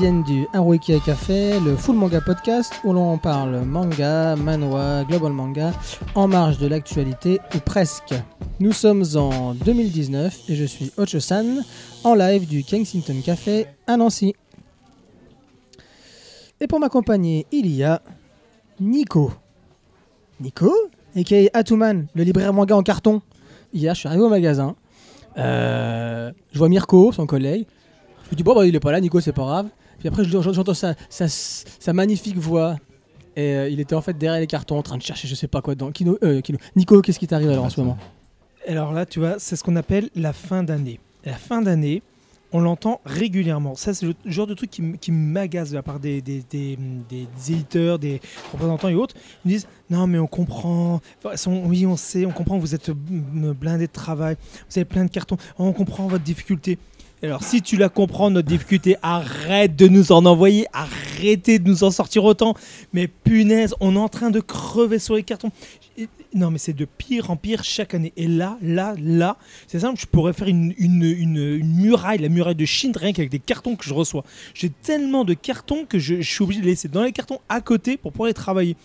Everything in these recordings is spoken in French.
viennent du Haruiki Café, le Full Manga Podcast, où l'on parle manga, manhwa, global manga, en marge de l'actualité, ou presque. Nous sommes en 2019 et je suis Ocho-san, en live du Kensington Café à Nancy. Et pour m'accompagner, il y a Nico. Nico A.K.A. Atuman, le libraire manga en carton. Hier, je suis arrivé au magasin. Euh, je vois Mirko, son collègue. Je me dis, bon, bah, il est pas là, Nico, c'est pas grave. Puis après, je- j'entends sa, magnifique voix. Et euh, il était en fait derrière les cartons en train de chercher je sais pas quoi dedans. Euh, Kino. Nico, qu'est-ce qui t'arrive alors en ce moment? Alors là, tu vois, c'est ce qu'on appelle la fin d'année. La fin d'année, on l'entend régulièrement. Ça, c'est le genre de truc qui, m'agace de la part des, des, éditeurs, des représentants et autres. Ils me disent Non, mais on comprend. Oui, on sait, on comprend, vous êtes mm, blindé de travail, vous avez plein de cartons, on comprend votre difficulté. Alors, si tu la comprends, notre difficulté, arrête de nous en envoyer, arrêtez de nous en sortir autant. Mais punaise, on est en train de crever sur les cartons. Non, mais c'est de pire en pire chaque année. Et là, là, là, c'est simple, je pourrais faire une muraille, la muraille de Chine, rien qu'avec des cartons que je reçois. J'ai tellement de cartons que je, je suis obligé de les laisser dans les cartons à côté pour pouvoir les travailler.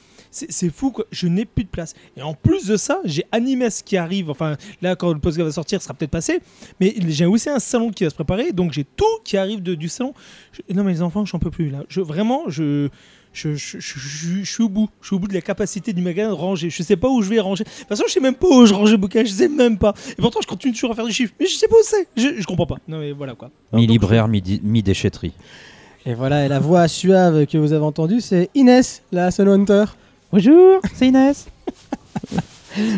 C'est fou, quoi. Je n'ai plus de place. Et en plus de ça, j'ai Animes qui arrive. Enfin, là, quand le podcast va sortir, ça sera peut-être passé. Mais j'ai aussi un salon qui va se préparer. Donc, j'ai tout qui arrive de- du salon. Je- non, mais les enfants, j'en peux plus, là. Je, vraiment, je. Je, je- je- je- je suis au bout. Je suis au bout de la capacité du magasin de ranger. Je sais pas où je vais ranger. De toute façon, je sais même pas où je range les bouquins. Je sais même pas. Et pourtant, je continue toujours à faire du chiffre. Mais je sais pas où c'est. Je, je comprends pas. Non, mais voilà quoi. Mi-libraire, mi- mi-déchetterie. Et voilà, et la voix suave que vous avez entendue, c'est Inès, la Sun Hunter. Bonjour, c'est Inès.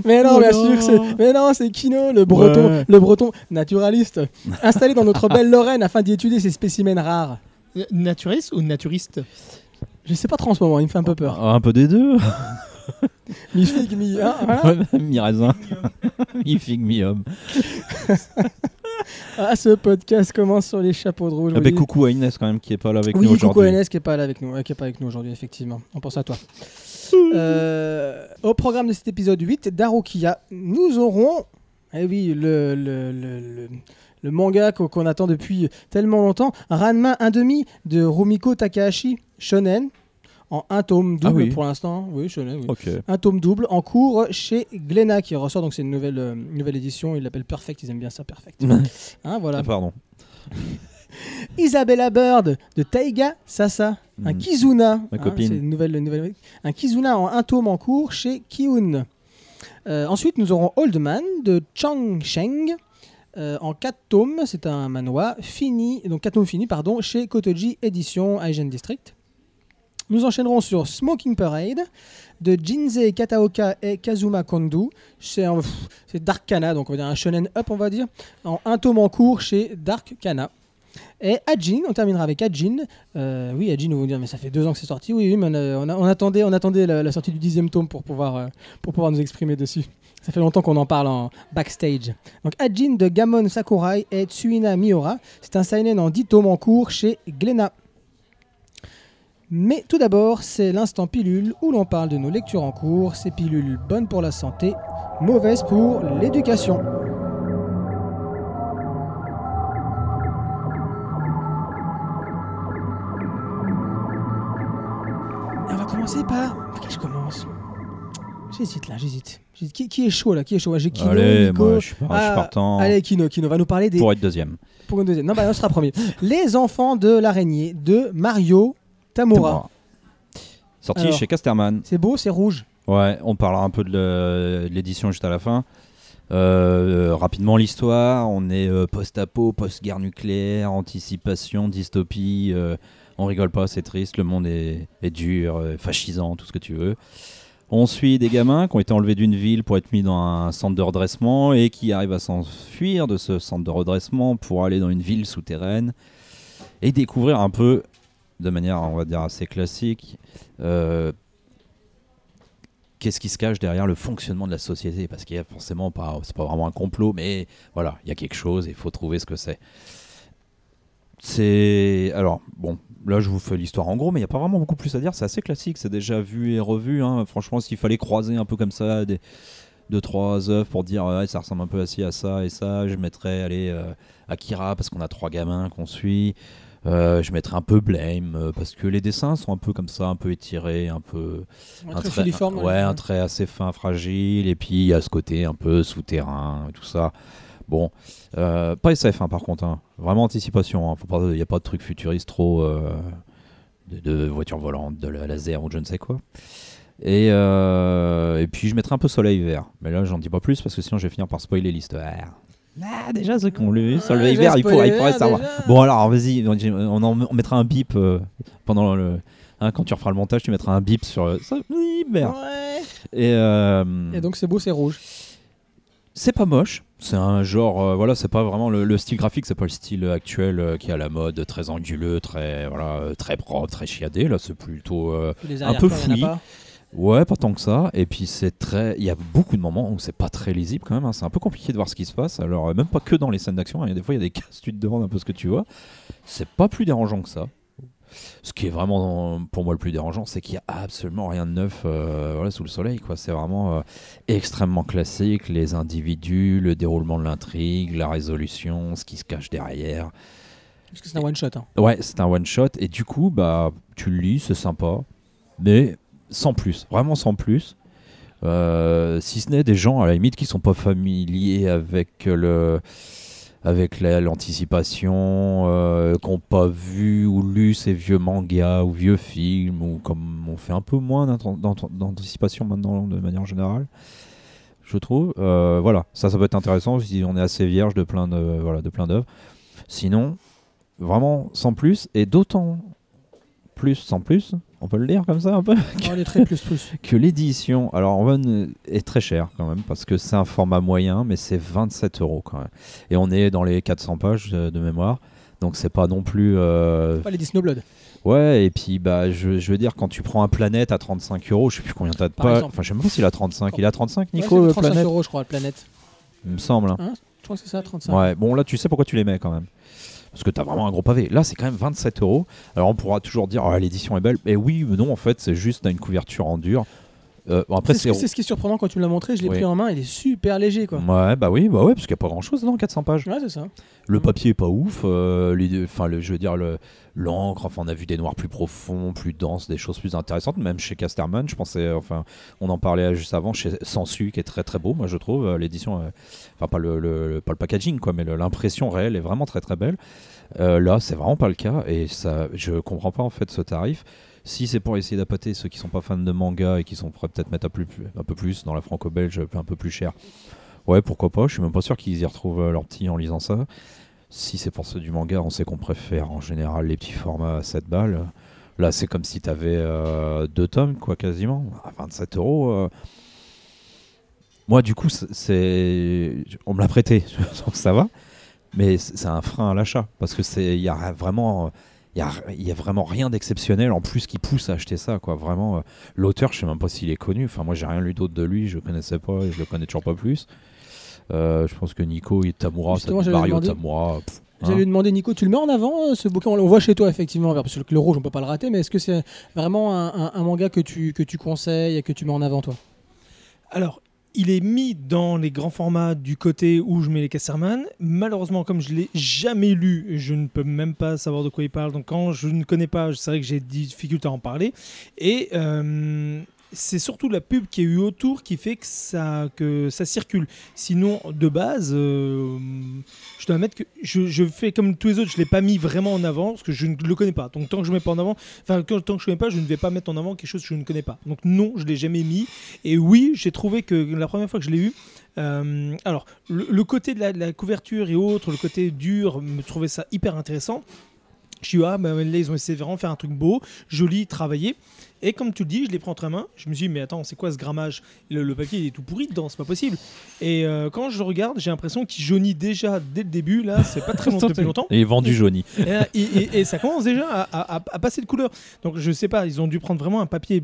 Mais non, bien sûr, c'est- mais non, c'est Kino, le breton, Ouais. le breton naturaliste, installé dans notre belle Lorraine afin d'y étudier ces spécimens rares. Naturiste ou naturiste? Je sais pas trop en ce moment, il me fait un peu peur. Un peu des deux. Mi figue, mi. hein, voilà. Mi-raisin. mi-figue, mi-homme. Ah, ce podcast commence sur les chapeaux de roue. je Ah vous bah, dis. coucou à Inès quand même qui est pas là avec Oui, nous coucou aujourd'hui. Inès qui est pas là avec nous, euh, qui est pas avec nous aujourd'hui, effectivement. On pense à toi. Euh, au programme de cet épisode 8 d'Arukiya, nous aurons, eh oui, le, le, le, le- le manga qu'on attend depuis tellement longtemps, Ranma 1,5 de Rumiko Takahashi, shonen, en un tome double Ah oui. pour l'instant. Oui, shonen, oui. Ok. Un tome double en cours chez Glénat qui ressort, donc c'est une nouvelle, euh, nouvelle édition, ils l'appellent Perfect, ils aiment bien ça, Perfect. Hein, voilà. Ah, pardon. Isabella Bird de Taiga Sasa, un Mm. Kizuna, Ma hein, copine. c'est une nouvelle, une nouvelle- un Kizuna en un tome en cours chez Kiun. Euh, ensuite, nous aurons Old Man de Chang Sheng euh, en 4 tomes, c'est un manhwa fini, donc 4 tomes finis pardon, chez Kotoji Édition Asian District. Nous enchaînerons sur Smoking Parade de Jinzei Kataoka et Kazuma Kondu. C'est Dark Kana, donc on va dire un shonen up, on va dire, en un tome en cours chez Dark Kana. Et Ajin, on terminera avec Ajin. Euh, oui, Ajin, vous vous dire, mais ça fait deux ans que c'est sorti. Oui, oui, mais on, attendait, on attendait la, sortie du dixième tome pour pouvoir, euh, pour pouvoir nous exprimer dessus. Ça fait longtemps qu'on en parle en backstage. Donc Ajin de Gamon Sakurai et Tsuina Miura. C'est un seinen en 10 tomes en cours chez Glénat. Mais tout d'abord, c'est l'instant pilule où l'on parle de nos lectures en cours. Ces pilules bonnes pour la santé, mauvaises pour l'éducation. Commencer par. Par qui je commence J'hésite là, j'hésite. Qui, qui est chaud là? Qui est chaud? Ouais, J'ai Kino, Allez, Nico. moi je suis, par- je suis Ah, partant Allez, Kino, Kino va nous parler des. pour être deuxième. Pour une deuxième. Non, bah, on sera premier. Les enfants de l'araignée de Mario Tamura. Sorti Alors. chez Casterman. C'est beau, c'est rouge. Ouais, on parlera un peu de l'édition juste à la fin. Euh, rapidement l'histoire, on est euh, post-apo, post-guerre nucléaire, anticipation, dystopie. euh, on rigole pas, c'est triste, le monde est, dur, euh, fascisant, tout ce que tu veux. On suit des gamins qui ont été enlevés d'une ville pour être mis dans un centre de redressement et qui arrivent à s'enfuir de ce centre de redressement pour aller dans une ville souterraine et découvrir un peu, de manière on va dire assez classique, euh, qu'est-ce qui se cache derrière le fonctionnement de la société Parce qu'il y a forcément pas, c'est pas vraiment un complot, mais voilà, il y a quelque chose et il faut trouver ce que c'est. C'est alors bon, là je vous fais l'histoire en gros, mais il n'y a pas vraiment beaucoup plus à dire. C'est assez classique, c'est déjà vu et revu. hein. Franchement, s'il fallait croiser un peu comme ça des, deux trois œuvres pour dire ouais, ça ressemble un peu à ci à ça et ça je mettrais allez euh, Akira parce qu'on a trois gamins qu'on suit Euh, je mettrais un peu Blame euh, parce que les dessins sont un peu comme ça un peu étirés un peu un très trait, ouais, un trait assez fin, fragile, et puis il y a ce côté un peu souterrain, et tout ça. Bon, euh, pas SF hein, par contre, hein. vraiment anticipation. Il n'y a pas de truc futuriste trop euh, de, de voitures volantes, de la laser ou je ne sais quoi. Et, euh, et puis je mettrai un peu soleil vert. Mais là, j'en dis pas plus parce que sinon je vais finir par spoiler l'histoire. Ah, déjà ceux qui ont lu soleil j'ai vert, il, pourrait- il pourrait vert, savoir. déjà. Bon, alors vas-y, on, en- on mettra un bip euh, pendant le. hein, quand tu referas le montage, tu mettras un bip sur euh, soleil vert. Ouais. Et, euh, Et donc c'est beau, c'est rouge. C'est pas moche. C'est un genre, euh, voilà, c'est pas vraiment le, le style graphique, c'est pas le style actuel euh, qui est à la mode, très anguleux, très, voilà, euh, très propre, très chiadé. Là, c'est plutôt, euh, Un peu fouillis. ouais, pas tant que ça. Et puis c'est très, il y a beaucoup de moments où c'est pas très lisible quand même. hein. C'est un peu compliqué de voir ce qui se passe. Alors même pas que dans les scènes d'action. hein. Des fois, il y a des cases, tu te demandes un peu ce que tu vois. C'est pas plus dérangeant que ça. Ce qui est vraiment pour moi le plus dérangeant, c'est qu'il y a absolument rien de neuf euh, voilà, sous le soleil. quoi. C'est vraiment euh, extrêmement classique. Les individus, le déroulement de l'intrigue, la résolution, ce qui se cache derrière. Parce que c'est un one shot. hein. Ouais, c'est un one shot et du coup, bah, tu le lis, c'est sympa, mais sans plus, vraiment sans plus. Euh, si ce n'est des gens à la limite qui sont pas familiers avec le avec la- l'anticipation, euh, qui n'ont pas vu ou lu ces vieux mangas ou vieux films, ou comme on fait un peu moins d'anticipation maintenant de manière générale, je trouve. Euh, voilà, ça, ça peut être intéressant si on est assez vierge de plein de voilà de plein d'œuvres. Sinon, vraiment sans plus, et d'autant plus sans plus, on peut le dire comme ça un peu, Non, elle est très plus plus. que l'édition, alors One est très cher quand même, parce que c'est un format moyen, mais c'est 27 euros quand même. Et on est dans les 400 pages euh, de mémoire, donc c'est pas non plus... euh, Pas les Disney Blood. Ouais, et puis bah, je, je veux dire, quand tu prends un Planète à 35 euros, je sais plus combien t'as de pages, enfin je sais même pas s'il a 35, il a 35 Ouais, Nico, le 35 Planète euros, je crois, la planète. Il me semble. hein. Je crois que c'est ça, 35. Ouais, bon là tu sais pourquoi tu les mets quand même. Parce que t'as vraiment un gros pavé. Là c'est quand même 27 euros. Alors on pourra toujours dire oh, l'édition est belle. Mais oui, mais non en fait c'est juste une couverture en dur. Euh, bon, après C'est ce, qui est surprenant quand tu me l'as montré, je l'ai Oui. pris en main, il est super léger quoi. Ouais bah oui bah ouais parce qu'il y a pas grand chose dans 400 pages. Ouais, c'est ça. Le papier est pas ouf. euh, les- enfin le, je veux dire le l'encre. Enfin on a vu des noirs plus profonds, plus denses, des choses plus intéressantes. Même chez Casterman, je pensais. Enfin on en parlait juste avant chez Sensu qui est très très beau. Moi je trouve euh, l'édition. euh, Enfin pas le, le- le- pas le packaging quoi, mais l'impression réelle est vraiment très très belle. Euh, là, c'est vraiment pas le cas et ça, je comprends pas en fait ce tarif. Si c'est pour essayer d'appâter ceux qui sont pas fans de manga et qui sont prêts peut-être mettre un, plus- peu plus dans la franco-belge, un peu plus cher, ouais, pourquoi pas. Je suis même pas sûr qu'ils y retrouvent euh, leur petit en lisant ça. Si c'est pour ceux du manga, on sait qu'on préfère en général les petits formats à 7 balles. Là, c'est comme si tu avais deux tomes, quoi, quasiment. À 27 euros. euh. Moi, du coup. On me l'a prêté, donc ça va. Mais c'est c'est un frein à l'achat. Parce que c'est. Il y a vraiment. Il y a, il y a vraiment rien d'exceptionnel en plus qui pousse à acheter ça, quoi. Vraiment. euh, L'auteur, je sais même pas s'il est connu. Enfin, moi, j'ai rien lu d'autre de lui. Je connaissais pas et je le connais toujours pas plus. Euh, je pense que Nico et Tamura, Justement, Mario demander. Tamura. pff, hein. J'allais demandé Nico, tu le mets en avant euh, ce bouquin? On le voit chez toi effectivement, parce que le rouge on peut pas le rater, mais est-ce que c'est vraiment un, un- un manga que tu, que tu conseilles et que tu mets en avant toi? Alors, il est mis dans les grands formats du côté où je mets les Casterman. Malheureusement, comme je l'ai jamais lu, je ne peux même pas savoir de quoi il parle. Donc, quand je ne connais pas, c'est vrai que j'ai des difficultés à en parler. Et euh, c'est surtout la pub qui est eu autour qui fait que ça, circule. Sinon, de base, euh, je dois admettre que je, fais comme tous les autres, je ne l'ai pas mis vraiment en avant parce que je ne le connais pas. Donc, tant que je ne mets pas en avant, enfin, tant que je connais pas, je ne vais pas mettre en avant quelque chose que je ne connais pas. Donc, non, je ne l'ai jamais mis. Et oui, j'ai trouvé que la première fois que je l'ai eu, euh, alors le, côté de la, de couverture et autres, le côté dur, me trouvait ça hyper intéressant. Je suis ah, bah, là, ils ont essayé de vraiment faire un truc beau, joli, travaillé. Et comme tu le dis, je l'ai pris entre main. Je me suis dit, mais attends, c'est quoi ce grammage? Le, le papier, il est tout pourri dedans, c'est pas possible. Et euh, quand je regarde, j'ai l'impression qu'il jaunit déjà dès le début. Là, c'est pas très longtemps depuis longtemps. Et vendu jauni. Et, là, et- et- et ça commence déjà à, à- à- à passer de couleur. Donc je sais pas, ils ont dû prendre vraiment un papier,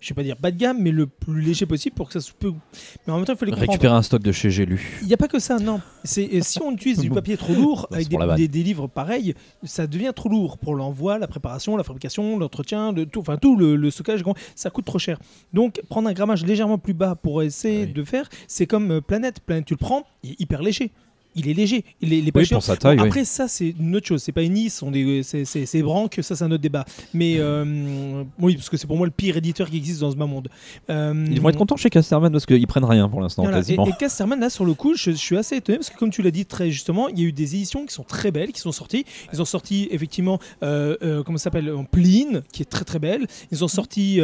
je vais pas dire bas de gamme, mais le plus léger possible pour que ça se peut. Mais en même temps, il faut les comprendre. Récupérer un stock de chez J'ai lu. Il n'y a pas que ça, non. C'est si on utilise du papier trop lourd avec des, livres pareils, ça devient trop lourd pour l'envoi, la préparation, la fabrication, l'entretien, le tout, enfin tout le, le stockage est grand, ça coûte trop cher. Donc prendre un grammage légèrement plus bas pour essayer Ah oui. de faire, c'est comme euh, Planète. Planète, tu le prends, il est hyper léger. Il est léger, il est, il est pas Oui, chiant. pour sa taille, oui. Après, ça, c'est une autre chose. C'est pas une Nice, on c'est Branque, ça, c'est un autre débat. Mais euh, oui, parce que c'est pour moi le pire éditeur qui existe dans ce bas monde. Euh, Ils vont être contents chez Casterman parce qu'ils prennent rien pour l'instant, voilà. Et, quasiment. et Casterman, là, sur le coup, je, je suis assez étonné parce que, comme tu l'as dit très justement, il y a eu des éditions qui sont très belles, qui sont sorties. Ils ont sorti, effectivement, euh, comment ça s'appelle en Pline, qui est très très belle. Ils ont sorti,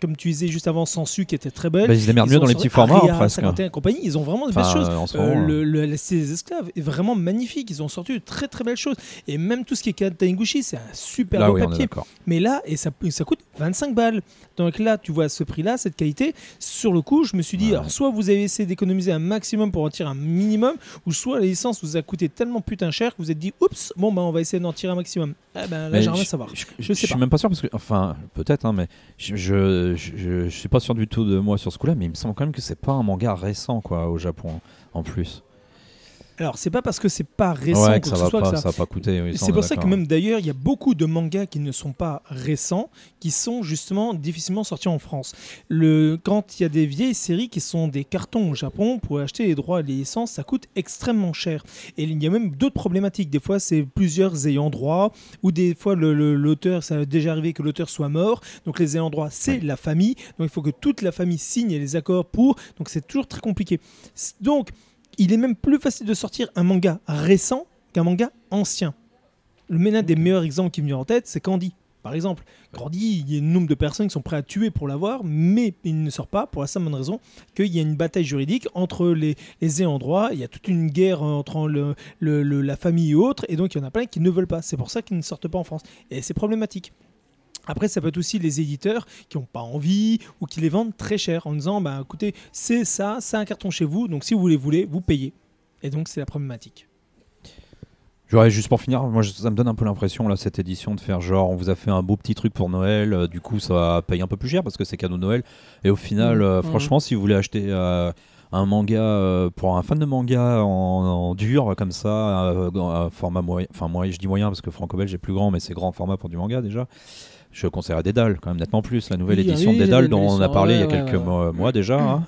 comme tu disais juste avant, Sensu, qui était très belle. Bah, ils Ils mieux dans les petits formats, presque. 51 et compagnie. Ils ont vraiment de Enfin, belles choses. moment, le, le LSC des est vraiment magnifique. Ils ont sorti de très très belles choses. Et même tout ce qui est Taniguchi, c'est un super Là, beau oui, papier. Mais là, et ça, ça coûte 25 balles. Donc là, tu vois, à ce prix-là, cette qualité, sur le coup, je me suis dit, Ouais. alors soit vous avez essayé d'économiser un maximum pour en tirer un minimum, ou soit la licence vous a coûté tellement putain cher que vous êtes dit, oups, bon, bah on va essayer d'en tirer un maximum. Eh ben là, j'aimerais je- savoir. Je, Je sais suis pas. même pas sûr parce que, enfin, peut-être, hein, mais je, je, je, je suis pas sûr du tout de moi sur ce coup-là, mais il me semble quand même que c'est pas un manga récent, quoi, au Japon, en plus. Alors, c'est pas parce que c'est pas récent ouais, que que ça va soit pas, que ça ça. va pas coûter. oui, ça, C'est pour ça que même d'ailleurs, il y a beaucoup de mangas qui ne sont pas récents, qui sont justement difficilement sortis en France. Le, quand il y a des vieilles séries qui sont des cartons au Japon, pour acheter les droits et les licences, ça coûte extrêmement cher. Et il y a même d'autres problématiques. Des fois, c'est plusieurs ayants droit, ou des fois, l'auteur, ça a déjà arrivé que l'auteur soit mort. Donc les ayants droit, c'est la famille. Donc il faut que toute la famille signe les accords pour. Donc c'est toujours très compliqué. Donc, il est même plus facile de sortir un manga récent qu'un manga ancien. Le ménat des meilleurs exemples qui me vient en tête, c'est Candy. Par exemple, Candy, il y a un nombre de personnes qui sont prêtes à tuer pour l'avoir, mais il ne sort pas pour la simple bonne raison qu'il y a une bataille juridique entre les, les ayants droit, il y a toute une guerre entre le- le- le- la famille et autres, et donc il y en a plein qui ne veulent pas. C'est pour ça qu'ils ne sortent pas en France. Et c'est problématique. Après, ça peut être aussi les éditeurs qui n'ont pas envie ou qui les vendent très cher en disant bah, écoutez, c'est ça, c'est un carton chez vous, donc si vous les voulez, vous payez. Et donc, c'est la problématique. J'aurais juste pour finir, moi je- ça me donne un peu l'impression là cette édition de faire genre on vous a fait un beau petit truc pour Noël, euh, du coup ça paye un peu plus cher parce que c'est cadeau de Noël et au final Mmh, euh, mmh. franchement si vous voulez acheter euh, un manga euh, pour un fan de manga en, en dur comme ça, euh, un format moyen, enfin moyen, je dis moyen parce que franco-belge est plus grand mais c'est grand format pour du manga déjà. Je conseillerais Dédale quand même nettement plus, la nouvelle Oui, édition oui, de Dédale dont on a parlé il y a quelques ouais, mois, déjà. hein.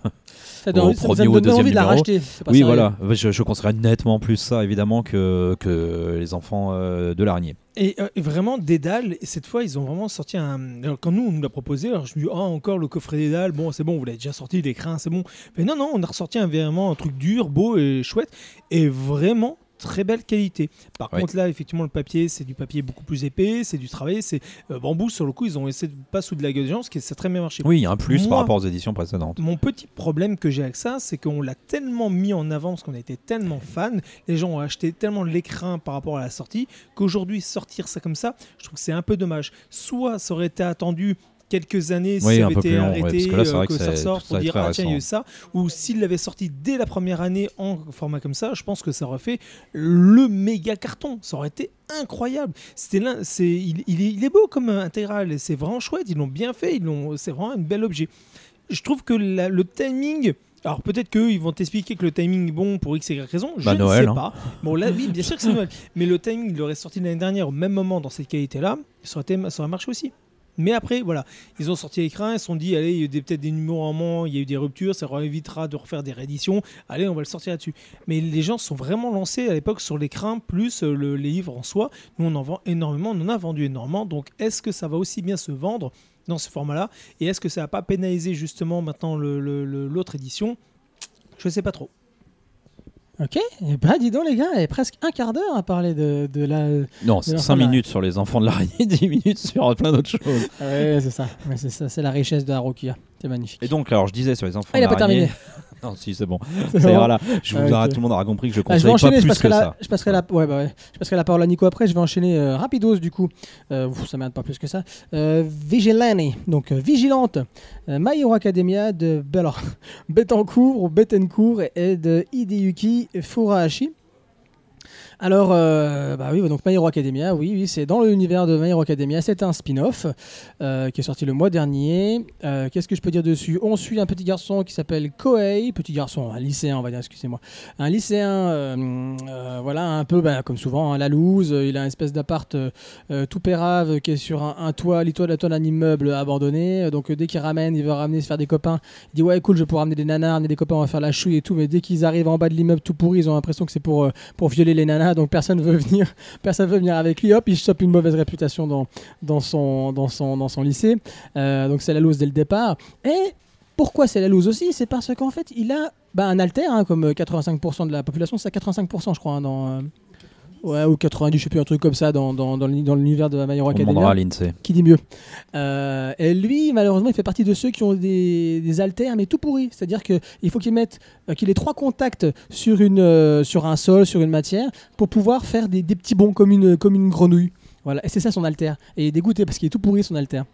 Ça, Au ça- ça premier me ou deuxième envie de la numéro. racheter. pas Oui, sérieux. voilà, je, je conseillerais nettement plus ça évidemment que, que les enfants euh, de l'araignée. Et euh, vraiment, Dédale, et cette fois, ils ont vraiment sorti un. Alors, quand nous, on nous l'a proposé, alors je me dis, oh, encore le coffret Dédale, bon, c'est bon, vous l'avez déjà sorti, l'écran, c'est bon. Mais non, non, on a ressorti un, vraiment un truc dur, beau et chouette, et vraiment très belle qualité. Par Oui. contre, là, effectivement, le papier, c'est du papier beaucoup plus épais, c'est du travail, c'est euh, bambou, sur le coup, ils ont essayé de pas sous de la gueule gens, ce qui ça a très bien marché. Oui, il y a un plus Moi- par rapport aux éditions précédentes. Mon petit problème que j'ai avec ça, c'est qu'on l'a tellement mis en avant parce qu'on a été tellement fan, les gens ont acheté tellement l'écran par rapport à la sortie, qu'aujourd'hui sortir ça comme ça, je trouve que c'est un peu dommage. Soit ça aurait été attendu quelques années si Oui, ça un avait été long, ouais, arrêté, parce que là, c'est euh, vrai que, que ça ressort ça pour dire ah tiens il y a eu ça, ou s'il l'avait sorti dès la première année en format comme ça, je pense que ça aurait fait le méga carton, ça aurait été incroyable. C'était c'est, il, il est, il est beau comme intégral, c'est vraiment chouette, ils l'ont bien fait, ils l'ont, c'est vraiment un bel objet. Je trouve que la- le timing. Alors peut-être qu'ils vont t'expliquer que le timing est bon pour x et y raison, je Bah, ne Noël, sais hein. pas. Bon là oui bien sûr que c'est Noël, mais le timing il aurait sorti l'année dernière au même moment dans cette qualité-là, ça aurait, ça aurait marché aussi. Mais après, voilà, ils ont sorti l'écran, ils se sont dit, allez, il y a peut-être des numéros en moins, il y a eu des ruptures, ça évitera de refaire des rééditions, allez, on va le sortir là-dessus. Mais les gens sont vraiment lancés à l'époque sur l'écran, plus euh, le- les livres en soi. Nous, on en vend énormément, on en a vendu énormément, donc est-ce que ça va aussi bien se vendre dans ce format-là? Et est-ce que ça va pas pénaliser justement maintenant l'autre édition? Je sais pas trop. Ok, et bah dis donc les gars, il y a presque un quart d'heure à parler de, de la. Non, c'est enfin, 5 là- minutes sur les enfants de l'araignée, 10 minutes sur plein d'autres choses. Ouais, c'est ça. C'est ça, c'est la richesse de Harukia. C'est magnifique. Et donc, alors je disais sur les enfants Ah, il de l'araignée. Non, si, c'est bon. C'est Ça bon. ira là. Je vous Ah, ok. arrête, tout le monde aura compris que je Ah, je vais conseille pas enchaîner, je plus passerai, que la, ça. je, passerai la, ouais, bah ouais. je passerai la parole à Nico après, je vais enchaîner euh, rapidos du coup, euh, ouf, ça m'aide pas plus que ça. Euh, Vigilante, donc euh, Vigilante, euh, My Hero Academia de alors, Betancourt ou Bettencourt et de Hideyuki Furuhashi. Alors, euh, bah oui, donc My Hero Academia, oui, oui c'est dans l'univers de My Hero Academia. C'est un spin-off euh, qui est sorti le mois dernier. Euh, Qu'est-ce que je peux dire dessus? On suit un petit garçon qui s'appelle Koei, petit garçon, un lycéen, on va dire, excusez-moi. Un lycéen, voilà, un peu bah, comme souvent, hein, la loose. Il a une espèce d'appart tout pérave qui est sur un, toit, les toits de la toit d'un immeuble abandonné. Donc, dès qu'il ramène, il veut ramener se faire des copains. Il dit Ouais, cool, je vais pouvoir ramener des nanas, ramener des copains, on va faire la chouille et tout. Mais dès qu'ils arrivent en bas de l'immeuble tout pourri, ils ont l'impression que c'est pour, pour violer les Donc personne veut venir, personne veut venir avec lui. Hop, il chope une mauvaise réputation dans, dans, son, dans, son, dans son lycée. Euh, donc c'est la loose dès le départ. Et pourquoi c'est la loose aussi? C'est parce qu'en fait, il a bah, un alter, hein, comme euh, 85% de la population, c'est à 85%, je crois, hein, dans. Ouais, ou 90, je sais plus, un truc comme ça dans, dans, dans l'uni- dans l'univers de My Hero On Academia l'INSEE. qui dit mieux. Euh, et lui, malheureusement, il fait partie de ceux qui ont des, des haltères, mais tout pourris. C'est-à-dire qu'il faut qu'il mette, euh, qu'il ait trois contacts sur, une, euh, sur un sol, sur une matière, pour pouvoir faire des, des petits bonds comme une, comme une grenouille. Voilà. Et c'est ça son altère. Et il est dégoûté parce qu'il est tout pourri son altère.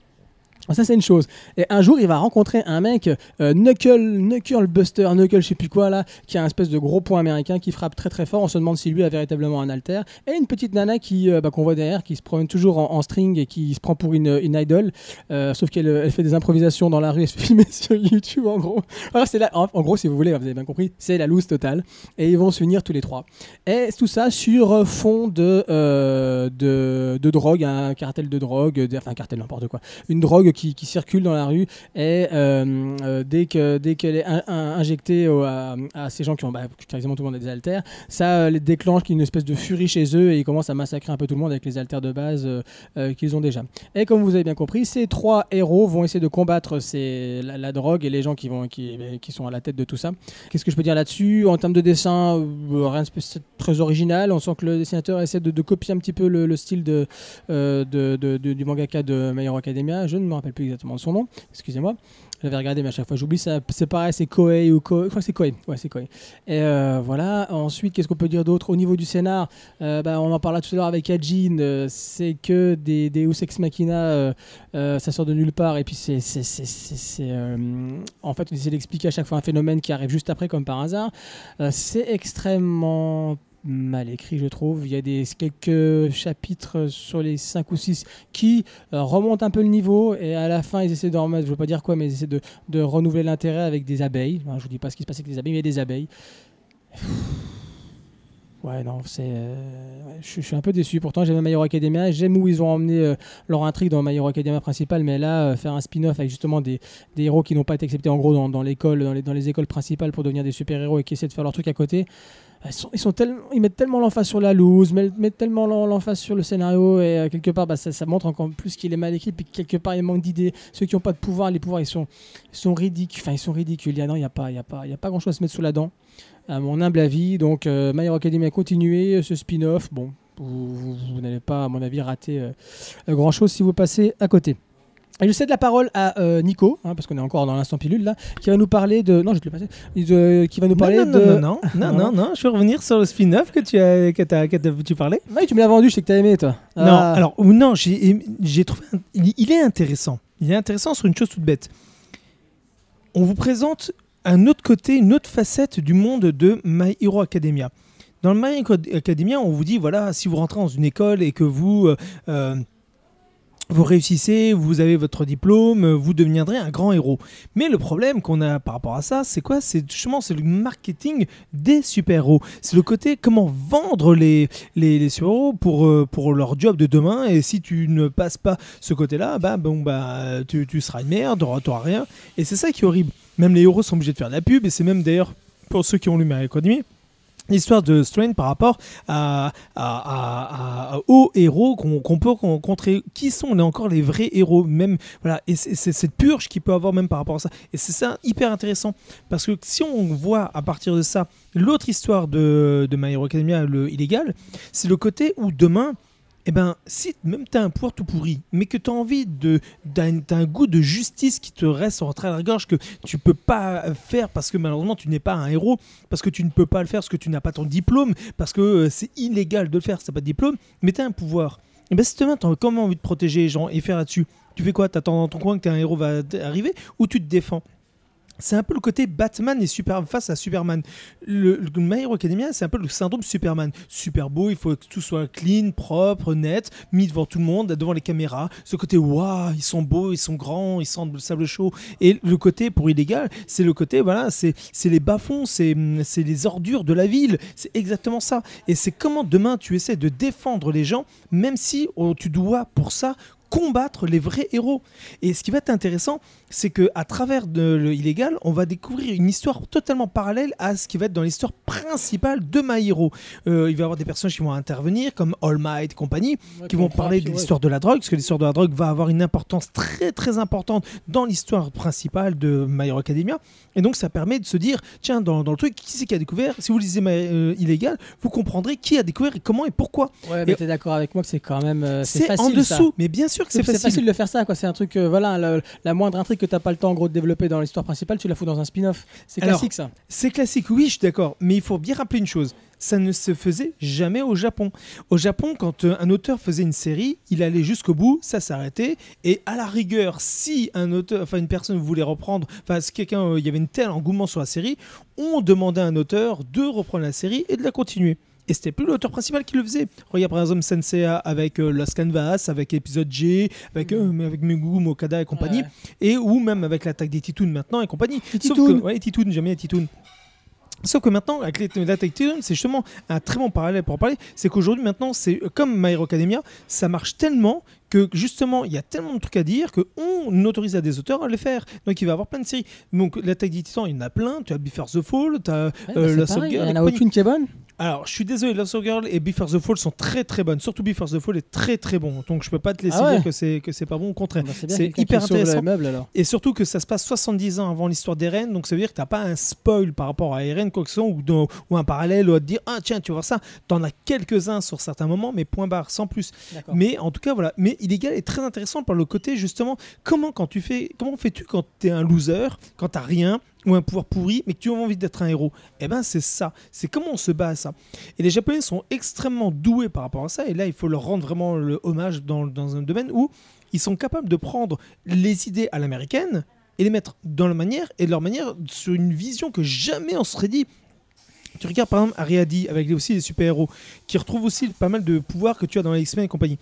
Ça, c'est une chose. Et un jour, il va rencontrer un mec, euh, Knuckle, Knuckle Buster, Knuckle, je sais plus quoi, là, qui a un espèce de gros point américain qui frappe très très fort. On se demande si lui a véritablement un alter. Et une petite nana qui, euh, bah, qu'on voit derrière, qui se promène toujours en, string et qui se prend pour une, une idol. Euh, sauf qu'elle elle fait des improvisations dans la rue et se filmer sur YouTube, en gros. En, gros, si vous voulez, vous avez bien compris, c'est la loose totale. Et ils vont se unir tous les trois. Et tout ça sur fond de, euh, de, de drogue, un cartel de drogue, enfin, un cartel n'importe quoi une drogue qui, circule dans la rue et euh, euh, dès que dès qu'elle est in- in- injectée à, ces gens qui ont bah, quasiment tout le monde a des haltères, ça euh, déclenche une espèce de furie chez eux et ils commencent à massacrer un peu tout le monde avec les haltères de base qu'ils ont déjà. Et comme vous avez bien compris, ces trois héros vont essayer de combattre la, drogue et les gens qui vont qui, qui sont à la tête de tout ça. Qu'est-ce que je peux dire là-dessus? En termes de dessin, rien de très original. On sent que le dessinateur essaie de, copier un petit peu le, le style de, de, du mangaka de My Academia. Je ne rappelle plus exactement de son nom. Excusez-moi. J'avais regardé, mais à chaque fois j'oublie. C'est pareil, c'est Koei ou Koei. Je crois c'est Koei. Ouais, c'est Koei. Et euh, voilà. Ensuite, qu'est-ce qu'on peut dire d'autre au niveau du scénar? Euh, bah, On en parlait tout à l'heure avec Ajin. euh, c'est que des, Deus Ex Machina. euh, euh, ça sort de nulle part. Et puis, c'est. en fait, on essaie d'expliquer à chaque fois un phénomène qui arrive juste après, comme par hasard. C'est extrêmement mal écrit, je trouve. Il y a des, quelques chapitres sur les 5 ou 6 qui euh, remontent un peu le niveau et à la fin, ils essaient de remettre, je veux pas dire quoi, mais ils essaient de, de renouveler l'intérêt avec des abeilles. Je vous dis pas ce qui se passe avec les abeilles, mais des abeilles. Ouais, non, c'est. euh, je, suis- un peu déçu. Pourtant, j'aime My Hero Academia. J'aime où ils ont emmené euh, leur intrigue dans My Hero Academia principal, mais là, euh, faire un spin-off avec justement des, des héros qui n'ont pas été acceptés en gros dans, dans l'école, dans les, dans les écoles principales pour devenir des super-héros et qui essaient de faire leur truc à côté. Ils, sont, ils, sont tellement, ils mettent tellement l'emphase sur la loose, mettent, tellement l'em- l'emphase sur le scénario et quelque part bah, ça, ça montre encore plus qu'il est mal écrit puis que quelque part il manque d'idées. Ceux qui n'ont pas de pouvoir, les pouvoirs ils sont, ils sont ridicules. Enfin ils sont ridicules. Il y a, non, n'y a pas, y a pas, y a pas grand chose à se mettre sous la dent. À mon humble avis, donc euh, My Hero Academia a continué euh, ce spin-off. Bon, vous, vous- vous n'allez pas à mon avis rater euh, grand chose si vous passez à côté. Et je cède la parole à euh, Nico, hein, parce qu'on est encore dans l'instant pilule là, qui va nous parler de. Non, je te le passer. De- qui va nous parler non, non, de. non, non, non, non, non, je vais revenir sur le spin-off que tu as, que que t'as- tu parlais. Ouais, tu me l'as vendu, je sais que t'as aimé toi. Non, Ah. alors non, j'ai j'ai trouvé un- il, il est intéressant. Il est intéressant sur une chose toute bête. On vous présente un autre côté, une autre facette du monde de My Hero Academia. Dans le My Hero Academia, on vous dit voilà, si vous rentrez dans une école et que vous euh, euh, vous réussissez, vous avez votre diplôme, vous deviendrez un grand héros. Mais le problème qu'on a par rapport à ça, c'est quoi? C'est justement le marketing des super-héros. C'est le côté comment vendre les, les, les super-héros pour, euh, pour leur job de demain. Et si tu ne passes pas ce côté-là, bah, bon, bah, tu, tu seras une merde, tu n'auras rien. Et c'est ça qui est horrible. Même les héros sont obligés de faire de la pub. Et c'est même d'ailleurs, pour ceux qui ont lu My Academy, l'histoire de Strain par rapport à, aux héros qu'on peut rencontrer. Qui sont là encore les vrais héros? Même voilà et c'est c'est cette purge qu'il peut avoir même par rapport à ça et c'est ça hyper intéressant parce que si on voit à partir de ça l'autre histoire de, de My Hero Academia le illégal c'est le côté où demain eh ben, si même tu as un pouvoir tout pourri, mais que tu as envie de t'as goût de justice qui te reste en travers la gorge que tu peux pas faire parce que malheureusement tu n'es pas un héros, parce que tu ne peux pas le faire, parce que tu n'as pas ton diplôme, parce que euh, c'est illégal de le faire, c'est pas de diplôme, mais tu un pouvoir. Et ben si demain tu as quand même envie de protéger les gens et faire là-dessus, tu fais quoi? T'attends dans ton coin que un héros va arriver ou tu te défends? C'est un peu le côté Batman et Super face à Superman. Le, le My Hero Academia, c'est un peu le syndrome Superman. Super beau, il faut que tout soit clean, propre, net, mis devant tout le monde, devant les caméras. Ce côté, waouh, ils sont beaux, ils sont grands, ils sentent le sable chaud. Et le côté, pour illégal, c'est le côté, voilà, c'est c'est les bas-fonds, c'est c'est les ordures de la ville. C'est exactement ça. Et c'est comment demain tu essaies de défendre les gens, même si oh, tu dois pour ça combattre les vrais héros. Et ce qui va être intéressant, c'est que à travers de le illégal, on va découvrir une histoire totalement parallèle à ce qui va être dans l'histoire principale de My Hero. Euh, il va y avoir des personnages qui vont intervenir, comme All Might et compagnie, qui vont parler de l'histoire de la drogue, parce que l'histoire de la drogue va avoir une importance très très importante dans l'histoire principale de My Hero Academia. Et donc ça permet de se dire, tiens, dans, dans le truc, qui c'est qui a découvert? Si vous lisez My, euh, Illégal, vous comprendrez qui a découvert et comment et pourquoi. Ouais, mais t'es d'accord avec moi que c'est quand même euh, c'est en ça. dessous, mais bien sûr que C'est facile. facile de faire ça, quoi. C'est un truc, euh, voilà, le- la moindre intrigue que t'as pas le temps en gros de développer dans l'histoire principale, tu la fous dans un spin-off. C'est classique ça. C'est classique, oui, je suis d'accord. Mais il faut bien rappeler une chose. Ça ne se faisait jamais au Japon. Au Japon, quand euh, un auteur faisait une série, il allait jusqu'au bout, ça s'arrêtait. Et à la rigueur, si un auteur, enfin une personne voulait reprendre, enfin si quelqu'un, euh, il y avait une tel engouement sur la série, on demandait à un auteur de reprendre la série et de la continuer. Et c'était plus l'auteur principal qui le faisait. Regarde par exemple Senseiya avec euh, Lost Canvas, avec épisode G, avec, euh, avec Megumi Okada et compagnie, Ouais. et ou même avec l'attaque des Titounes maintenant et compagnie. Sauf que, ouais, Titoun, j'aime bien les Titoun. Sauf que maintenant, avec les- Titoun, c'est justement un très bon parallèle pour en parler. C'est qu'aujourd'hui, maintenant, c'est euh, comme My Hero Academia, ça marche tellement que justement, il y a tellement de trucs à dire que on autorise à des auteurs à les faire. Donc, il va y avoir plein de séries. Donc, l'attaque des Titans, il y en a plein. Tu as Before the Fall, tu as Ouais, bah, euh, c'est la pareil, Girl Il y et en a aucune qui est bonne. Alors, je suis désolé, Love Soul Girl et Before the Fall sont très très bonnes. Surtout Before the Fall est très très bon. Donc, je peux pas te laisser Ah ouais dire que c'est que c'est pas bon. Au contraire, Bah, c'est hyper intéressant. meuble alors. Et surtout que ça se passe 70 ans avant l'histoire d'Eren, donc ça veut dire que t'as pas un spoil par rapport à Eren, quoi que ce soit, ou, dans- ou un parallèle, ou à te dire, ah tiens, tu vas voir ça. T'en as quelques-uns sur certains moments, mais point barre, sans plus. Mais en tout cas, voilà. Mais Illégal est très intéressant par le côté, justement, comment quand tu fais, comment fais-tu quand t'es un loser, quand t'as rien, ou un pouvoir pourri, mais que tu as envie d'être un héros Eh ben, c'est ça. C'est comment on se bat à ça. Et les Japonais sont extrêmement doués par rapport à ça, et là, il faut leur rendre vraiment le hommage dans, dans un domaine où ils sont capables de prendre les idées à l'américaine et les mettre dans leur manière et leur manière sur une vision que jamais on serait dit. Tu regardes par exemple Ariadi avec aussi les super-héros qui retrouvent aussi pas mal de pouvoirs que tu as dans les X-Men et compagnie.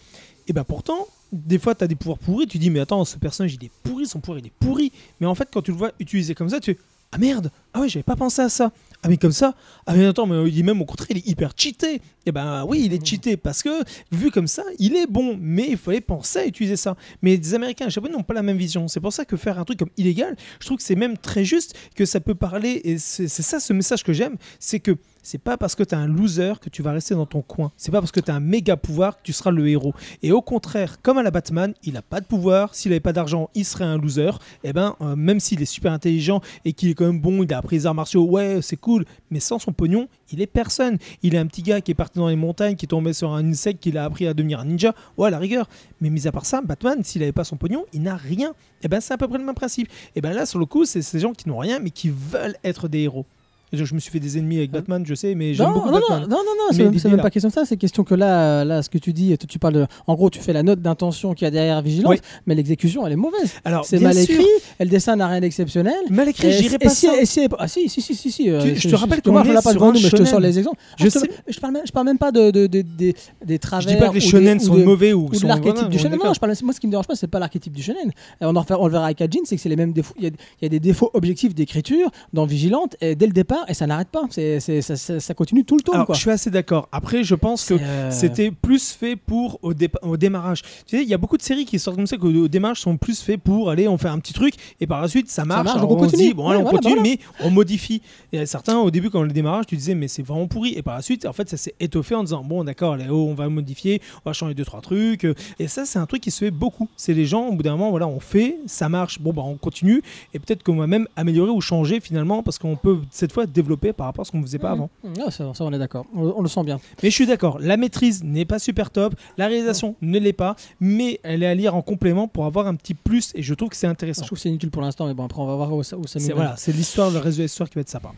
Et ben pourtant, des fois tu as des pouvoirs pourris, tu dis mais attends, ce personnage il est pourri, son pouvoir il est pourri. Mais en fait, quand tu le vois utilisé comme ça, tu fais ah merde, ah ouais, j'avais pas pensé à ça. Ah mais comme ça, ah mais attends, mais il dit même au contraire, il est hyper cheaté. Et ben oui, il est cheaté parce que vu comme ça, il est bon, mais il fallait penser à utiliser ça. Mais les Américains et les Japonais n'ont pas la même vision. C'est pour ça que faire un truc comme illégal, je trouve que c'est même très juste, que ça peut parler, et c'est ça ce message que j'aime, c'est que c'est pas parce que tu es un loser que tu vas rester dans ton coin. C'est pas parce que tu as un méga pouvoir que tu seras le héros. Et au contraire, comme à la Batman, il a pas de pouvoir. S'il avait pas d'argent, il serait un loser. Et ben, euh, même s'il est super intelligent et qu'il est quand même bon, il a appris les arts martiaux, ouais, c'est cool. Mais sans son pognon, il est personne. Il est un petit gars qui est parti dans les montagnes, qui est tombé sur un insecte, qu'il a appris à devenir un ninja. Ouais, à la rigueur. Mais mis à part ça, Batman, s'il avait pas son pognon, il n'a rien. Et ben, c'est à peu près le même principe. Et ben là, sur le coup, c'est ces gens qui n'ont rien, mais qui veulent être des héros. Je, je me suis fait des ennemis avec Batman, je sais, mais j'aime Non, beaucoup non, Batman. non, non, non, c'est même, là. pas question de ça. C'est question que là, là, ce que tu dis, tu parles de. En gros, tu fais la note d'intention qu'il y a derrière Vigilance, Oui. mais l'exécution, elle est mauvaise. Alors, C'est mal écrit, et le dessin n'a rien d'exceptionnel. Mal écrit, je et pas si- ça. et si- ah si, si, si, si, si, euh, je te rappelle je l'ai est pas mais je te sors les exemples. Je te- sais. je parle même, je parle même pas de, de, de- des- des Je travers. dis pas que les shonen sont mauvais ou, de l'archétype du on shonen. Non, je moi, ce qui me dérange pas, c'est pas l'archétype du shonen. On, on le verra avec Ajin, c'est que c'est les mêmes défauts. Il y a des défauts objectifs d'écriture dans Vigilante et dès le départ et ça n'arrête pas. C'est, c'est- ça, ça- ça continue tout le temps. Alors, quoi. je suis assez d'accord. Après, je pense que euh, c'était plus fait pour au, dépa- au démarrage. Tu sais, il y a beaucoup de séries qui sortent comme ça qu'au au démarrage sont plus faits pour aller, on fait un petit truc et par la suite ça marche. donc on on continue. dit bon, allez, on voilà, continue, voilà. mais on modifie. Certains au début quand le démarrage, tu disais mais c'est vraiment pourri et par la suite, en fait, ça s'est étoffé en disant bon, d'accord, là, oh, on va modifier, on va changer deux trois trucs. Et ça, c'est un truc qui se fait beaucoup. C'est les gens au bout d'un moment, voilà, on fait, ça marche, bon bah on continue et peut-être qu'on va même améliorer ou changer finalement parce qu'on peut cette fois développer par rapport à ce qu'on faisait pas avant. Ah, ça, ça, on est d'accord. On, on le sent bien. Mais je suis d'accord, la maîtrise n'est pas super top, la réalisation ne l'est pas, mais elle est à lire en complément pour avoir un petit plus et je trouve que c'est Je intéressant. trouve que c'est inutile pour l'instant, mais bon, après, on va voir où ça, où ça nous C'est mène. voilà, c'est l'histoire, le reste de l'histoire qui va être sympa.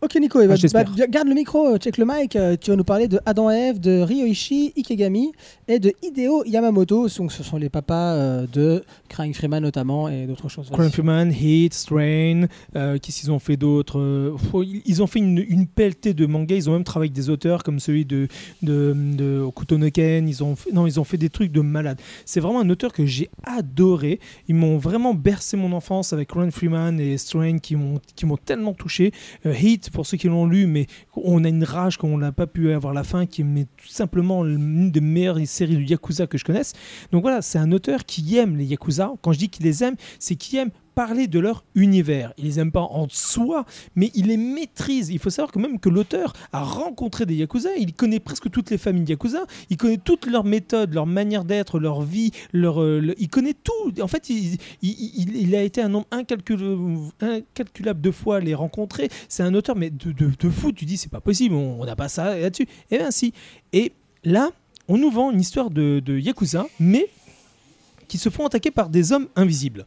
Ok Nico, eh ben, Ah, bah, garde le micro, euh, check le mic. euh, tu vas nous parler de Adam et Ève, de Ryoichi Ikegami et de Hideo Yamamoto. Donc, ce sont les papas euh, de Crying Freeman notamment et d'autres choses. Colin Freeman, Heat, Strain, euh, qu'est-ce qu'ils ont fait d'autre faut- Ils ont fait une, une pelletée de mangas, ils ont même travaillé avec des auteurs comme celui de, de, de Okuto no Ken, ils ont fait, non, ils ont fait des trucs de malade. C'est vraiment un auteur que j'ai adoré, ils m'ont vraiment bercé mon enfance avec Colin Freeman et Strain qui m'ont qui m'ont tellement touché. Euh, Pour ceux qui l'ont lu, mais on a une rage qu'on n'a pas pu avoir la fin, qui est tout simplement l'une des meilleures séries de Yakuza que je connaisse. Donc voilà, c'est un auteur qui aime les Yakuza. Quand je dis qu'il les aime, c'est qu'il aime parler de leur univers. Il les aime pas en soi, mais il les maîtrise. Il faut savoir que même que l'auteur a rencontré des Yakuza, il connaît presque toutes les familles Yakuza, il connaît toutes leurs méthodes, leur manière d'être, leur vie, leur, euh, il connaît tout. En fait, il, a été un nombre incalculable, de fois les rencontrer. C'est un auteur, mais de, de, fou. Tu dis, c'est pas possible, on n'a pas ça là-dessus. Et bien si. Et là, on nous vend une histoire de, de Yakuza, mais qui se font attaquer par des hommes invisibles.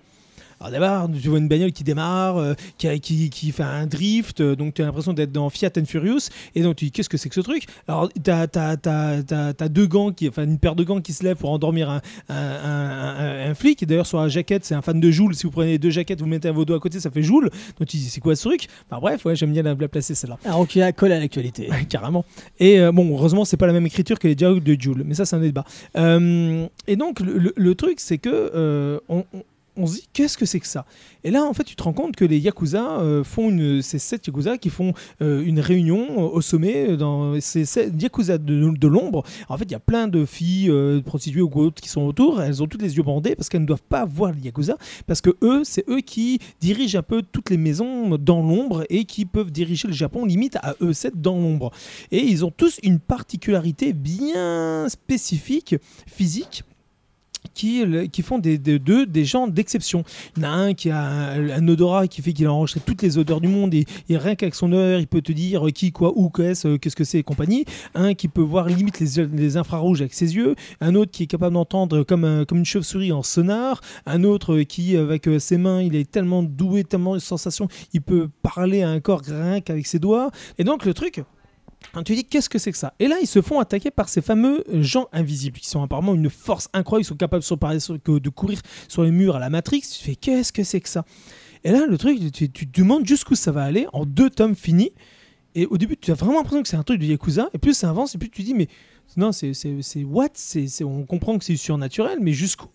Alors d'abord, tu vois une bagnole qui démarre, euh, qui, qui, qui fait un drift, euh, donc tu as l'impression d'être dans Fiat and Furious, et donc tu dis qu'est-ce que c'est que ce truc? Alors tu as, deux gants, qui, enfin une paire de gants qui se lèvent pour endormir un, un, un- flic, et d'ailleurs sur la jaquette, c'est un fan de Joule, si vous prenez les deux jaquettes, vous mettez vos doigts à côté, ça fait Joule, donc tu dis c'est quoi ce truc? Enfin bref, ouais, j'aime bien la, la placer celle-là. Alors, qui a collé à l'actualité. Ouais, carrément. Et euh, bon, heureusement, c'est pas la même écriture que les dialogues de Jules, mais ça, c'est un débat. Et donc, le, le- le truc, c'est que on, on- on se dit, qu'est-ce que c'est que ça? Et là, en fait, tu te rends compte que les Yakuza euh, font. C'est sept Yakuza qui font euh, une réunion euh, au sommet dans ces sept Yakuza de, de l'ombre. En fait, il y a plein de filles, prostituées ou autres qui sont autour. Elles ont toutes les yeux bandés parce qu'elles ne doivent pas voir les Yakuza. Parce que eux, c'est eux qui dirigent un peu toutes les maisons dans l'ombre et qui peuvent diriger le Japon limite à eux 7 dans l'ombre. Et ils ont tous une particularité bien spécifique, physique. Qui, font des, d'eux des gens d'exception. Il y en a un qui a un, odorat qui fait qu'il a enregistré toutes les odeurs du monde et, rien qu'avec son odeur, il peut te dire qui, quoi, où, qu'est-ce, euh, qu'est-ce que c'est et compagnie. Un qui peut voir limite les, infrarouges avec ses yeux. Un autre qui est capable d'entendre comme, comme une chauve-souris en sonar. Un autre qui, avec euh, ses mains, il est tellement doué, tellement de sensations, il peut parler à un corps rien qu'avec ses doigts. Et donc le truc, tu dis qu'est-ce que c'est que ça? Et là, ils se font attaquer par ces fameux gens invisibles qui sont apparemment une force incroyable. Ils sont capables de courir sur les murs à la Matrix. Tu fais qu'est-ce que c'est que ça? Et là, le truc, tu, te demandes jusqu'où ça va aller en deux tomes finis. Et au début, tu as vraiment l'impression que c'est un truc de Yakuza. Et plus ça avance, et plus tu dis, mais non, c'est what? C'est- On comprend que c'est surnaturel, mais jusqu'où?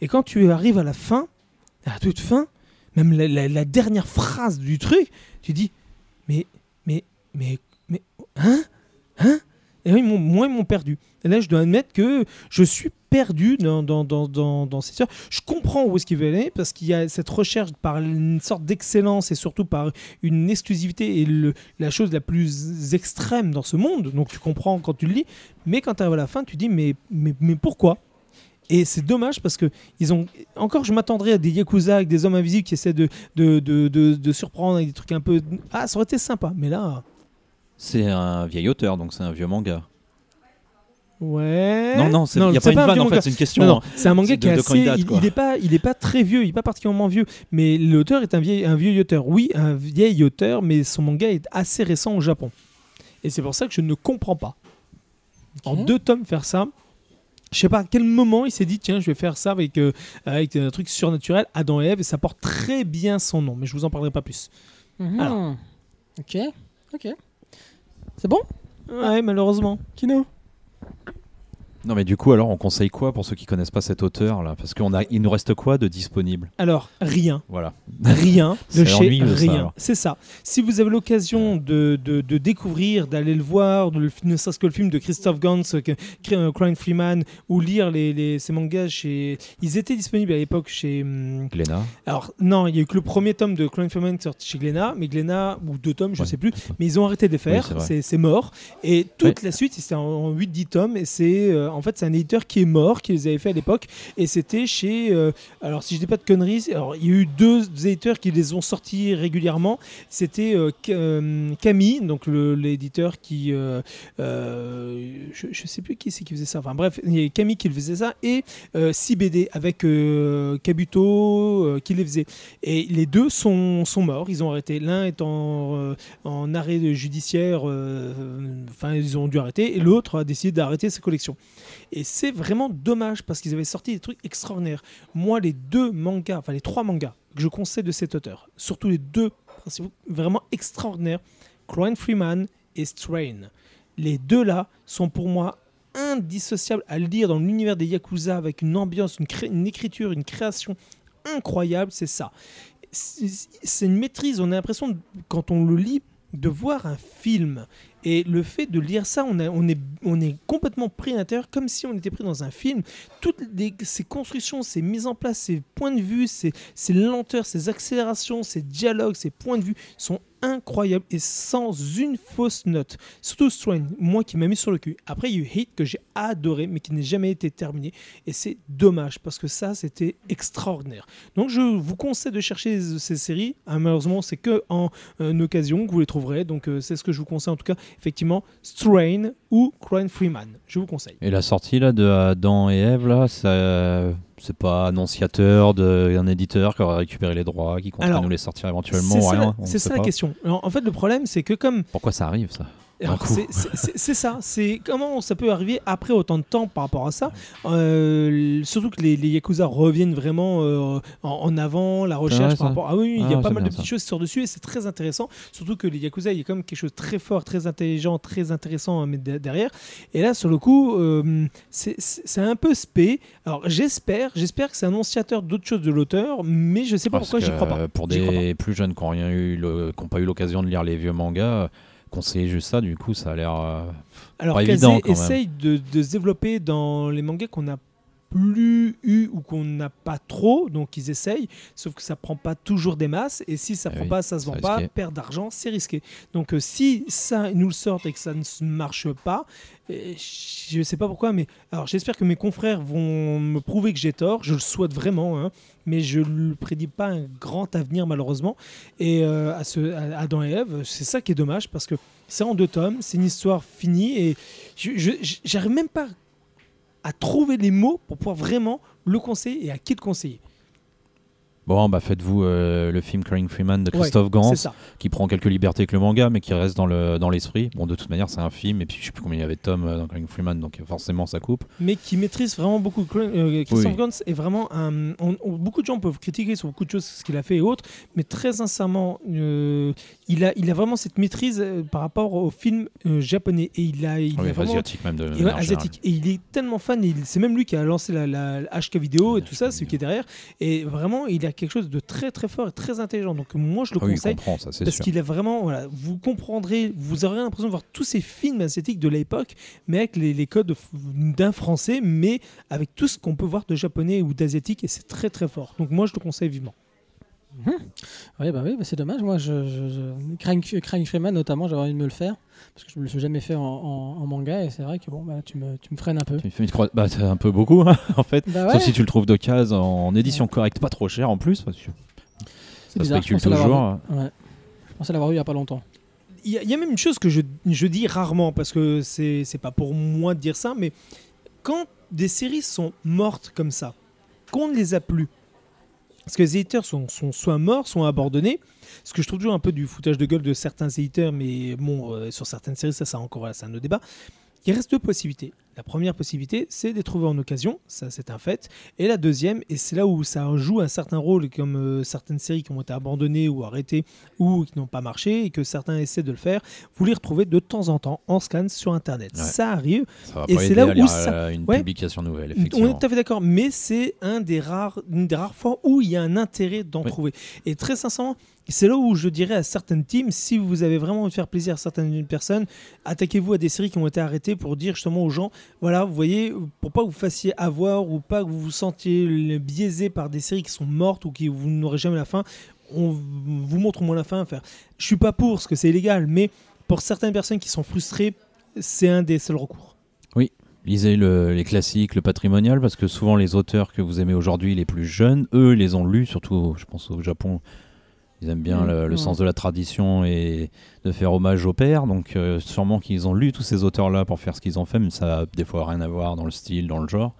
Et quand tu arrives à la fin, à la toute fin, même la, la- dernière phrase du truc, tu dis, mais, mais, mais, hein? Hein? Et oui, moi, ils m'ont perdu. Et là, je dois admettre que je suis perdu dans, dans, dans, dans, dans ces histoires. Je comprends où est-ce qu'ils veulent aller, parce qu'il y a cette recherche par une sorte d'excellence et surtout par une exclusivité et la chose la plus extrême dans ce monde. Donc tu comprends quand tu le lis, mais quand tu arrives à la fin, tu dis mais, mais, mais pourquoi? Et c'est dommage parce que ils ont encore je m'attendrais à des yakuza avec des hommes invisibles qui essaient de, de, de, de, de surprendre avec des trucs un peu ah ça aurait été sympa mais là C'est un vieil auteur, donc c'est un vieux manga. ouais Non, non, il n'y a c'est pas une un vanne en manga. fait, c'est une question. Non, non, hein. c'est un manga C'est qui est de- assez. il date, il, quoi. il est pas, il est pas très vieux, il est pas particulièrement vieux, mais l'auteur est un vieil, un vieux auteur. Oui, un vieil auteur, mais son manga est assez récent au Japon. Et c'est pour ça que je ne comprends pas. En deux tomes faire ça. Je sais pas à quel moment il s'est dit tiens je vais faire ça avec, euh, avec un truc surnaturel Adam et Ève et ça porte très bien son nom mais je vous en parlerai pas plus. Mhm. Alors. Ok, ok. C'est bon? Ouais malheureusement. Kino? Non, mais du coup, alors, on conseille quoi pour ceux qui connaissent pas cet auteur là? Parce qu'il nous reste quoi de disponible? Alors rien. Voilà. rien de chez rien. C'est ça. Si vous avez l'occasion de, de, de découvrir, d'aller le voir, de le, ne serait-ce que le film de Christophe Gans, euh, que- euh, Crying Freeman, ou lire les, les, ces mangas chez. Ils étaient disponibles à l'époque chez. hum, Glénat Alors, non, il y a eu que le premier tome de Crying Freeman sorti chez Glénat, mais Glénat, ou deux tomes, je Ouais. sais plus, mais ils ont arrêté de les faire, Oui, c'est mort. Et toute la suite, c'est en, 8-10 tomes, et c'est euh, en fait, c'est un éditeur qui est mort, qui les avait fait à l'époque, et c'était chez. euh, alors, si je dis pas de conneries, alors il y a eu deux éditeurs qui les ont sortis régulièrement. C'était euh, euh, Camille, donc l'éditeur qui. je, je sais plus qui c'est qui faisait ça. Enfin bref, il y a Camille qui le faisait ça, et CBD avec euh, qui les faisait. Et les deux sont, sont morts, ils ont arrêté. L'un est en, arrêt judiciaire, enfin ils ont dû arrêter, et l'autre a décidé d'arrêter sa collection. Et c'est vraiment dommage parce qu'ils avaient sorti des trucs extraordinaires. Moi, les deux mangas, enfin les trois mangas que je conseille de cet auteur, surtout les deux principaux, vraiment extraordinaires, Crying Freeman et Strain. Les deux là sont pour moi indissociables à lire dans l'univers des Yakuza avec une ambiance, une, écriture, une création incroyable, c'est ça. C'est une maîtrise, on a l'impression, quand on le lit, de voir un film. Et le fait de lire ça, on, est, complètement pris à l'intérieur, comme si on était pris dans un film. Toutes ces constructions, ces mises en place, ces points de vue, ces, ces lenteurs, ces accélérations, ces dialogues, ces points de vue sont incroyables et sans une fausse note. Surtout Strain, moi qui m'a mis sur le cul. Après, il y a eu Hit que j'ai adoré, mais qui n'a jamais été terminé. Et c'est dommage parce que ça, c'était extraordinaire. Donc, je vous conseille de chercher ces séries. Ah, malheureusement, c'est que en euh, occasion que vous les trouverez. Donc, euh, c'est ce que je vous conseille en tout cas. Effectivement, Strain ou Crying Freeman. Je vous conseille. Et la sortie là de Adam et Ève là, ça, c'est pas annonciateur de- d'un éditeur qui aurait récupéré les droits, qui compte nous les sortir éventuellement C'est ça, rien. sait ça la question. Alors, en fait, le problème, c'est que comme Pourquoi ça arrive ça? C'est- ça, c'est comment ça peut arriver après autant de temps par rapport à ça. Euh, surtout que les, les Yakuza reviennent vraiment euh, en, en avant, la recherche par rapport. Ah oui, il y a Ah, pas mal de petites ça. choses qui sortent dessus et c'est très intéressant. Surtout que les Yakuza, il y a quand même quelque chose de très fort, très intelligent, très intéressant à mettre de- derrière. Et là, sur le coup, euh, c'est- un peu spé. Alors j'espère, j'espère que c'est annonciateur d'autres choses de l'auteur, mais je sais pas Parce pourquoi j'y crois pas. Pour crois des plus jeunes qui n'ont rien eu, qui n'ont pas eu l'occasion de lire les vieux mangas, conseiller juste ça, du coup, ça a l'air. euh, Alors Pas évident, quand même. essaye de, de se développer dans les mangas qu'on n'a plus eu ou qu'on n'a pas trop, donc ils essayent, sauf que ça prend pas toujours des masses, et si ça Eh prend oui, pas, ça se vend pas, perdre d'argent, c'est risqué. Donc euh, si ça nous le sortent et que ça ne marche pas, et je sais pas pourquoi, mais alors j'espère que mes confrères vont me prouver que j'ai tort, je le souhaite vraiment, hein, mais je ne prédis pas un grand avenir malheureusement. Et euh, à, ce, à Adam et Ève, c'est ça qui est dommage parce que c'est en deux tomes, c'est une histoire finie et j'arrive même pas à trouver les mots pour pouvoir vraiment le conseiller et à qui le conseiller. Bon, bah faites-vous euh, le film Crying Freeman de Ouais, Christophe Gans, qui prend quelques libertés avec le manga, mais qui reste dans le dans l'esprit. Bon, de toute manière, c'est un film, et puis je sais plus combien il y avait de tomes euh, dans Crying Freeman, donc forcément ça coupe. mais qui maîtrise vraiment beaucoup. Euh, Christophe Oui. Gans est vraiment un. on- on- beaucoup de gens peuvent critiquer sur beaucoup de choses, ce qu'il a fait et autres, mais très sincèrement, euh, il, a, il a vraiment cette maîtrise par rapport au film japonais. Et il a, il Oui, a vraiment. asiatique même de. Et ouais, asiatique. Et il est tellement fan, c'est même lui qui a lancé la, la- la HK vidéo et tout ça, c'est lui qui est derrière. Et vraiment, il a quelque chose de très très fort et très intelligent. Donc moi, je le. Ah oui, conseille. ça Parce qu'il a vraiment, voilà, vous comprendrez, vous aurez l'impression de voir tous ces films asiatiques de l'époque, mais avec les, les codes d'un français, mais avec tout ce qu'on peut voir de japonais ou d'asiatique, et c'est très très fort. Donc moi, je le conseille vivement. Oui, bah oui, bah c'est dommage. Moi, je, je, je- Freeman, notamment, j'aurais envie de me le faire. Parce que je ne me le suis jamais fait en, en- en manga. Et c'est vrai que bon, bah, tu, me, tu me freines un peu. Tu fais une croix- Bah, c'est un peu beaucoup, hein, en fait. Bah ouais, Sauf si tu le trouves d'occasion en édition correcte, pas trop cher en plus, parce que c'est ça bizarre. Je spécule pensais l'avoir toujours. Ouais. Je pensais l'avoir vu il n'y a pas longtemps. Il y, a- y même une chose que je, je dis rarement, parce que c'est c'est pas pour moi de dire ça, mais quand des séries sont mortes comme ça, qu'on ne les a plus, parce que les éditeurs sont, sont soit morts, soit abandonnés, ce que je trouve toujours un peu du foutage de gueule de certains éditeurs, mais bon, euh, sur certaines séries, ça, ça encore, voilà, c'est un autre débat. Il reste deux possibilités. La première possibilité, c'est de les trouver en occasion, ça c'est un fait. Et la deuxième, et c'est là où ça joue un certain rôle, comme euh, certaines séries qui ont été abandonnées ou arrêtées ou qui n'ont pas marché, et que certains essaient de le faire, vous les retrouvez de temps en temps en scan sur Internet. Ouais. Ça arrive, Ça Et c'est là où ça- euh, une Ouais. publication nouvelle, on est effectivement. tout à fait d'accord, mais c'est un des rares, une des rares fois où il y a un intérêt d'en Oui. trouver. Et très sincèrement, c'est là où je dirais à certaines teams, si vous avez vraiment envie de faire plaisir à certaines personnes, attaquez-vous à des séries qui ont été arrêtées pour dire justement aux gens, voilà, vous voyez, pour pas que vous fassiez avoir ou pas que vous vous sentiez biaisé par des séries qui sont mortes ou qui vous n'aurez jamais la fin, on vous montre au moins la fin. Enfin, je suis pas pour, parce que c'est illégal, mais pour certaines personnes qui sont frustrées, c'est un des seuls recours. Lisez le- les classiques, le patrimonial, parce que souvent les auteurs que vous aimez aujourd'hui, les plus jeunes, eux, les ont lus, surtout, je pense au Japon. Ils aiment bien le, le ouais. sens de la tradition et de faire hommage au père. Donc, euh, sûrement qu'ils ont lu tous ces auteurs-là pour faire ce qu'ils ont fait, mais ça a des fois rien à voir dans le style, dans le genre.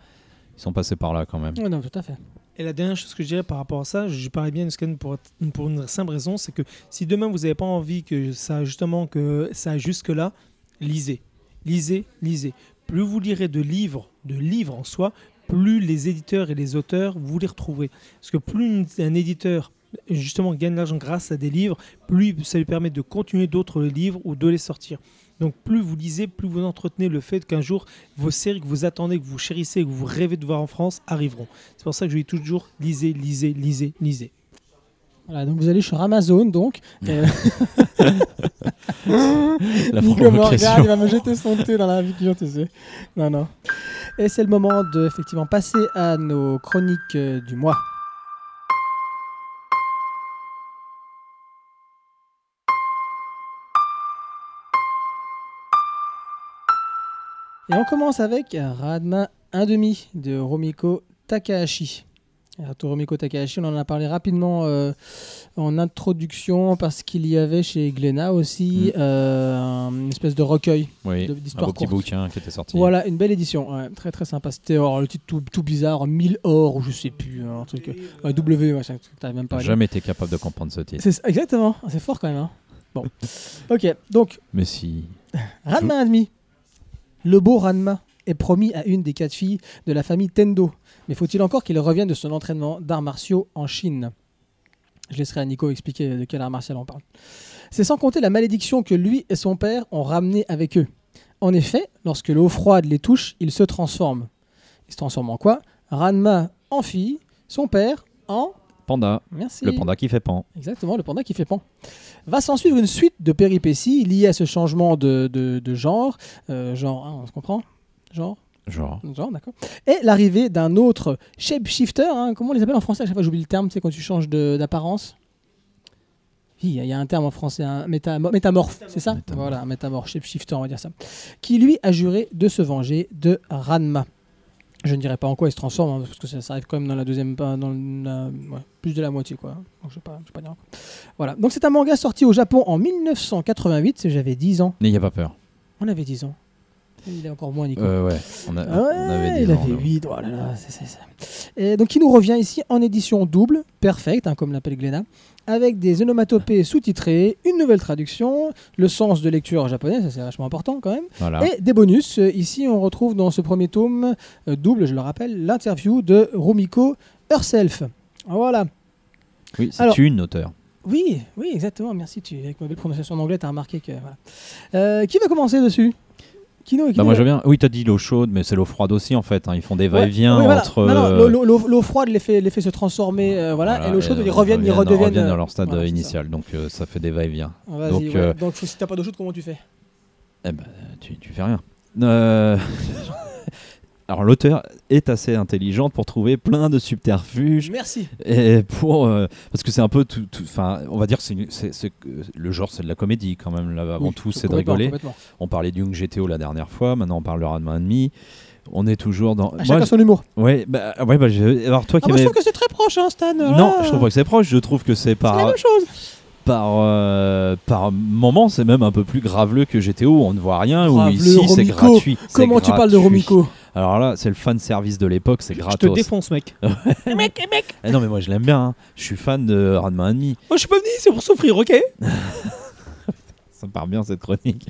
Ils sont passés par là quand même. Ouais, non, tout à fait. Et la dernière chose que je dirais par rapport à ça, je parlais bien de scan pour, pour une simple raison, c'est que si demain vous n'avez pas envie que ça justement que ça aille jusque là, lisez, lisez, lisez. Plus vous lirez de livres, de livres en soi, plus les éditeurs et les auteurs vous les retrouverez. Parce que plus un éditeur justement gagne de l'argent grâce à des livres, plus ça lui permet de continuer d'autres livres ou de les sortir. Donc plus vous lisez, plus vous entretenez le fait qu'un jour vos séries que vous attendez, que vous chérissez, que vous rêvez de voir en France arriveront. C'est pour ça que je dis toujours lisez, lisez, lisez, lisez. Voilà, donc vous allez sur Amazon, donc. Euh, La Nico me regarde, provocation. il va me jeter son thé dans la figure, tu sais. Non, non. Et c'est le moment de effectivement passer à nos chroniques euh, du mois. Et on commence avec Radma 1,5 de Romiko Takahashi. Tout Romiko Takahashi, on en a parlé rapidement euh, en introduction parce qu'il y avait chez Glénat aussi Mm. euh, une espèce de recueil. Oui, un d'histoire beau petit bouquin qui était sorti. Voilà, une belle édition, ouais, très très sympa. C'était oh, le titre tout, tout bizarre, 1000 or ou je sais plus, un truc. euh, W, un que t'arrives même pas. Jamais été capable de comprendre ce titre. C'est exactement, c'est fort quand même. hein. Bon, ok, donc Mais si. Ranma 1,5. Le beau Ranma est promis à une des quatre filles de la famille Tendo. Mais faut-il encore qu'il revienne de son entraînement d'arts martiaux en Chine? Je laisserai à Nico expliquer de quel art martial on parle. C'est sans compter la malédiction que lui et son père ont ramenée avec eux. En effet, lorsque l'eau froide les touche, ils se transforment. Ils se transforment en quoi? Ranma en fille, son père en... Panda. Merci. Le panda qui fait pan. Exactement, le panda qui fait pan. Va s'en suivre une suite de péripéties liées à ce changement de, de- de genre. Euh, genre, hein, on se comprend? Genre? Genre. Genre, d'accord. Et l'arrivée d'un autre shapeshifter, hein, comment on les appelle en français? À chaque fois, j'oublie le terme, c'est quand tu changes d'apparence. Il y a un terme en français, un métamo- métamorphe, c'est ça? Métamorphe. Voilà, un métamorphe, shapeshifter, on va dire ça. Qui lui a juré de se venger de Ranma. Je ne dirais pas en quoi il se transforme, hein, parce que ça, ça arrive quand même dans la deuxième, pas dans la- ouais, plus de la moitié, quoi. Donc je vais pas, je vais pas dire encore. Voilà. Donc c'est un manga sorti au Japon en 1988, c'est- j'avais 10 ans. N'ayez pas peur. On avait 10 ans. Il est encore moins, Nico. Euh, ouais. On, a- Ah ouais, on avait il 10 ans. avait nous. 8, oh là là, c'est- c'est ça. Et donc il nous revient ici en édition double, perfecte, hein, comme l'appelle Glénat, avec des onomatopées sous-titrées, une nouvelle traduction, le sens de lecture japonais, ça c'est vachement important quand même, Voilà. et des bonus. Euh, Ici on retrouve dans ce premier tome euh, double, je le rappelle, l'interview de Rumiko herself. Voilà. Oui, c'est une auteur. Oui, oui, exactement, merci. Tu, avec ma belle prononciation en anglais, tu as remarqué que... Voilà. Euh, qui va commencer dessus? Kino, Bah, Kino moi va- je viens. Oui, t'as dit l'eau chaude, mais c'est l'eau froide aussi en fait. hein. Ils font des va-et-vient voilà. entre. Non, non, euh, l'eau- froide les fait, les fait se transformer, euh, voilà, voilà, et l'eau chaude, ils reviennent, ils redeviennent. dans euh, leur stade voilà, euh, ça. initial. Donc euh, ça fait des va-et-vient. Donc, ouais. Donc, si t'as pas d'eau chaude, comment tu fais? Eh ben, tu, tu fais rien. Euh, Alors l'auteur est assez intelligente pour trouver plein de subterfuges Merci. et pour euh, parce que c'est un peu tout, enfin on va dire que c'est une- c'est- c'est- le genre c'est de la comédie quand même là avant Oui, tout c'est de rigoler. On parlait du Young GTO la dernière fois, maintenant on parle de Ranma demi. On est toujours dans. À chacun son humour. je- ouais, bah, ouais, bah, je- alors toi Ah, qui moi, je avais- trouve que c'est très proche, hein, Stan. Non, je trouve pas que c'est proche. Je trouve que c'est C'est la par même chose. par euh, par moment, c'est même un peu plus graveleux que GTO. On ne voit rien. Ou ici, c'est gratuit. c'est Comment tu parles de. Romico? Alors là, c'est le fan service de l'époque, c'est Je te gratos. défonce, mec. Eh non, mais moi je l'aime bien. hein. Je suis fan de Ranma 1,5. Moi, je suis pas venu, c'est pour souffrir, ok Ça me part bien cette chronique.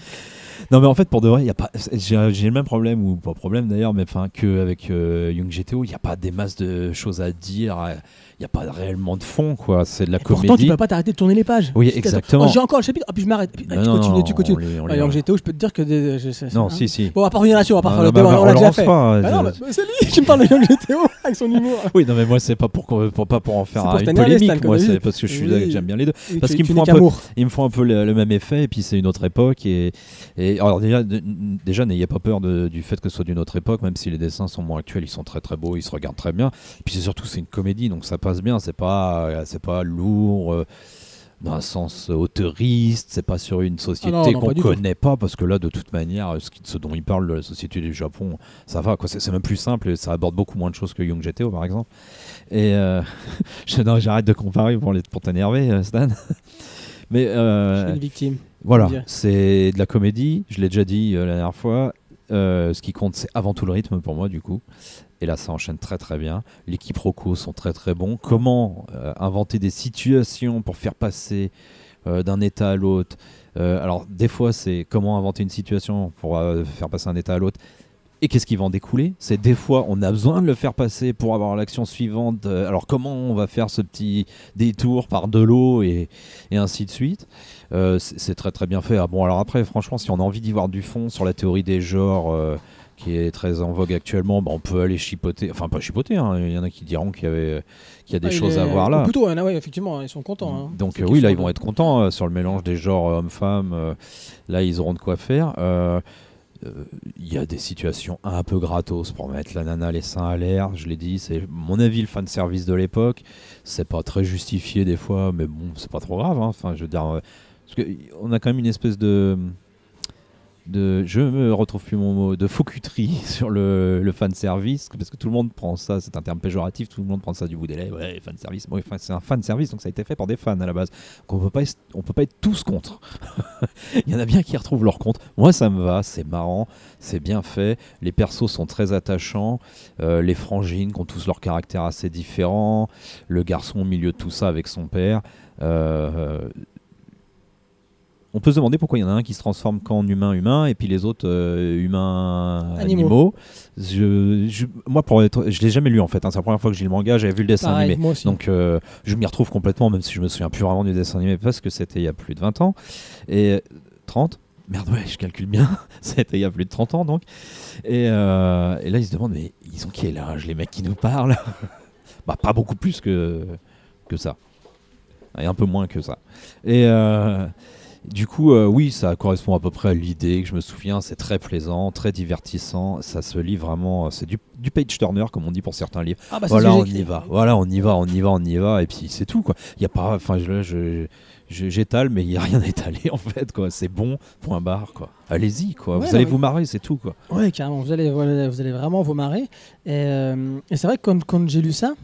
Non, mais en fait, pour de vrai, il y a pas. J'ai j'ai le même problème, ou pas problème d'ailleurs, mais enfin, qu'avec euh, Young GTO, il n'y a pas des masses de choses à dire. euh, n'y a pas réellement de fond, quoi. C'est de la Et Pourtant, tu comédie. peux pas t'arrêter de tourner les pages. Oui, exactement. Oh, J'ai encore le chapitre, ah, puis je m'arrête. Puis, ah, Non, tu non, continues, tu continues. on les- Young GTO, je peux te dire que. des- je sais- Non, hein. si, si. Bon, on va pas revenir là-dessus, on va pas faire le bah, débat, bah, on l'a déjà fait. pas, Bah non, mais c'est lui qui me parle de Young GTO avec son humour. Oui, non, mais moi, c'est pas pour, pas pour en faire pour une polémique. Moi, c'est parce que j'aime bien les deux. Parce qu'ils me font un peu- le, même effet, et puis c'est une autre époque. Et, alors déjà, n'ayez pas peur du fait que ce soit d'une autre époque, même si les dessins sont moins actuels, ils sont très très beaux, ils se regardent très bien. Et puis c'est surtout c'est une comédie, donc ça passe bien. C'est pas c'est pas lourd. euh, d'un sens auteuriste, c'est pas sur une société Ah non, non, qu'on connaît pas, parce que là, de toute manière, ce, qui- ce dont il parle de la société du Japon, ça va, quoi. C'est, même plus simple et ça aborde beaucoup moins de choses que Young GTO, par exemple. Et euh, j'arrête de comparer pour, les- pour t'énerver, euh, Stan. Mais Je euh, suis une victime. voilà, c'est de la comédie, je l'ai déjà dit euh, la dernière fois. Euh, ce qui compte, c'est avant tout le rythme pour moi, du coup. Et là, ça enchaîne très très bien. Les quiproquos sont très très bons. Comment euh, inventer des situations pour faire passer euh, d'un état à l'autre? Alors, des fois, c'est comment inventer une situation pour faire passer un état à l'autre. Et qu'est-ce qui va en découler? C'est des fois, on a besoin de le faire passer pour avoir l'action suivante. Alors, comment on va faire ce petit détour par de l'eau et ainsi de suite Euh, c'est très très bien fait. Ah, bon, alors après, franchement, si on a envie d'y voir du fond sur la théorie des genres euh, qui est très en vogue actuellement, bah, on peut aller chipoter. Enfin, pas chipoter, hein, il y en a qui diront qu'il y, avait, qu'il y a des Ah, choses à voir ou là. Plutôt, ouais, effectivement, ils sont contents. hein. Donc euh, oui, là ils vont être contents sur le mélange des genres hommes-femmes. là ils auront de quoi faire. Il y a des situations un peu gratos pour mettre la nana les seins à l'air. Je l'ai dit, c'est mon avis le fan service de l'époque. C'est pas très justifié des fois, mais bon, c'est pas trop grave. hein. Enfin, je veux dire, parce que y- on a quand même une espèce de de, je me retrouve plus mon mot, de faucuterie sur le, le fan service, parce que tout le monde prend ça, c'est un terme péjoratif, tout le monde prend ça du bout des lèvres, ouais, fan service, bon, c'est un fan service, donc ça a été fait par des fans à la base. Donc on peut pas, on peut pas être tous contre. Il y en a bien qui retrouvent leur compte. Moi ça me va, c'est marrant, c'est bien fait, les persos sont très attachants, euh, les frangines qui ont tous leur caractère assez différent, le garçon au milieu de tout ça avec son père. euh, on peut se demander pourquoi il y en a un qui se transforme qu'en humain humain et puis les autres euh, humains Animaux. animaux. Je, je- moi, pour être, je l'ai jamais lu en fait. hein. C'est la première fois que j'ai lu le manga. J'avais vu le dessin Pareil, animé. Donc euh, je m'y retrouve complètement, même si je me souviens plus vraiment du dessin animé parce que c'était il y a plus de 20 ans. Et 30 Merde, ouais, je calcule bien. c'était il y a plus de 30 ans donc. Et, euh, et là, ils se demandent, mais ils ont quel âge les mecs qui nous parlent? Bah, pas beaucoup plus que, que ça. Et un peu moins que ça. Et. Euh, du coup, euh, oui, ça correspond à peu près à l'idée que je me souviens. C'est très plaisant, très divertissant. Ça se lit vraiment. C'est du, du page turner, comme on dit pour certains livres. Ah, bah, voilà, on y va. Voilà, on y va, on y va, on y va. Et puis c'est tout, quoi. Il y a pas. Enfin, je, je- je- j'étale, mais il y a rien à étaler en fait, quoi. C'est bon. Point barre, quoi. Allez-y, quoi. Ouais, vous allez vous marrer, c'est tout, quoi. Ouais, carrément. Vous allez, vous allez vraiment vous marrer. Et, euh, et c'est vrai que quand, quand j'ai lu ça,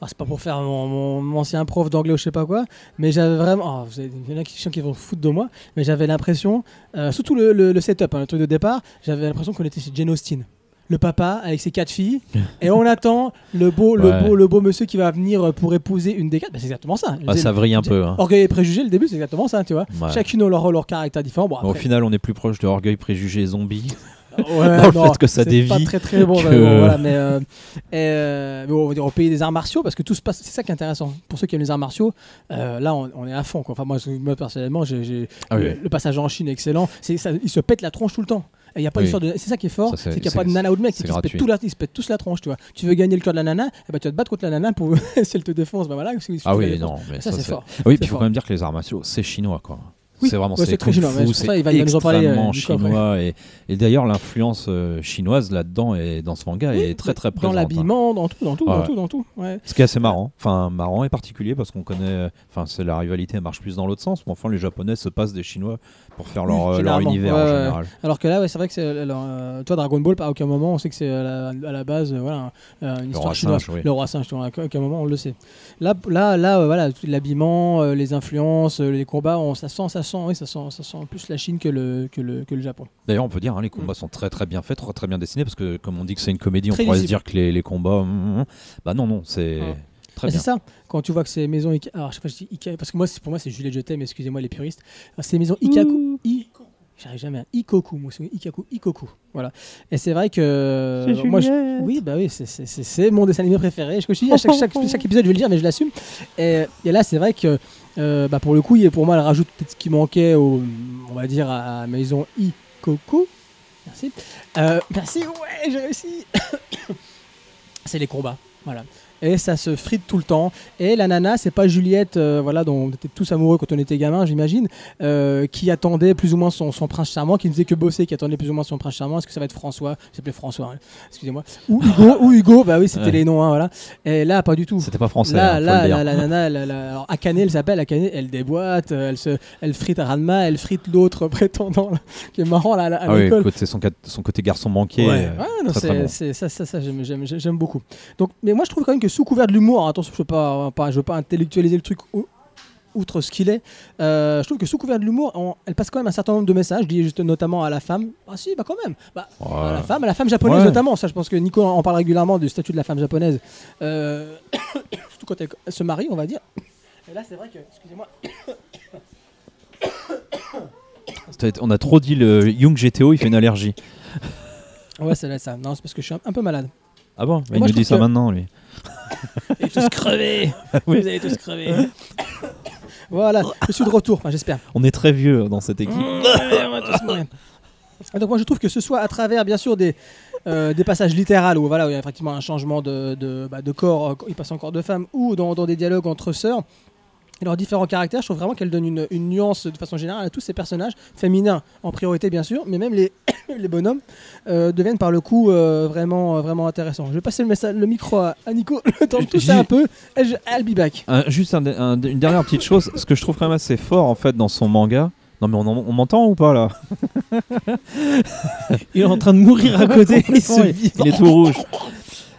alors c'est pas pour faire mon, mon- mon ancien prof d'anglais ou je sais pas quoi, mais j'avais vraiment. oh, avez- il y en a qui, qui vont foutre de moi, mais j'avais l'impression, euh, surtout le, le- le setup, hein, le truc de départ, j'avais l'impression qu'on était chez Jane Austen. Le papa avec ses quatre filles, et on attend le beau, le Ouais. beau, le beau monsieur qui va venir pour épouser une des quatre. Bah, c'est exactement ça. Ah, ça vrille un peu. hein. Orgueil et préjugé, le début, c'est exactement ça, tu vois. Ouais. Chacune a leur, leur caractère différent. Bon, Au final, on est plus proche de orgueil, préjugé, zombie. Ouais, dans le fait que ça dévie pas très très bon, que- vraiment, voilà, mais, euh, et, euh, mais on va dire au pays des arts martiaux parce que tout se passe c'est ça qui est intéressant pour ceux qui aiment les arts martiaux euh, là on, on est à fond quoi. enfin moi, moi, personnellement j'ai, Ah oui. le, le passage en Chine est excellent c'est, ils se pètent la tronche tout le temps il y a pas Oui. de c'est ça qui est fort c'est, qu'il n'y a pas de nana ou de mec se, pètent gratuit. tout la, ils se pètent tous la tronche tu vois tu veux gagner le cœur de la nana et ben tu vas te battre contre la nana pour si elle te défonce ben voilà si- Ah oui, non, mais ça, c'est fort Oui, puis il faut quand même dire que les arts martiaux, c'est chinois, quoi. Oui. C'est vraiment Ouais, c'est c'est kung fu, euh, extrêmement après. chinois et, et d'ailleurs l'influence euh, chinoise là-dedans et dans ce manga Oui, est très très dans présente. hein. l'habillement dans tout dans tout dans tout dans tout ouais. Ce qui est assez marrant, enfin marrant et particulier parce qu'on connaît, enfin c'est la rivalité marche plus dans l'autre sens, mais enfin les Japonais se passent des Chinois pour faire leur, euh, leur univers Ouais, en général. Alors que là, ouais, c'est vrai que c'est. alors, euh, toi, Dragon Ball, à aucun moment, on sait que c'est à la, à la base, euh, voilà, euh, une histoire chinoise. oui. Le roi singe, à aucun moment, on le sait. Là, là, là, euh, voilà, l'habillement, euh, les influences, euh, les combats, on, ça sent, ça sent, oui, ça sent, ça sent plus la Chine que le, que le, que le Japon. D'ailleurs on peut dire hein, les combats sont très très bien faits, très très bien dessinés parce que comme on dit que c'est une comédie, on pourrait se dire que les, les combats, hum, hum, bah non non c'est. Très bien. c'est ça, quand tu vois que c'est maison Ika. Alors, je sais pas, je dis Ika, parce que moi, pour moi, c'est Juliette Je t'aime, excusez-moi les puristes. Alors, C'est maison Ikaku. I- J'arrive jamais à Ikoku, moi, c'est Ikaku, Ikoku. Voilà. Et c'est vrai que. moi, je- Oui, bah oui, c'est- mon dessin animé préféré. Je je dis à chaque, chaque, chaque épisode, je vais le dire, mais je l'assume. Et, et là, c'est vrai que euh, bah, pour le coup, il- pour moi, elle rajoute peut-être ce qui manquait, au, on va dire, à, à Maison Ikoku. Merci. Euh, merci, ouais, j'ai réussi. c'est les combats. Voilà. Et ça se frite tout le temps. Et la nana, c'est pas Juliette, euh, voilà, dont on était tous amoureux quand on était gamin, j'imagine, euh, qui attendait plus ou moins son, son prince charmant, qui ne faisait que bosser, qui attendait plus ou moins son prince charmant. Est-ce que ça va être François? Il s'appelait François, hein, excusez-moi. Ou Hugo, ou Hugo, bah oui, c'était Ouais. les noms, hein, voilà. Et là, pas du tout. C'était pas français. Là, hein, là, dire. la, nana, elle, elle- alors Akane, elle s'appelle Akane, elle déboîte, euh, elle, se, elle frite Ranma, elle frite l'autre prétendant, là, qui est marrant là, à, Ah oui, côté- son, son côté garçon manqué. Ouais. euh, non, très, c'est, très bon. c'est- ça, ça, j'aime beaucoup. Donc, mais moi, je trouve quand même que sous couvert de l'humour, attention, je veux pas, pas, je veux pas intellectualiser le truc ou- outre ce qu'il est. euh, je trouve que sous couvert de l'humour, elle passe quand même un certain nombre de messages, liés juste notamment à la femme. Ah si, bah quand même. Bah, à la femme, à la femme japonaise Ouais. notamment. Ça, je pense que Nico en parle régulièrement du statut de la femme japonaise, Euh, surtout quand elle, elle se marie, on va dire. Et là, c'est vrai que, excusez-moi, On a trop dit le Young GTO, il fait une allergie. ouais, c'est ça. Non, c'est parce que je suis un, un peu malade. Ah bon? Il nous dit ça maintenant, lui. Vous allez tous crever. Oui. Vous allez tous crever. voilà, je suis de retour, enfin j'espère. On est très vieux dans cette équipe. Ouais, on va tous mourir. Et donc moi je trouve que ce soit à travers bien sûr des, euh, des passages littéraux où, voilà, où il y a effectivement un changement de, de, bah, de corps, euh, il passe en corps de femme, ou dans, dans des dialogues entre sœurs, et leurs différents caractères, je trouve vraiment qu'elle donne une, une nuance de façon générale à tous ces personnages, féminins en priorité bien sûr, mais même les, les bonhommes euh, deviennent par le coup euh, vraiment, euh, vraiment intéressants. Je vais passer le, message, le micro à, à Nico, le temps de J'ai- tousser un peu, et je, I'll be back. Un- juste un- un- une dernière petite chose, ce que je trouve quand même assez fort en fait dans son manga. Non mais on, en- on m'entend ou pas là? Il est en train de mourir à côté. il se il est tout rouge.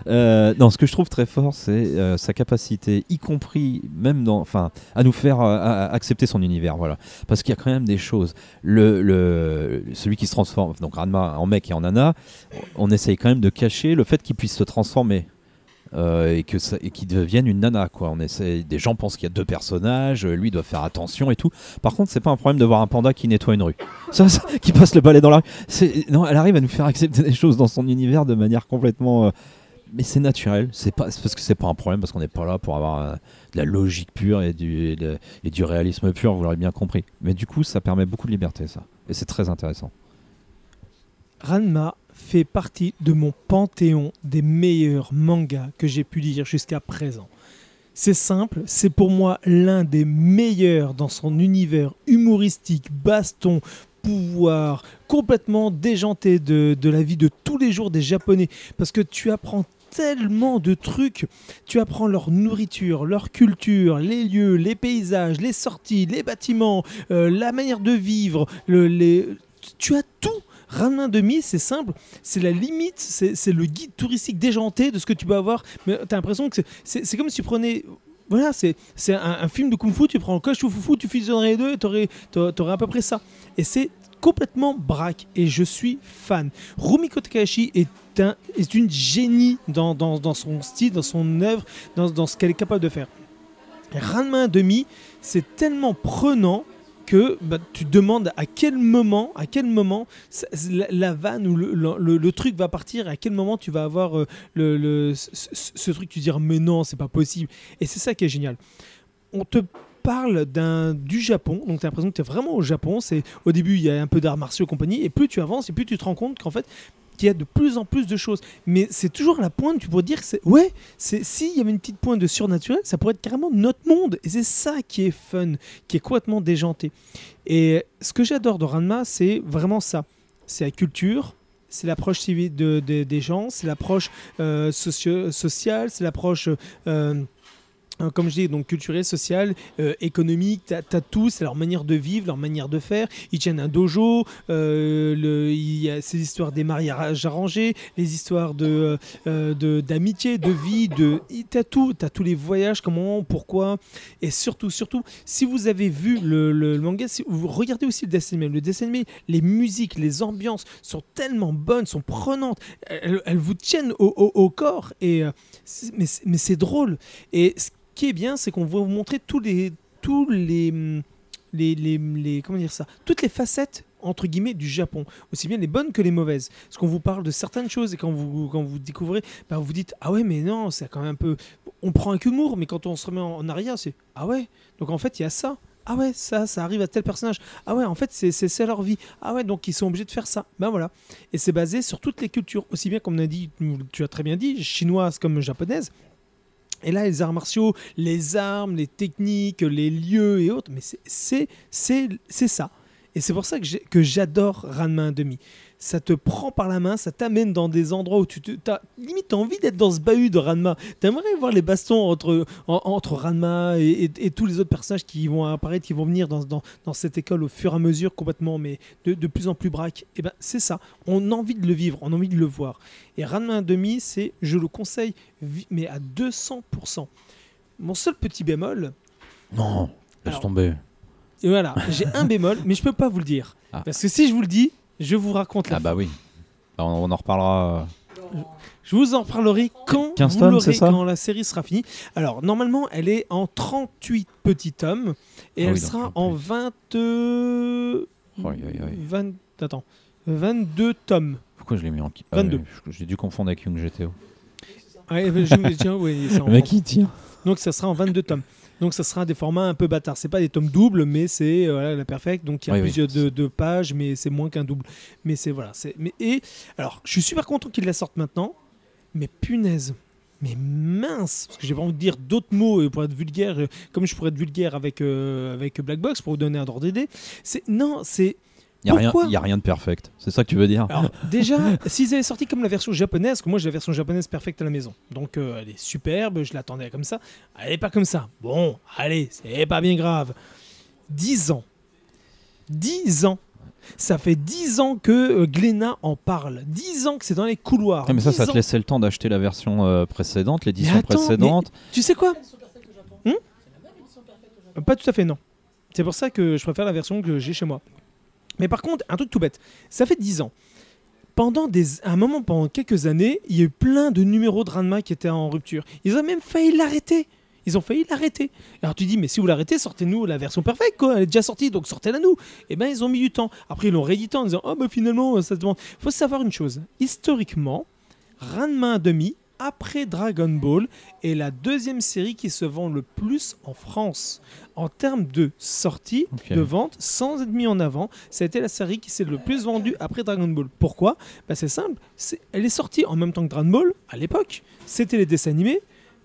Euh, non, ce que je trouve très fort, c'est euh, sa capacité, y compris même dans, enfin, à nous faire euh, accepter son univers, voilà. Parce qu'il y a quand même des choses. Le, celui qui se transforme, donc Ranma en mec et en nana, on essaye quand même de cacher le fait qu'il puisse se transformer. et que et qu'il devienne une nana quoi. On essaie, des gens pensent qu'il y a deux personnages, lui doit faire attention et tout. Par contre, c'est pas un problème de voir un panda qui nettoie une rue, qui passe le balai dans la rue. Non, elle arrive à nous faire accepter des choses dans son univers de manière complètement. Mais c'est naturel, c'est pas parce que c'est pas un problème parce qu'on n'est pas là pour avoir euh, de la logique pure et du, et du réalisme pur, vous l'aurez bien compris. Mais du coup, ça permet beaucoup de liberté, ça, et c'est très intéressant. Ranma fait partie de mon panthéon des meilleurs mangas que j'ai pu lire jusqu'à présent. C'est simple, c'est pour moi l'un des meilleurs dans son univers humoristique, baston, pouvoir, complètement déjanté de, de la vie de tous les jours des Japonais. Parce que tu apprends tellement de trucs. Tu apprends leur nourriture, leur culture, les lieux, les paysages, les sorties, les bâtiments, euh, la manière de vivre, le- tu as tout. Ranma demi, c'est simple, c'est la limite, c'est le guide touristique déjanté de ce que tu peux avoir. Mais t'as l'impression que c'est- comme si tu prenais. Voilà, c'est un, un film de kung fu, tu prends le coach foufou, tu fusionnerais les deux et t'aurais t'aurais à peu près ça. Et c'est complètement braque et je suis fan. Rumiko Takahashi est, un, est une génie dans, son style, dans son œuvre, dans, ce qu'elle est capable de faire. Ranma 1,5, c'est tellement prenant que bah, tu demandes à quel moment, à quel moment la, vanne ou le, truc va partir, à quel moment tu vas avoir euh, ce, truc, tu diras mais non, c'est pas possible. Et c'est ça qui est génial. On te parle du Japon, donc tu as l'impression que tu es vraiment au Japon. C'est au début il y a un peu d'arts martiaux et compagnie, et plus tu avances, et plus tu te rends compte qu'en fait qu'il y a de plus en plus de choses. Mais c'est toujours la pointe, tu pourrais dire que ouais, s'il y avait une petite pointe de surnaturel, ça pourrait être carrément notre monde. Et c'est ça qui est fun, qui est complètement déjanté. Et ce que j'adore de Ranma, c'est vraiment ça. C'est la culture, c'est l'approche civile de, de- des gens, c'est l'approche euh, sociale, c'est l'approche, euh, comme je dis, donc culturelle, sociale, euh, économique. T'as as tout, c'est leur manière de vivre, leur manière de faire. Ils tiennent un dojo, euh, le- il y a ces histoires des mariages arrangés, les histoires de euh, de- d'amitié, de, vie, de, t'as tout, t'as tous les voyages, comment, pourquoi, et surtout, surtout, si vous avez vu le, manga, si vous regardez aussi le dessin animé, le dessin animé, les musiques, les ambiances sont tellement bonnes, sont prenantes, elles, vous tiennent au, corps, et euh, mais, mais c'est drôle. Et ce qui est bien, c'est qu'on va vous montrer tous les, tous les, hum, les, les, les- comment dire ça, toutes les facettes entre guillemets du Japon, aussi bien les bonnes que les mauvaises. Parce qu'on vous parle de certaines choses et quand vous, quand vous découvrez, bah, vous dites ah ouais mais non c'est quand même un peu, on prend un humour mais quand on se remet en, arrière c'est ah ouais donc en fait il y a ça. Ah ouais, ça, ça arrive à tel personnage. Ah ouais, en fait, c'est leur vie. Ah ouais, donc ils sont obligés de faire ça. Ben voilà. Et c'est basé sur toutes les cultures, aussi bien comme on a dit, tu as très bien dit, chinoise comme japonaise. Et là, les arts martiaux, les armes, les techniques, les lieux et autres, mais c'est- ça. Et c'est pour ça que j'adore Ranma 1,5. Ça te prend par la main, ça t'amène dans des endroits où tu te, as, limite envie d'être dans ce bahut de Ranma. T'aimerais voir les bastons entre, en- entre Ranma et, et- et tous les autres personnages qui vont apparaître, qui vont venir dans, dans, dans cette école au fur et à mesure complètement, mais de, de plus en plus braque. Et ben c'est ça. On a envie de le vivre, on a envie de le voir. Et Ranma 1,5, c'est, je le conseille, mais à 200%. Mon seul petit bémol, Non, laisse tomber. et voilà, j'ai un bémol, mais je peux pas vous le dire. Ah. Parce que si je vous le dis, je vous raconte la Ah bah oui. Bah, on, on en reparlera. euh, Je vous en reparlerai quand 15 vous tomes, l'aurez, c'est ça quand la série sera finie. Alors, normalement, elle est en 38 petits tomes et Ah elle oui, donc sera en en plus. 20, euh, Aïe, aïe, aïe. 20 attends, 22 tomes. Pourquoi je l'ai mis en. qui- 22. ouais, je- J'ai dû confondre avec Young GTO. Ouais, je- je- tiens, ouais, c'est en-. Donc, ça sera en 22 tomes. Donc, ça sera des formats un peu bâtards. C'est pas des tomes doubles, mais c'est euh, voilà, la perfecte. Donc, il y a Oui, oui. plusieurs de, de pages, mais c'est moins qu'un double. Mais c'est voilà. c'est- Mais, et alors, je suis super content qu'ils la sortent maintenant. Mais punaise, mais mince, parce que j'ai pas envie de dire d'autres mots euh, pour être vulgaire, euh, comme je pourrais être vulgaire avec, euh, avec Black Box pour vous donner un ordre d'idée. C'est non, c'est Il n'y a, rien- Pourquoi y a rien de perfect. C'est ça que tu veux dire alors déjà s'ils avaient sorti comme la version japonaise, que moi j'ai la version japonaise perfecte à la maison, donc euh, elle est superbe, je l'attendais comme ça. Elle est pas comme ça. Bon, allez, c'est pas bien grave. 10 ans, 10 ans. Ça fait 10 ans que euh, Glénat en parle. 10 ans que c'est dans les couloirs. Ah, mais ça, 10 ça te ans. laissait le temps d'acheter la version euh, précédente, l'édition Mais précédente. Tu sais quoi Hmm Pas tout à fait, non. C'est pour ça que je préfère la version que j'ai chez moi. Mais par contre, un truc tout bête, ça fait 10 ans. Pendant des, un moment, pendant quelques années, il y a eu plein de numéros de Ranma qui étaient en rupture. Ils ont même failli l'arrêter. Ils ont failli l'arrêter. Alors tu dis, mais si vous l'arrêtez, sortez-nous la version parfaite. Elle est déjà sortie, donc sortez-la nous. Et ben ils ont mis du temps. Après, ils l'ont réédité en disant, oh, bah finalement, ça demande. faut savoir une chose. Historiquement, Ranma 1,5, après Dragon Ball, est la deuxième série qui se vend le plus en France. En termes de sortie, de vente, sans être mis en avant, ça a été la série qui s'est le plus vendue après Dragon Ball. Pourquoi? Bah, C'est simple, elle est sortie en même temps que Dragon Ball, à l'époque. C'était les dessins animés,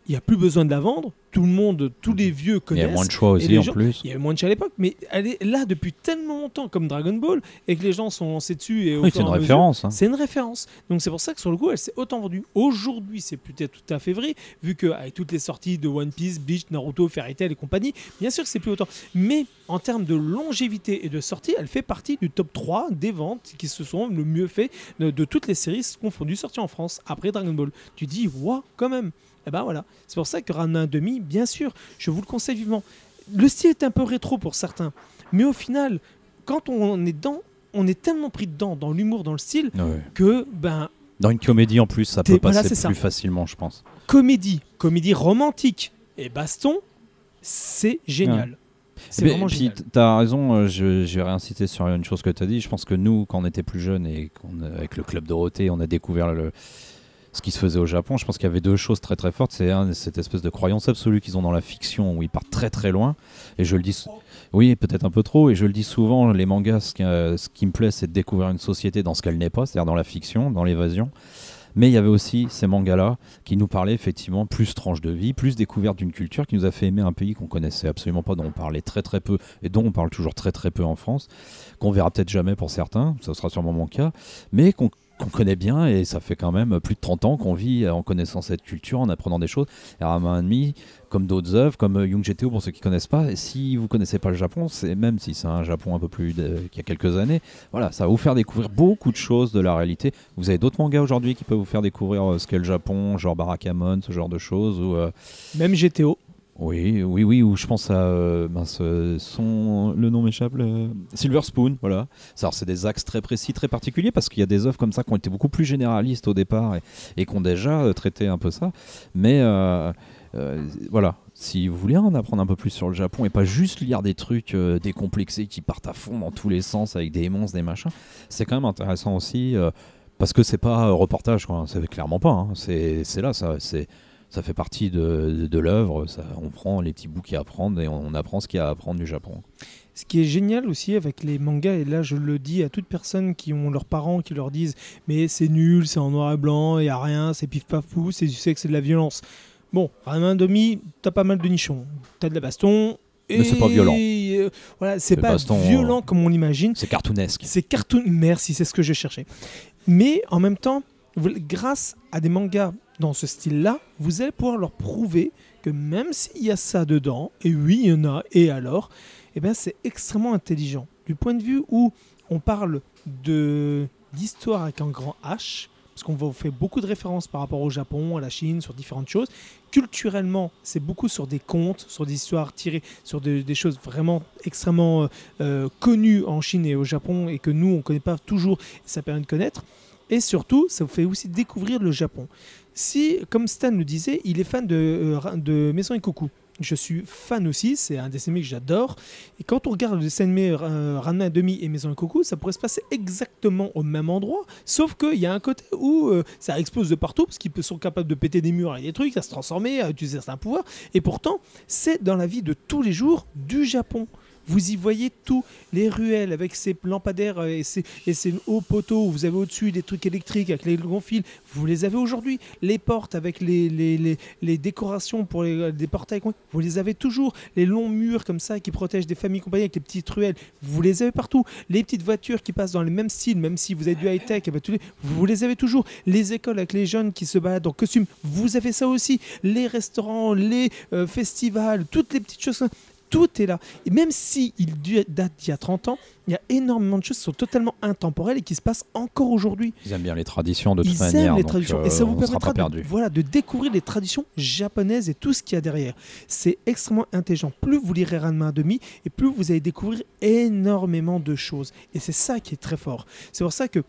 il n'y a plus besoin de la vendre, tout le monde, tous les vieux Il y connaissent. a moins de choix aussi en gens- plus. Il y avait moins de chez à l'époque, mais elle est là depuis tellement longtemps comme Dragon Ball et que les gens sont lancés dessus. Et Oui, c'est une référence. hein. c'est une référence. Donc c'est pour ça que sur le coup, elle s'est autant vendue. Aujourd'hui, c'est peut-être tout à fait vrai, vu qu'avec toutes les sorties de One Piece, Bleach, Naruto, Fairy Tail et compagnie, bien sûr que c'est plus autant. Mais en termes de longévité et de sortie, elle fait partie du top 3 des ventes qui se sont le mieux fait de, de toutes les séries confondues sorties en France après Dragon Ball. Tu dis, waouh, quand même. Et ben voilà. C'est pour ça que Ranma 1,5, bien sûr, je vous le conseille vivement. Le style est un peu rétro pour certains, mais au final, quand on est dans, on est tellement pris dedans, dans l'humour, dans le style, Ouais. que ben Dans une comédie en plus, ça peut passer plus ça. facilement, je pense. comédie, comédie romantique et baston, c'est génial. C'est Mais- vraiment puis génial. t- t'as raison, euh, je, je vais réinciter sur une chose que tu as dit. Je pense que nous, quand on était plus jeunes et qu'on, avec le club Dorothée, on a découvert le, ce qui se faisait au Japon. Je pense qu'il y avait deux choses très très fortes. C'est cette espèce de croyance absolue qu'ils ont dans la fiction où ils partent très très loin. Et je le dis, oui, peut-être un peu trop. Et je le dis souvent, les mangas, ce qui, euh, ce qui me plaît, c'est de découvrir une société dans ce qu'elle n'est pas, c'est-à-dire dans la fiction, dans l'évasion. Mais il y avait aussi ces mangas-là qui nous parlaient effectivement plus tranche de vie, plus découverte d'une culture qui nous a fait aimer un pays qu'on connaissait absolument pas, dont on parlait très très peu et dont on parle toujours très très peu en France, qu'on verra peut-être jamais pour certains, ça sera sûrement mon cas, mais qu'on qu'on connaît bien et ça fait quand même plus de 30 ans qu'on vit en connaissant cette culture, en apprenant des choses. Et Rama demi, comme d'autres œuvres, comme Young GTO pour ceux qui connaissent pas, et si vous connaissez pas le Japon, c'est même si c'est un Japon un peu plus qu'il y a quelques années, voilà, ça va vous faire découvrir beaucoup de choses de la réalité. Vous avez d'autres mangas aujourd'hui qui peuvent vous faire découvrir euh, ce qu'est le Japon, genre Barakamon, ce genre de choses, ou euh, Même GTO. Oui, oui, oui, ou je pense à euh, euh, son, le nom m'échappe, Silver Spoon, voilà. C'est des axes très précis, très particuliers, parce qu'il y a des œuvres comme ça qui ont été beaucoup plus généralistes au départ et, qui ont déjà euh, traité un peu ça. Mais euh, euh, voilà, si vous voulez en apprendre un peu plus sur le Japon et pas juste lire des trucs euh, décomplexés qui partent à fond dans tous les sens avec des monstres, des machins, c'est quand même intéressant aussi. euh, parce que c'est pas un reportage, c'est clairement pas. hein. C'est là, ça, c'est ça fait partie de, l'œuvre. On prend les petits bouts qu'il y a à apprendre et on apprend ce qu'il y a à apprendre du Japon. Ce qui est génial aussi avec les mangas, et là je le dis à toute personne qui ont leurs parents qui leur disent mais c'est nul, c'est en noir et blanc, il n'y a rien, c'est pif paf pouf, c'est du sexe et de la violence. Bon, Ranma demi, t'as pas mal de nichons, t'as de la baston. Mais c'est pas violent. euh, voilà, c'est C'est pas baston, violent comme on l'imagine. C'est cartoonesque. C'est cartoon. Merci, c'est ce que je cherchais. Mais en même temps, grâce à des mangas dans ce style-là, vous allez pouvoir leur prouver que même s'il y a ça dedans, et oui, il y en a, et alors, eh ben, c'est extrêmement intelligent. Du point de vue où on parle de d'histoire avec un grand H, parce qu'on fait beaucoup de références par rapport au Japon, à la Chine, sur différentes choses. Culturellement, c'est beaucoup sur des contes, sur des histoires tirées sur de- des choses vraiment extrêmement euh, euh, connues en Chine et au Japon et que nous, on ne connaît pas toujours, ça permet de connaître. Et surtout, ça vous fait aussi découvrir le Japon. Si, comme Stan le disait, il est fan de, euh, Maison et Coucou. Je suis fan aussi, c'est un dessin animé que j'adore. Et quand on regarde le dessin animé euh, Ranma demi et Maison et Coucou, ça pourrait se passer exactement au même endroit, sauf qu'il y a un côté où euh, ça explose de partout, parce qu'ils sont capables de péter des murs et des trucs, à se transformer, à utiliser certains pouvoirs. Et pourtant, c'est dans la vie de tous les jours du Japon. Vous y voyez tout, les ruelles avec ces lampadaires euh, et ces, hauts poteaux, vous avez au-dessus des trucs électriques avec les longs fils, vous les avez aujourd'hui. Les portes avec les, décorations pour les, des portails, vous les avez toujours. Les longs murs comme ça qui protègent des familles compagnies avec les petites ruelles, vous les avez partout. Les petites voitures qui passent dans les mêmes styles, même si vous avez du high-tech, eh ben, tous vous les avez toujours. Les écoles avec les jeunes qui se baladent en costume, vous avez ça aussi. Les restaurants, les euh, festivals, toutes les petites choses. Tout est là. Et même si il date d'il y a 30 ans, il y a énormément de choses qui sont totalement intemporelles et qui se passent encore aujourd'hui. Ils aiment bien les traditions de toute Ils manière. aiment les traditions. euh, et ça vous permettra de, voilà, de découvrir les traditions japonaises et tout ce qu'il y a derrière. C'est extrêmement intelligent. Plus vous lirez Ranma 1,5 et plus vous allez découvrir énormément de choses. Et c'est ça qui est très fort. C'est pour ça que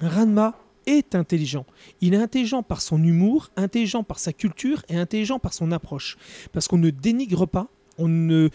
Ranma est intelligent. Il est intelligent par son humour, intelligent par sa culture et intelligent par son approche. Parce qu'on ne dénigre pas, on, ne,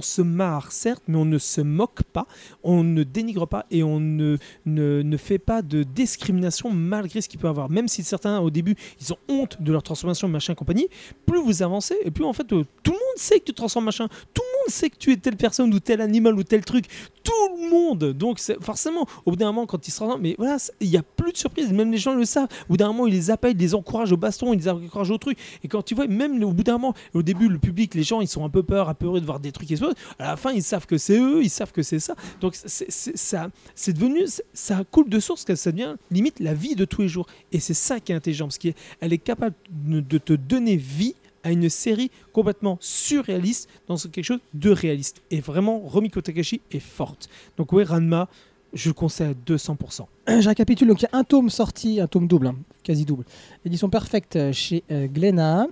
se marre certes, mais on ne se moque pas, on ne dénigre pas et on ne fait pas de discrimination malgré ce qu'il peut avoir. Même si certains au début ils ont honte de leur transformation machin compagnie, plus vous avancez et plus en fait euh, tout le monde sait que tu transformes machin, tout le monde sait que tu es telle personne ou tel animal ou tel truc, tout le monde. Donc forcément au bout d'un moment quand ils se transforment, mais voilà, il n'y a plus de surprise, même les gens le savent. Au bout d'un moment ils les appellent, ils les encouragent au baston, ils les encouragent au truc. Et quand tu vois, même au bout d'un moment, au début le public, les gens ils sont un peu peur, apeurés de voir des trucs exploser. À la fin ils savent que c'est eux, ils savent que c'est ça. Donc c'est ça, c'est devenu, ça coule de source que ça devient limite la vie de tous les jours. Et c'est ça qui est intelligent, parce qu'elle est capable de te donner vie à une série complètement surréaliste dans quelque chose de réaliste. Et vraiment, Romiko Takashi est forte. Donc oui, Ranma, je le conseille à 200%. Je récapitule, donc il y a un tome sorti, un tome double, hein, quasi double. Édition parfaite euh, chez euh, Glénat.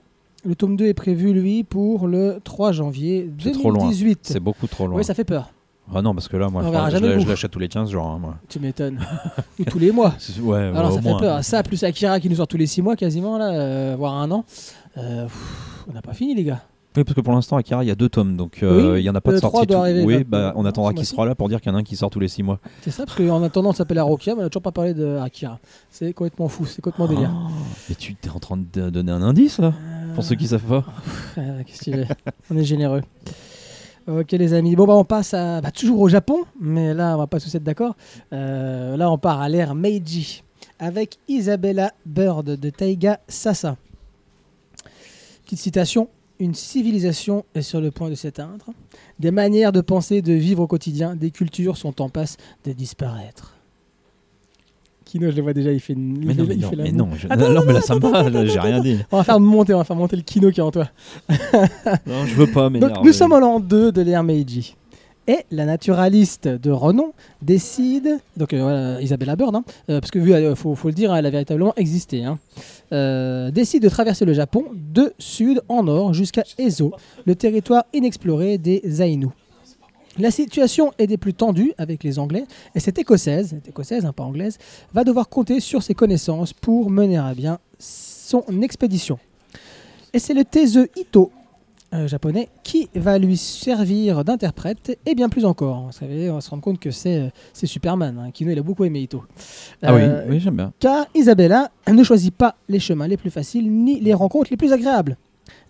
Le tome 2 est prévu, lui, pour le 3 janvier C'est trop loin. 2018. C'est beaucoup trop loin. Oui, ça fait peur. Ah non, parce que là, moi, On je, verra je jamais l'ai- le je bout. l'achète tous les 15 jours. hein, moi. Tu m'étonnes. Ou tous les mois. C'est- Ouais, Alors ouais, au ça moins. fait peur. Ça, plus Akira qui nous sort tous les 6 mois quasiment, là, euh, voire un an. Euh, pff, on n'a pas fini, les gars. Oui, parce que pour l'instant, Akira, il y a deux tomes, donc euh, Oui, il y en a pas de le sortie. 3 doit tout- arriver, oui, va- bah, on attendra ce qu'il mois-ci. sera là pour dire qu'il y en a un qui sort tous les 6 mois. C'est ça, parce qu'en attendant, ça s'appelle Arokia, mais on n'a toujours pas parlé de Akira. C'est complètement fou, c'est complètement délire. Oh, mais tu es en train de donner un indice là Pour ceux qui savent pas Euh, Qu'est-ce que tu veux? On est généreux. Ok les amis, bon bah on passe bah, toujours au Japon, mais là on va pas tous être d'accord. Euh, là on part à l'ère Meiji avec Isabella Bird de Taiga Sasa. Petite citation, une civilisation est sur le point de s'éteindre. Des manières de penser, de vivre au quotidien, des cultures sont en passe de disparaître. Kino, je le vois déjà, il fait, une- Mais non, mais il non, fait mais non, je- Attends, non, mais là ça me va, j'ai rien dit. On va faire monter, on va faire monter le Kino qui est en toi. Non, je veux pas, mais. Donc nous sommes en l'an 2 de l'ère Meiji. Et la naturaliste de renom décide, donc euh, voilà, Isabella Bird, hein, euh, parce que vu, euh, faut, faut le dire, elle a véritablement existé, hein, euh, décide de traverser le Japon de sud en nord jusqu'à Ezo, le territoire inexploré des Ainu. La situation est des plus tendues avec les Anglais, et cette écossaise, cette écossaise, hein, pas anglaise, va devoir compter sur ses connaissances pour mener à bien son expédition. Et c'est le Taiseux Ito, euh, japonais, qui va lui servir d'interprète, et bien plus encore. Vous savez, on va se rendre compte que c'est euh, Superman. Hein. Kino, il a beaucoup aimé Ito. Ah oui, Euh, oui j'aime bien. car Isabella ne choisit pas les chemins les plus faciles ni les rencontres les plus agréables.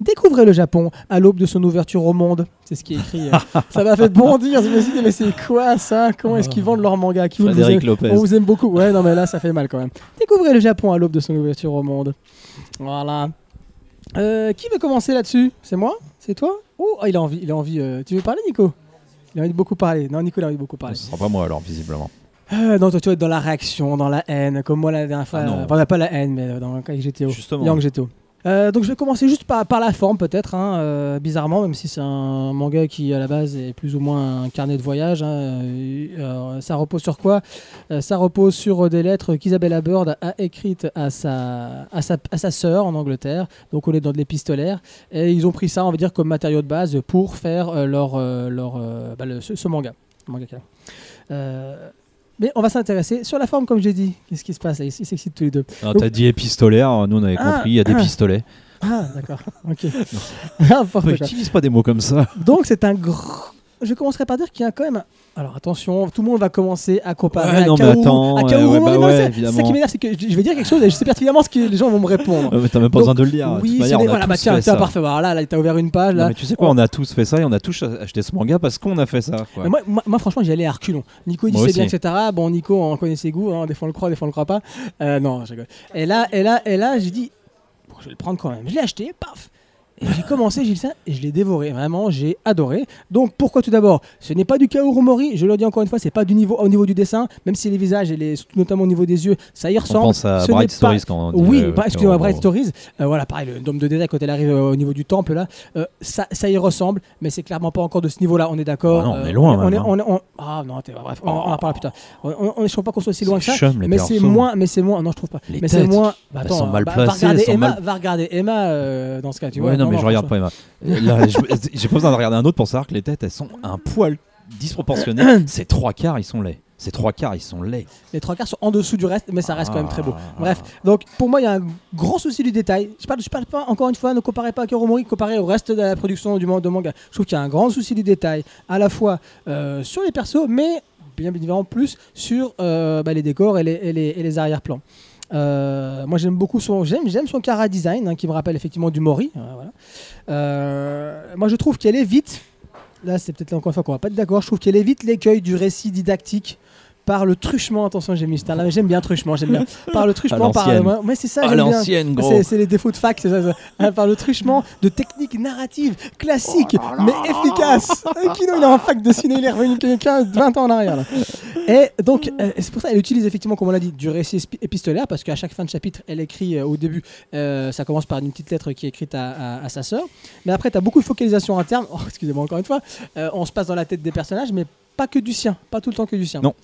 Découvrez le Japon à l'aube de son ouverture au monde. C'est ce qui est écrit. euh. ça m'a fait bondir. Je me suis dit, mais c'est quoi ça? Comment est-ce qu'ils vendent leur manga Qui vous Frédéric aime- Lopez. On vous aime beaucoup. Ouais, non, mais là, ça fait mal quand même. Découvrez le Japon à l'aube de son ouverture au monde. Voilà. Euh, qui veut commencer là-dessus? C'est moi? C'est toi? Oh, ah, il a envie. Il a envie euh, Tu veux parler, Nico? Il a envie de beaucoup parler. Non, Nico, il a envie de beaucoup parler. Ce sera pas moi alors, visiblement. Euh, non, toi, tu vas être dans la réaction, dans la haine, comme moi la dernière fois. Ah non. Enfin, pas la haine, mais dans le cas GTO. Justement. Young GTO. Euh, donc je vais commencer juste par, la forme peut-être, hein, euh, bizarrement, même si c'est un manga qui à la base est plus ou moins un carnet de voyage. hein, euh, ça repose sur quoi? Ça repose sur des lettres qu'Isabella Bird a écrites à sa, à, sa, à sa sœur en Angleterre. Donc on est dans de l'épistolaire. Et ils ont pris ça, on va dire, comme matériau de base pour faire leur, leur, bah, ce, manga mais on va s'intéresser sur la forme, comme j'ai dit. Qu'est-ce qui se passe là? Ils s'excitent tous les deux. Ah, Donc- T'as dit épistolaire, nous on avait Ah, compris, il y a des ah. pistolets. Ah, d'accord. Ok. N'importe quoi. N'utilise pas des mots comme ça. Donc c'est un gros. Je commencerai par dire qu'il y a quand même. Alors attention, tout le monde va commencer à comparer Ouais, à non, mais attends, à Kaoru ouais, bah ouais, c'est- c'est ça qui m'énerve, c'est que je vais dire quelque chose et je sais pertinemment ce que les gens vont me répondre. Mais T'as même pas Donc, besoin de le dire. De oui, c'est manière, a voilà, bah tiens, parfait. Voilà, là, t'as ouvert une page. Non, Là. mais tu sais quoi, on a tous fait ça et on a tous acheté ce manga parce qu'on a fait ça. quoi. Moi, moi, moi, franchement, j'y allais à reculons. Nico il c'est bien, etc. Bon, Nico, on connaît ses goûts. Hein. Des fois, on le croit, des fois, on le croit pas. Euh, non, je rigole. Et là, et là, et là, j'ai dit, bon, je vais le prendre quand même. Je l'ai acheté, paf. Et j'ai commencé, j'ai ça, et je l'ai dévoré. Vraiment, j'ai adoré. Donc, pourquoi tout d'abord? Ce n'est pas du Kaoru Mori. Je le dis encore une fois, c'est pas du niveau au niveau du dessin, même si les visages et les, notamment au niveau des yeux, ça y On ressemble. pense à Ce Bright Stories pas- quand on dit. Oui, bah, excusez-moi. Bright Stories. Euh, voilà, pareil, le dôme de détail quand elle arrive euh, au niveau du temple là, euh, ça, ça y ressemble, mais c'est clairement pas encore de ce niveau-là. On est d'accord. Ah non, on est loin, On est, même, on est- on- ah non, t'es- bref, on, on en parlera plus tard. On, on, on je trouve pas qu'on soit si loin que ça. chum, Mais c'est moins, mais c'est moins. Non, je trouve pas. Les mais c'est moins. Bah, attends, sont mal bah, va regarder Emma, va regarder Emma dans ce cas, tu vois. Mais je regarde pas j'ai pas besoin de regarder un autre pour savoir que les têtes, elles sont un poil disproportionnées. Ces trois quarts, ils sont laids. Ces trois quarts, ils sont laids. Les trois quarts sont en dessous du reste, mais ça reste quand même très beau. Ah. Bref, donc pour moi, il y a un grand souci du détail. Je parle, je parle pas, encore une fois, ne comparez pas à Kuromori, comparez au reste de la production du man- de manga. Je trouve qu'il y a un grand souci du détail, à la fois euh, sur les persos, mais bien évidemment plus sur euh, bah, les décors et les, et les- et les arrière-plans. Euh, moi j'aime beaucoup son j'aime j'aime son cara design hein, qui me rappelle effectivement du Mori euh, voilà. Euh, moi je trouve qu'elle évite là c'est peut-être encore une fois qu'on va pas être d'accord je trouve qu'elle évite l'écueil du récit didactique par le truchement attention j'ai mis ce là mais j'aime bien truchement j'aime bien par le truchement par ouais, c'est ça À j'aime bien l'ancienne, gros. c'est les défauts de fac, c'est ça, ça. Hein, par le truchement de techniques narratives classiques Oh mais efficaces. Euh, Kino, il est en fac de ciné, il est revenu 15, 20 ans en arrière. là. Et donc, euh, c'est pour ça qu'elle utilise effectivement, comme on l'a dit, du récit épistolaire, parce qu'à chaque fin de chapitre, elle écrit euh, au début, euh, ça commence par une petite lettre qui est écrite à, à- à sa sœur. Mais après, tu as beaucoup de focalisation interne. Oh, excusez-moi encore une fois. Euh, on se passe dans la tête des personnages, mais pas que du sien, pas tout le temps que du sien. Non.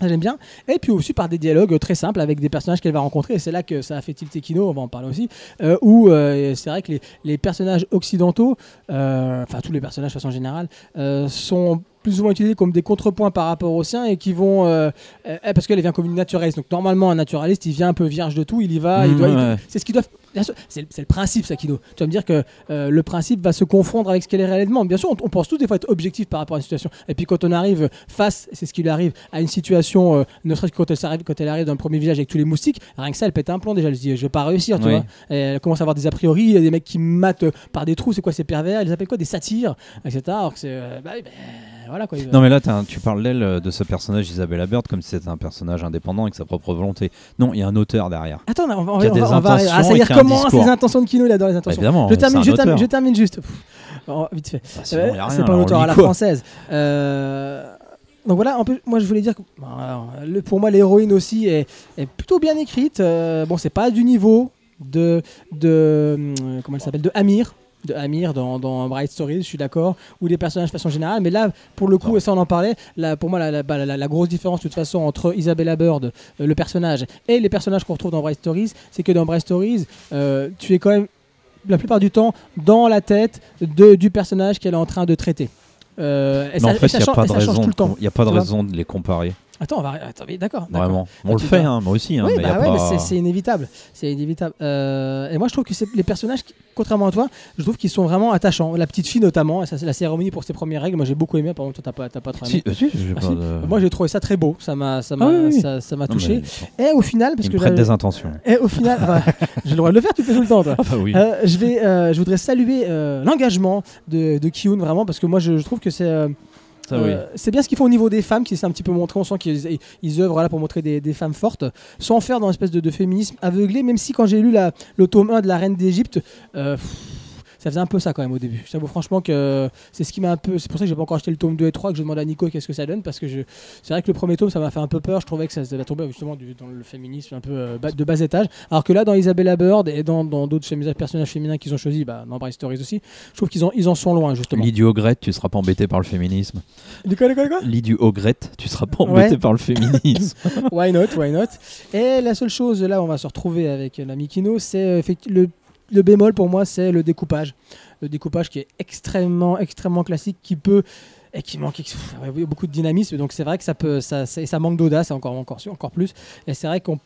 Ça, J'aime bien. Et puis aussi par des dialogues très simples avec des personnages qu'elle va rencontrer. Et c'est là que ça a fait tilter Kino, on va en parler aussi. euh, où euh, c'est vrai que les, les personnages occidentaux, euh, enfin tous les personnages de façon générale, euh, sont plus ou moins utilisés comme des contrepoints par rapport aux siens et qui vont. euh, euh, parce qu'elle vient comme une naturaliste. Donc normalement, un naturaliste, il vient un peu vierge de tout, il y va, il Mmh, doit. ouais. c'est ce qu'ils doivent. Bien sûr, C'est le, principe, ça, Kino. Tu vas me dire que euh, le principe va se confondre avec ce qu'elle est réellement. Bien sûr, on, on pense tous des fois être objectif par rapport à une situation. Et puis quand on arrive face, c'est ce qui lui arrive, à une situation, euh, ne serait-ce que quand elle, s'arrive- quand elle arrive dans le premier village avec tous les moustiques, rien que ça, elle pète un plomb déjà. Elle se dit, je vais pas réussir, tu Oui. vois. Et elle commence à avoir des a priori, il y a des mecs qui matent par des trous, c'est quoi ces pervers? Ils appellent quoi? Des satyres, etc. Alors que c'est. euh, bah, bah, voilà quoi. ils- Non mais là un- tu parles d'elle euh, de ce personnage Isabella Bird comme si c'était un personnage indépendant avec sa propre volonté. Non, il y a un auteur derrière. Attends, on va, on va- des on va-. Ah, ça y est, recommence discours. les intentions de Kino, il adore les Bah, intentions. évidemment, je, termine, je, termine, je termine juste. Pff. Oh, vite fait. Bah, sinon, Euh, c'est pas un auteur à la française. Euh, donc voilà, un peu, moi je voulais dire que bon, alors, le- pour moi l'héroïne aussi est, est plutôt bien écrite. Euh, bon, c'est pas du niveau de, de comment elle s'appelle de Amir. De Amir dans, dans Bright Stories, je suis d'accord, ou des personnages de façon générale, mais là, pour le coup, et ça on en parlait, là, pour moi, la, la- bah, la- la grosse différence de toute façon entre Isabella Bird, euh, le personnage, et les personnages qu'on retrouve dans Bright Stories, c'est que dans Bright Stories, euh, tu es quand même la plupart du temps dans la tête de, du personnage qu'elle est en train de traiter. Euh, et Mais ça- en fait, il n'y a a pas de raison de les comparer. Attends, on va, attends, d'accord. Vraiment. On Ah, le fait, hein, moi aussi. hein, oui, mais bah ouais, pas- mais c'est- inévitable. C'est inévitable. Euh, et moi, je trouve que c'est les personnages, qui- contrairement à toi, je trouve qu'ils sont vraiment attachants. La petite fille, notamment, et ça, c'est la cérémonie pour ses premières règles. Moi, j'ai beaucoup aimé. Par contre, toi, t'as pas, t'as pas trop aimé. Si, euh, si, Ah, pas si. de- Moi, j'ai trouvé ça très beau. Ça m'a, ça m'a, Ah oui, ça, ça touché. mais- Et au final, parce Il que me prête des intentions. et au final, bah, j'ai le droit de le faire. Tu fais tout le temps, toi. Ah bah oui. Euh, je, vais, euh, je voudrais saluer l'engagement de, de Kiyun vraiment parce que moi je, je trouve que c'est Ça, Euh, C'est bien ce qu'ils font au niveau des femmes, qui s'est un petit peu montré. On sent qu'ils ils œuvrent là pour montrer des, femmes fortes, sans faire dans une espèce de, de féminisme aveuglé. Même si quand j'ai lu le tome 1 de la Reine d'Égypte, euh, ça faisait un peu ça quand même au début. Je t'avoue franchement que c'est ce qui m'a un peu. C'est pour ça que j'ai pas encore acheté le tome 2 et 3 que je demande à Nico qu'est-ce que ça donne parce que je... c'est vrai que le premier tome ça m'a fait un peu peur. Je trouvais que ça va tomber justement du- dans le féminisme un peu euh, bas- de bas étage. Alors que là dans Isabella Bird et dans d'autres personnages féminins qu'ils ont choisis, bah, dans Bryce Stories aussi, je trouve qu'ils en, ils en sont loin justement. Lis du Ogrette, tu seras pas embêté par le féminisme. Du quoi, du quoi, du quoi? Lis du Ogrette, tu seras pas Ouais. embêté par le féminisme. Why not, why not? Et la seule chose, là, on va se retrouver avec l'ami Kino, c'est euh, le, le bémol pour moi, c'est le découpage. Le découpage qui est extrêmement, extrêmement classique, qui peut et qui manque beaucoup de dynamisme. Donc c'est vrai que ça peut, ça, ça manque d'audace encore, encore, encore plus. Et c'est vrai qu'on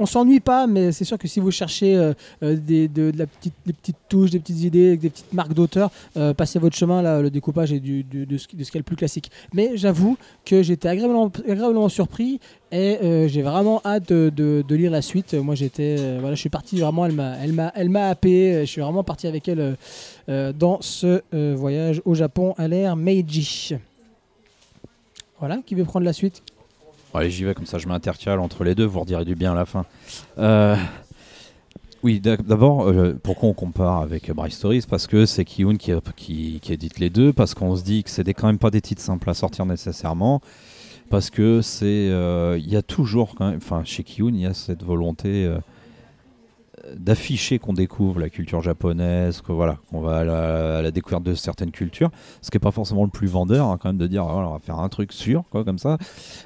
on s'ennuie pas, mais c'est sûr que si vous cherchez euh, euh, des, petites touches, des petites idées, des petites marques d'auteur, euh, passez votre chemin. Là, le découpage est de, ce, qui- de ce qui est le plus classique. Mais j'avoue que j'étais agréablement, surpris et j'ai vraiment hâte de, lire la suite. Moi, j'étais, voilà, je suis parti vraiment. Elle m'a, happé. Je suis vraiment parti avec elle dans ce voyage au Japon à l'ère Meiji. Voilà, qui veut prendre la suite? Allez, j'y vais comme ça, je m'intercale entre les deux, vous redirez du bien à la fin. Euh, Oui, d'abord, euh, pourquoi on compare avec Bryce Stories? Parce que c'est Kiyun qui, qui, édite les deux, parce qu'on se dit que c'est des- quand même pas des titres simples à sortir nécessairement, parce que c'est, euh, il y a toujours enfin chez Kiyun, il y a cette volonté d'afficher qu'on découvre la culture japonaise, que voilà, qu'on va à la, à la découverte de certaines cultures, ce qui est pas forcément le plus vendeur, hein, quand même de dire on va faire un truc sûr, quoi, comme ça.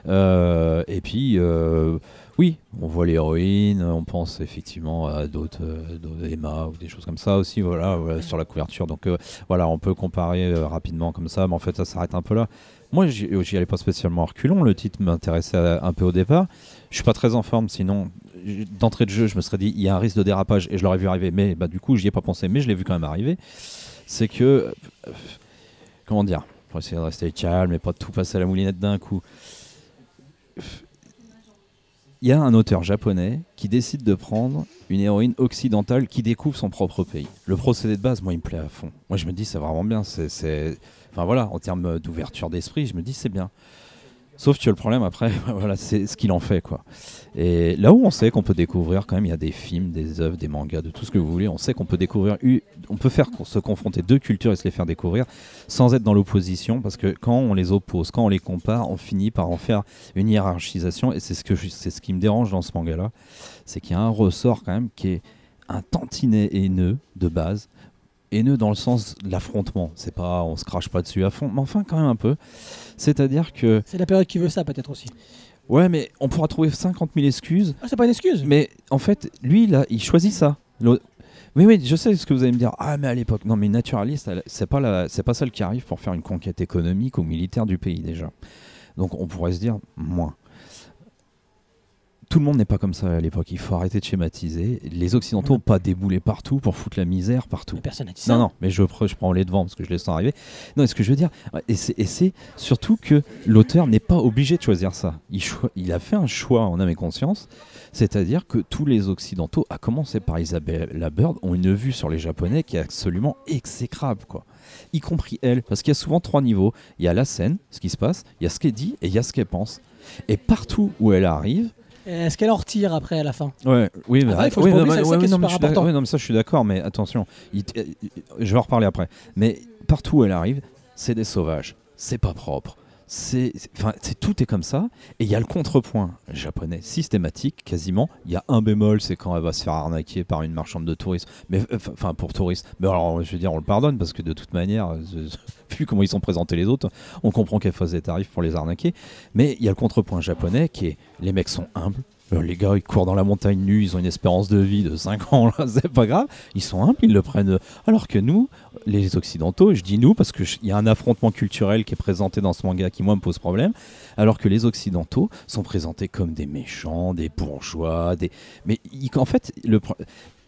Euh, et puis, euh, oui, on voit l'héroïne, on pense effectivement à d'autres, euh, Emma ou des choses comme ça aussi, voilà, voilà, sur la couverture. Donc euh, voilà, on peut comparer rapidement comme ça, mais en fait, ça s'arrête un peu là. Moi, j'y allais pas spécialement en reculons. Le titre m'intéressait un peu au départ. Je suis pas très en forme, sinon d'entrée de jeu, je me serais dit il y a un risque de dérapage et je l'aurais vu arriver. Mais bah, du coup, j'y ai pas pensé, mais je l'ai vu quand même arriver. C'est que euh, comment dire Pour essayer de rester calme et pas tout passer à la moulinette d'un coup. Il y a un auteur japonais qui décide de prendre une héroïne occidentale qui découvre son propre pays. Le procédé de base, moi, il me plaît à fond. Moi, je me dis, c'est vraiment bien. C'est, Enfin voilà, en termes d'ouverture d'esprit, je me dis, c'est bien. Sauf que le problème après, voilà, c'est ce qu'il en fait quoi. Et là où on sait qu'on peut découvrir quand même, il y a des films, des œuvres, des mangas, de tout ce que vous voulez. On sait qu'on peut découvrir, on peut faire se confronter deux cultures et se les faire découvrir sans être dans l'opposition, parce que quand on les oppose, quand on les compare, on finit par en faire une hiérarchisation. Et c'est ce c'est ce qui me dérange dans ce manga-là, c'est qu'il y a un ressort quand même qui est un tantinet haineux de base. Haineux dans le sens de l'affrontement. C'est pas, on se crache pas dessus à fond, mais enfin quand même un peu. C'est-à-dire que C'est la période qui veut ça, peut-être aussi. Ouais, mais on pourra trouver 50 000 excuses. Ah, c'est pas une excuse. Mais en fait, lui, là, il choisit ça. Oui, oui, je sais ce que vous allez me dire. Ah, mais à l'époque, non, mais naturaliste, c'est pas la, c'est pas celle qui arrive pour faire une conquête économique ou militaire du pays déjà. Donc, on pourrait se dire moins. Tout le monde n'est pas comme ça à l'époque. Il faut arrêter de schématiser. Les Occidentaux n'ont pas déboulé partout pour foutre la misère partout. Mais Personne n'a dit ça. Non, non, mais je, pre- je prends les devants parce que je les sens arriver. Non, ce que je veux dire, et c'est, surtout que l'auteur n'est pas obligé de choisir ça. Il, a fait un choix en âme et conscience, c'est-à-dire que tous les Occidentaux, à commencer par Isabella Bird, ont une vue sur les Japonais qui est absolument exécrable, quoi. Y compris elle, parce qu'il y a souvent trois niveaux. Il y a la scène, ce qui se passe, il y a ce qu'elle dit et il y a ce qu'elle pense. Et partout où elle arrive, Est-ce qu'elle en retire après à la fin? Ouais, oui, il faut oui, non, mais- ouais, non, mais super je non, mais ça, je suis d'accord, mais attention, il euh, je vais en reparler après. Mais partout où elle arrive, c'est des sauvages, c'est pas propre. C'est, tout est comme ça. Et il y a le contrepoint japonais systématique, quasiment. Il y a un bémol, c'est quand elle va se faire arnaquer par une marchande de tourisme. Mais euh, enfin, pour touristes. Mais alors, je veux dire, on le pardonne parce que de toute manière, euh, vu comment ils sont présentés les autres, on comprend qu'elle fasse des tarifs pour les arnaquer. Mais il y a le contrepoint japonais qui est les mecs sont humbles. Euh, Les gars, ils courent dans la montagne nue, ils ont une espérance de vie de 5 ans, c'est pas grave. Ils sont humbles, ils le prennent. Alors que nous, les Occidentaux, et je dis nous parce qu'il y a un affrontement culturel qui est présenté dans ce manga qui, moi, me pose problème. Alors que les Occidentaux sont présentés comme des méchants, des bourgeois, des. Mais ils- en fait, le.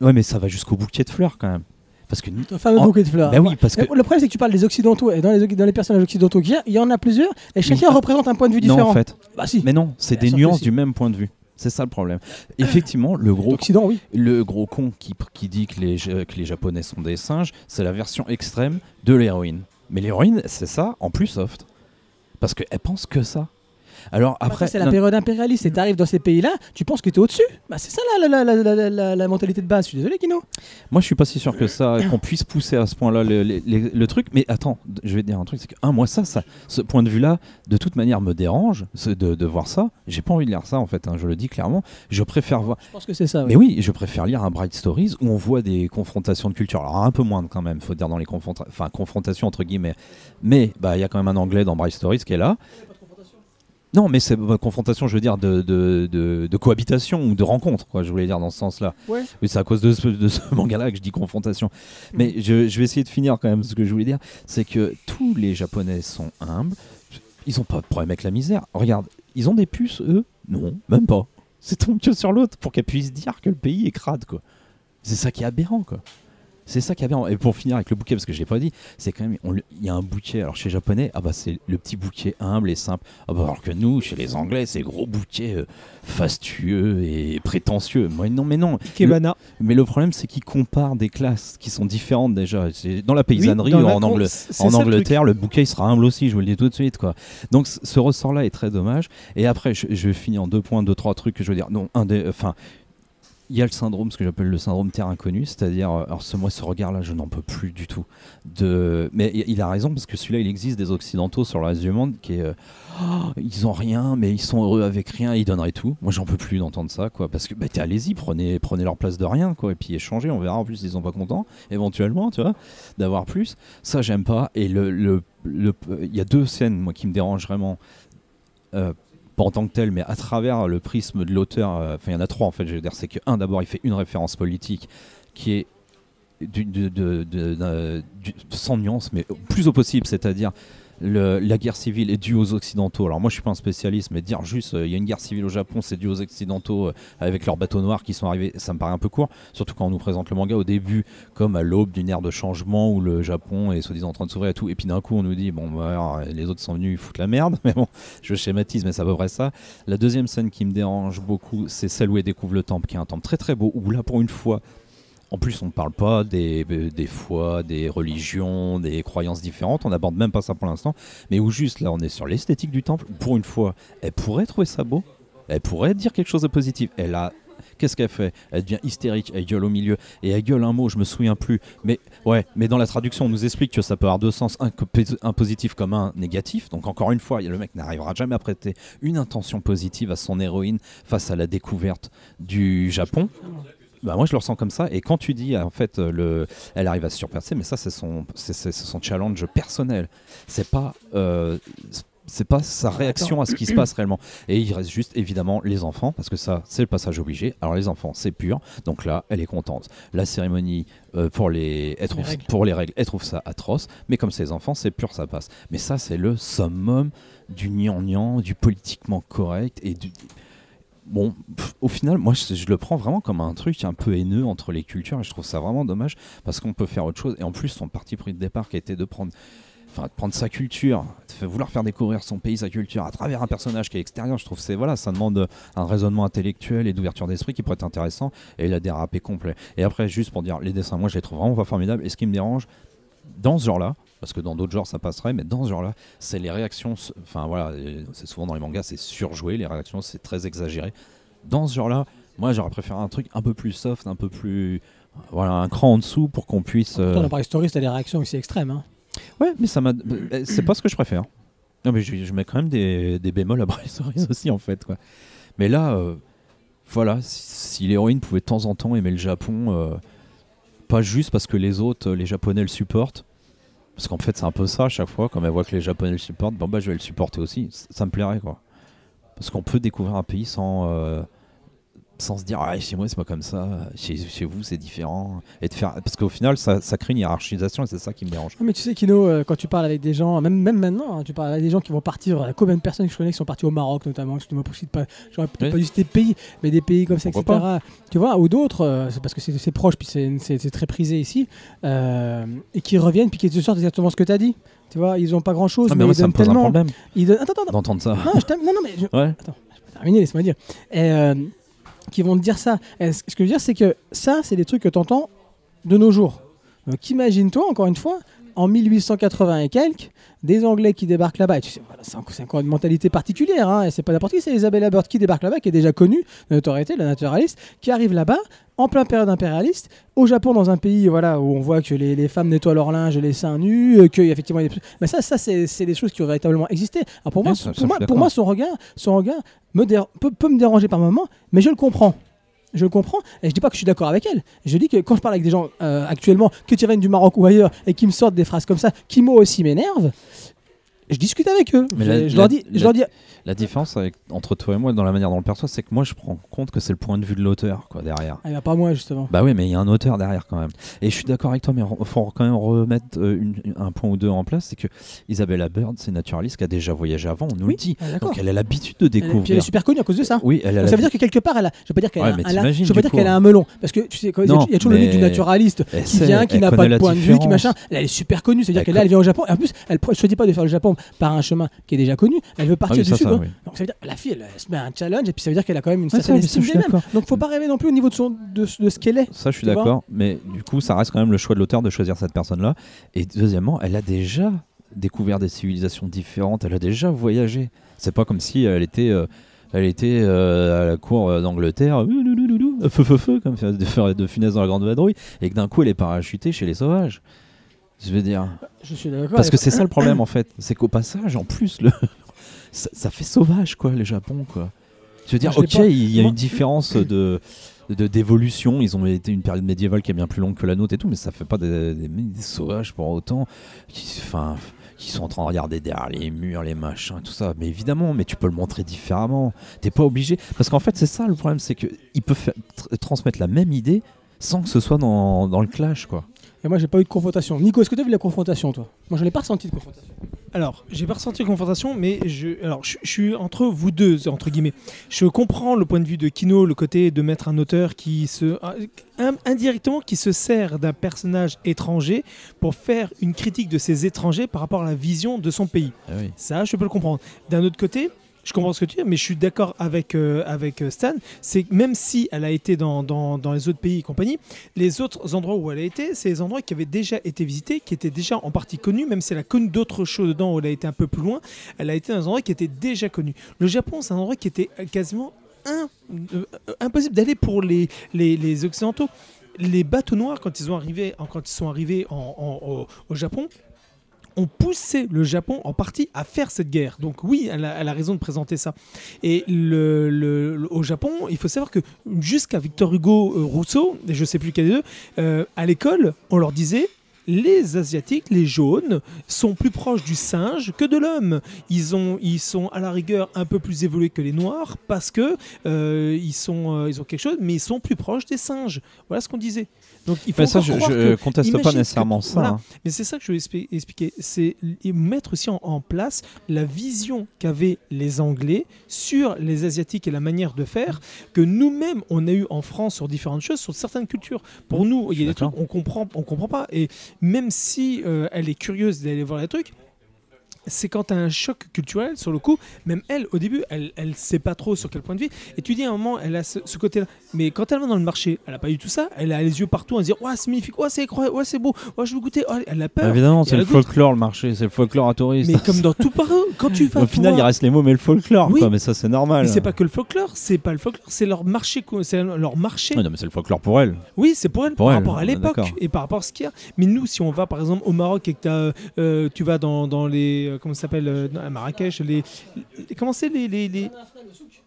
Ouais, mais ça va jusqu'au bouquet de fleurs quand même. Parce que. Un fameux En- bouquet de fleurs. Bah oui, parce que. Le problème, c'est que tu parles des occidentaux et dans les, dans les personnages occidentaux qu'il y a, il y en a plusieurs et chacun représente un point de vue Non, différent. en fait. Bah si. Mais non, c'est des nuances du même point de vue. C'est ça le problème. Effectivement, le gros L'Occident, oui. Le gros con qui, qui dit que les, Ja- que les Japonais sont des singes, c'est la version extrême de l'héroïne. Mais l'héroïne, c'est ça en plus soft. Parce qu'elles pensent que ça. Alors Après, après, c'est la période impérialiste et t'arrives dans ces pays-là, tu penses que t'es au-dessus. Bah, c'est ça la, la, la, la, mentalité de base. Je suis désolé, Kino. moi je suis pas si sûr que ça, qu'on puisse pousser à ce point-là le, le- le- le truc. Mais attends, je vais te dire un truc, c'est que un, moi ça, ça, ce point de vue-là, de toute manière me dérange de, de voir ça. J'ai pas envie de lire ça en fait. hein, je le dis clairement. Je préfère voir. Je pense que c'est ça. ouais. Mais oui, je préfère lire un Bright Stories où on voit des confrontations de culture. Alors un peu moins quand même, faut dire dans les confrontations, enfin confrontations entre guillemets. Mais bah il y a quand même un anglais dans Bright Stories qui est là. Non, mais c'est bah, confrontation, je veux dire, de, de, de- de cohabitation ou de rencontre, quoi, je voulais dire dans ce sens-là. Ouais. Oui, c'est à cause de ce, de ce manga-là que je dis confrontation. Mais je, je vais essayer de finir quand même ce que je voulais dire. C'est que tous les Japonais sont humbles. Ils ont pas de problème avec la misère. Regarde, ils ont des puces, eux? Non, même pas. C'est que sur l'autre pour qu'elle puisse dire que le pays est crade, quoi. C'est ça qui est aberrant, quoi. C'est ça qui est aberrant. Et pour finir avec le bouquet, parce que je l'ai pas dit, c'est quand même, on il y a un bouquet. Alors chez les Japonais, ah bah c'est le petit bouquet humble et simple. Ah bah alors que nous, chez les Anglais, c'est gros bouquet euh, fastueux et prétentieux. Moi, non, mais non. Kebana. Mais le problème, c'est qu'ils comparent des classes qui sont différentes déjà. C'est dans la paysannerie Oui, dans ou la en, le. Angleterre, le bouquet il sera humble aussi. Je vous le dis tout de suite, quoi. Donc ce ressort-là est très dommage. Et après, je, je vais finir en deux points, deux trois trucs que je veux dire. Non, un des, enfin. Il y a le syndrome, ce que j'appelle le syndrome terre inconnue, c'est-à-dire, euh, alors ce, moi, ce regard-là, je n'en peux plus du tout. De... Mais il il a raison, parce que celui-là, il existe des Occidentaux sur le reste du monde qui est. Oh, ils ont rien, mais ils sont heureux avec rien, ils donneraient tout. Moi, j'en peux plus d'entendre ça, quoi. Parce que, bah, allez-y, prenez, prenez leur place de rien, quoi. Et puis échangez, on verra. En plus, ils sont pas contents, éventuellement, tu vois, d'avoir plus. Ça, j'aime pas. Et le, le, le- il y a deux scènes, moi, qui me dérangent vraiment. Euh, pas en tant que tel, mais à travers le prisme de l'auteur. euh, Enfin, il y en a trois, en fait. Je veux dire, c'est que un, d'abord, il fait une référence politique qui est de- de- sans nuance, mais plus au possible, c'est-à-dire la guerre civile est due aux Occidentaux. Alors moi je suis pas un spécialiste, mais dire juste euh, il y a une guerre civile au Japon, c'est dû aux Occidentaux euh, avec leurs bateaux noirs qui sont arrivés, ça me paraît un peu court, surtout quand on nous présente le manga au début comme à l'aube d'une ère de changement où le Japon est soi-disant en train de s'ouvrir et tout, et puis d'un coup on nous dit bon bah, les autres sont venus ils foutent la merde, mais bon je schématise mais c'est à peu près ça. La deuxième scène qui me dérange beaucoup, c'est celle où elle découvre le temple, qui est un temple très très beau, où là pour une fois en plus, on ne parle pas des, des foi, des religions, des croyances différentes. On n'aborde même pas ça pour l'instant. Mais où juste là, on est sur l'esthétique du temple. Pour une fois, elle pourrait trouver ça beau. Elle pourrait dire quelque chose de positif. Elle a. Qu'est-ce qu'elle fait? Elle devient hystérique, elle gueule au milieu, et elle gueule un mot, je me souviens plus. Mais ouais, mais dans la traduction, on nous explique que ça peut avoir deux sens, un, un positif comme un négatif. Donc encore une fois, le mec n'arrivera jamais à prêter une intention positive à son héroïne face à la découverte du Japon. Bah moi je le ressens comme ça. Et quand tu dis en fait euh, le elle arrive à se surpasser mais ça c'est son c'est son challenge personnel. C'est pas euh, c'est pas sa réaction à ce qui se passe réellement. Et il reste juste évidemment les enfants parce que ça c'est le passage obligé. Alors les enfants c'est pur. Donc là elle est contente. La cérémonie euh, pour les elle trouve, règles. pour les règles elle trouve ça atroce. Mais comme c'est les enfants c'est pur ça passe. Mais ça c'est le summum du gnangnan du politiquement correct et du Bon, au final, moi, je, le prends vraiment comme un truc un peu haineux entre les cultures et je trouve ça vraiment dommage parce qu'on peut faire autre chose. Et en plus, son parti pris de départ qui été de prendre, de prendre sa culture, de vouloir faire découvrir son pays, sa culture à travers un personnage qui est extérieur, je trouve c'est voilà, ça demande un raisonnement intellectuel et d'ouverture d'esprit qui pourrait être intéressant et il a dérapé complet. Et après, juste pour dire, les dessins, moi, je les trouve vraiment pas formidables. Et ce qui me dérange dans ce genre-là, parce que dans d'autres genres ça passerait, mais dans ce genre-là, c'est les réactions. Enfin voilà, c'est souvent dans les mangas, c'est surjoué, les réactions, c'est très exagéré. Dans ce genre-là, moi j'aurais préféré un truc un peu plus soft, un peu plus. Voilà, un cran en dessous pour qu'on puisse. euh, Pourtant, dans Paris Stories, t'as des réactions aussi extrêmes. Hein. Ouais, mais ça m'a. euh, C'est pas ce que je préfère. Non, mais je, je mets quand même des, des bémols à Bryce Stories aussi, en fait. Quoi. Mais là, euh, voilà, si, si l'héroïne pouvait de temps en temps aimer le Japon, euh, pas juste parce que les autres, les Japonais le supportent. Parce qu'en fait, c'est un peu ça à chaque fois, quand elle voit que les Japonais le supportent, bon bah je vais le supporter aussi. Ça me plairait, quoi. Parce qu'on peut découvrir un pays sans. euh, sans se dire ah, chez moi c'est pas comme ça chez, chez vous c'est différent et de faire parce qu'au final ça, ça crée une hiérarchisation et c'est ça qui me dérange Ouais, Mais tu sais, Kino, euh, quand tu parles avec des gens, même, même maintenant, hein, tu parles avec des gens qui vont partir, euh, combien de personnes que je connais qui sont partis au Maroc notamment, excuse-moi pour citer pas, j'aurais peut-être Oui. pas dû citer pays, mais des pays comme ça, Pourquoi etc. Tu vois, ou d'autres, euh, c'est parce que c'est proche, puis c'est- très prisé ici, et qui reviennent, puis qui te sortent exactement ce que tu as dit. Tu vois, ils ont pas grand chose, Ah, mais, mais moi ils donnent tellement. problème Ils donnent... Attends, attends, attends. d'entendre ça Non, je non, non, mais je- ouais terminé, laisse-moi dire. Et, euh, qui vont te dire ça. Et ce que je veux dire, c'est que ça, c'est des trucs que tu entends de nos jours. Donc imagine-toi, encore une fois, en 1880 et quelques, des Anglais qui débarquent là-bas. Et tu sais, voilà, c'est encore, une mentalité particulière. Hein, et c'est pas n'importe qui, c'est Isabella Bird qui débarque là-bas, qui est déjà connue de notoriété, la naturaliste, qui arrive là-bas en plein période impérialiste, au Japon, dans un pays voilà, où on voit que les, les femmes nettoient leur linge les seins nus, euh, que effectivement, il y a des- mais ça, ça c'est, des choses qui ont véritablement existé. Alors pour moi, Ouais, ça- ça, pour, moi suis pour moi, son regard, son regard me peut, peut me déranger par moment, mais je le comprends. Je le comprends et je dis pas que je suis d'accord avec elle. Je dis que quand je parle avec des gens euh, actuellement, que tu viennent du Maroc ou ailleurs, et qui me sortent des phrases comme ça, qui moi aussi m'énervent, je discute avec eux. Mais je, la- je leur la- dis, je la- leur dis, La différence avec, entre toi et moi dans la manière dont on le perçoit, c'est que moi je prends compte que c'est le point de vue de l'auteur quoi derrière. ah, bah, pas moi justement. Bah oui, mais il y a un auteur derrière quand même. Et je suis d'accord avec toi, mais il faut quand même remettre euh, une- un point ou deux en place. C'est que Isabella Bird, c'est naturaliste qui a déjà voyagé avant, on nous Oui, le dit. ah. Donc elle a l'habitude de Elle est- puis elle est découvrir. super connue à cause de ça. Oui, elle a Donc, ça veut dire que quelque part, elle a, je veux pas dire qu'elle Ouais, a, elle je veux pas dire qu'elle a un melon, parce que tu sais, il y a- toujours le mythe du naturaliste elle qui vient, qui elle n'a pas de point de vue, qui machin. Elle est super connue, c'est-à-dire Elle qu'elle là, elle vient au Japon. Et en plus, elle ne choisit pas de faire le Japon par un chemin qui est déjà connu. Elle veut Ah partir du sud. Oui. Donc ça veut dire la fille, elle, elle se met un challenge et puis ça veut dire qu'elle a quand même une Ouais, ça, certaine estime d'elle-même. Donc faut pas rêver non plus au niveau de son de, de ce qu'elle est. Ça, je suis d'accord, mais du coup, ça reste quand même le choix de l'auteur de choisir cette personne-là. Et deuxièmement, elle a déjà découvert des civilisations différentes, elle a déjà voyagé. C'est pas comme si elle était, euh, elle était euh, à la cour euh, d'Angleterre, feu, feu, feu, comme de, de funès dans la grande vadrouille, et que d'un coup, elle est parachutée chez les sauvages. Je veux dire. Je suis d'accord. Parce que c'est ça le problème en fait, c'est qu'au passage, en plus, le... ça, ça fait sauvage quoi, le Japon quoi. Je veux dire, Moi, je ok, il y a moi- une différence de d'évolution. Ils ont été une période médiévale qui est bien plus longue que la nôtre et tout, mais ça fait pas des, des- des sauvages pour autant. Qui, enfin, qui sont en train de regarder derrière les murs, les machins, tout ça. Mais évidemment, mais tu peux le montrer différemment. T'es pas obligé, parce qu'en fait, c'est ça le problème, c'est faire- tr- transmettre la même idée sans que ce soit dans, dans le clash quoi. Et moi, j'ai pas eu de confrontation. Nico, est-ce que tu as vu la confrontation, toi? Moi, je n'ai pas ressenti de confrontation. Alors, j'ai pas ressenti de confrontation, mais je, alors, je, je suis entre vous deux, entre guillemets. Je comprends le point de vue de Kino, le côté de mettre un auteur qui se. un- indirectement, qui se sert d'un personnage étranger pour faire une critique de ces étrangers par rapport à la vision de son pays. Ah oui. Ça, je peux le comprendre. D'un autre côté, je comprends ce que tu dis, mais je suis d'accord avec, euh, avec euh, Stan. C'est même si elle a été dans, dans, dans les autres pays et compagnie, les autres endroits où elle a été, c'est des endroits qui avaient déjà été visités, qui étaient déjà en partie connus, même si elle a connu d'autres choses dedans où elle a été un peu plus loin, elle a été dans des endroits qui étaient déjà connus. Le Japon, c'est un endroit qui était euh, quasiment un- impossible d'aller pour les, les, les Occidentaux. Les bateaux noirs, quand ils, ont arrivé, quand ils sont arrivés en- au Japon, ont poussé le Japon en partie à faire cette guerre. Donc oui, elle a, raison de présenter ça. Et au Japon, il faut savoir que jusqu'à Victor Hugo euh, Rousseau, et je sais plus quel des deux, euh, à l'école, on leur disait les Asiatiques, les jaunes, sont plus proches du singe que de l'homme. Ils, ont, ils sont à la rigueur un peu plus évolués que les noirs parce que euh, ils, sont, euh, ils ont quelque chose, mais ils sont plus proches des singes. Voilà ce qu'on disait. Donc il faut Mais ça, je, que- conteste pas que- nécessairement ça. voilà. hein. mais c'est ça que je veux expli- expliquer, c'est mettre aussi en, en place la vision qu'avaient les Anglais sur les Asiatiques et la manière de faire que nous-mêmes on a eu en France sur différentes choses, sur certaines cultures. Pour nous, il y a des d'accord. trucs on comprend, on comprend pas. Et même si euh, elle est curieuse d'aller voir les trucs. C'est quand tu as un choc culturel sur le coup, même elle au début, elle elle sait pas trop sur quel point de vue. Et tu dis à un moment, elle a ce, ce côté-là. Mais quand elle va dans le marché, elle a pas eu tout ça. Elle a les yeux partout à se dire, ouais, c'est magnifique, ouais, c'est incroyable, ouais, c'est beau, ouais, je veux goûter. Oh, elle a peur. Évidemment, c'est le folklore le marché, c'est le folklore à touristes. Mais comme dans tout partout, quand tu vas Au final, il reste les mots, mais le folklore, Oui. quoi. Mais ça, c'est normal. Mais c'est pas que le folklore, c'est pas le folklore, c'est leur marché, c'est leur marché. Ouais, non, mais c'est le folklore pour elle. Oui, c'est pour elle, Pour par elle, rapport à l'époque et par rapport à ce qu'il y a. Mais nous, si on va par exemple au Maroc et que euh, tu vas dans, dans les. Euh, comment ça s'appelle euh, À Marrakech, les. les- comment c'est les, les, les-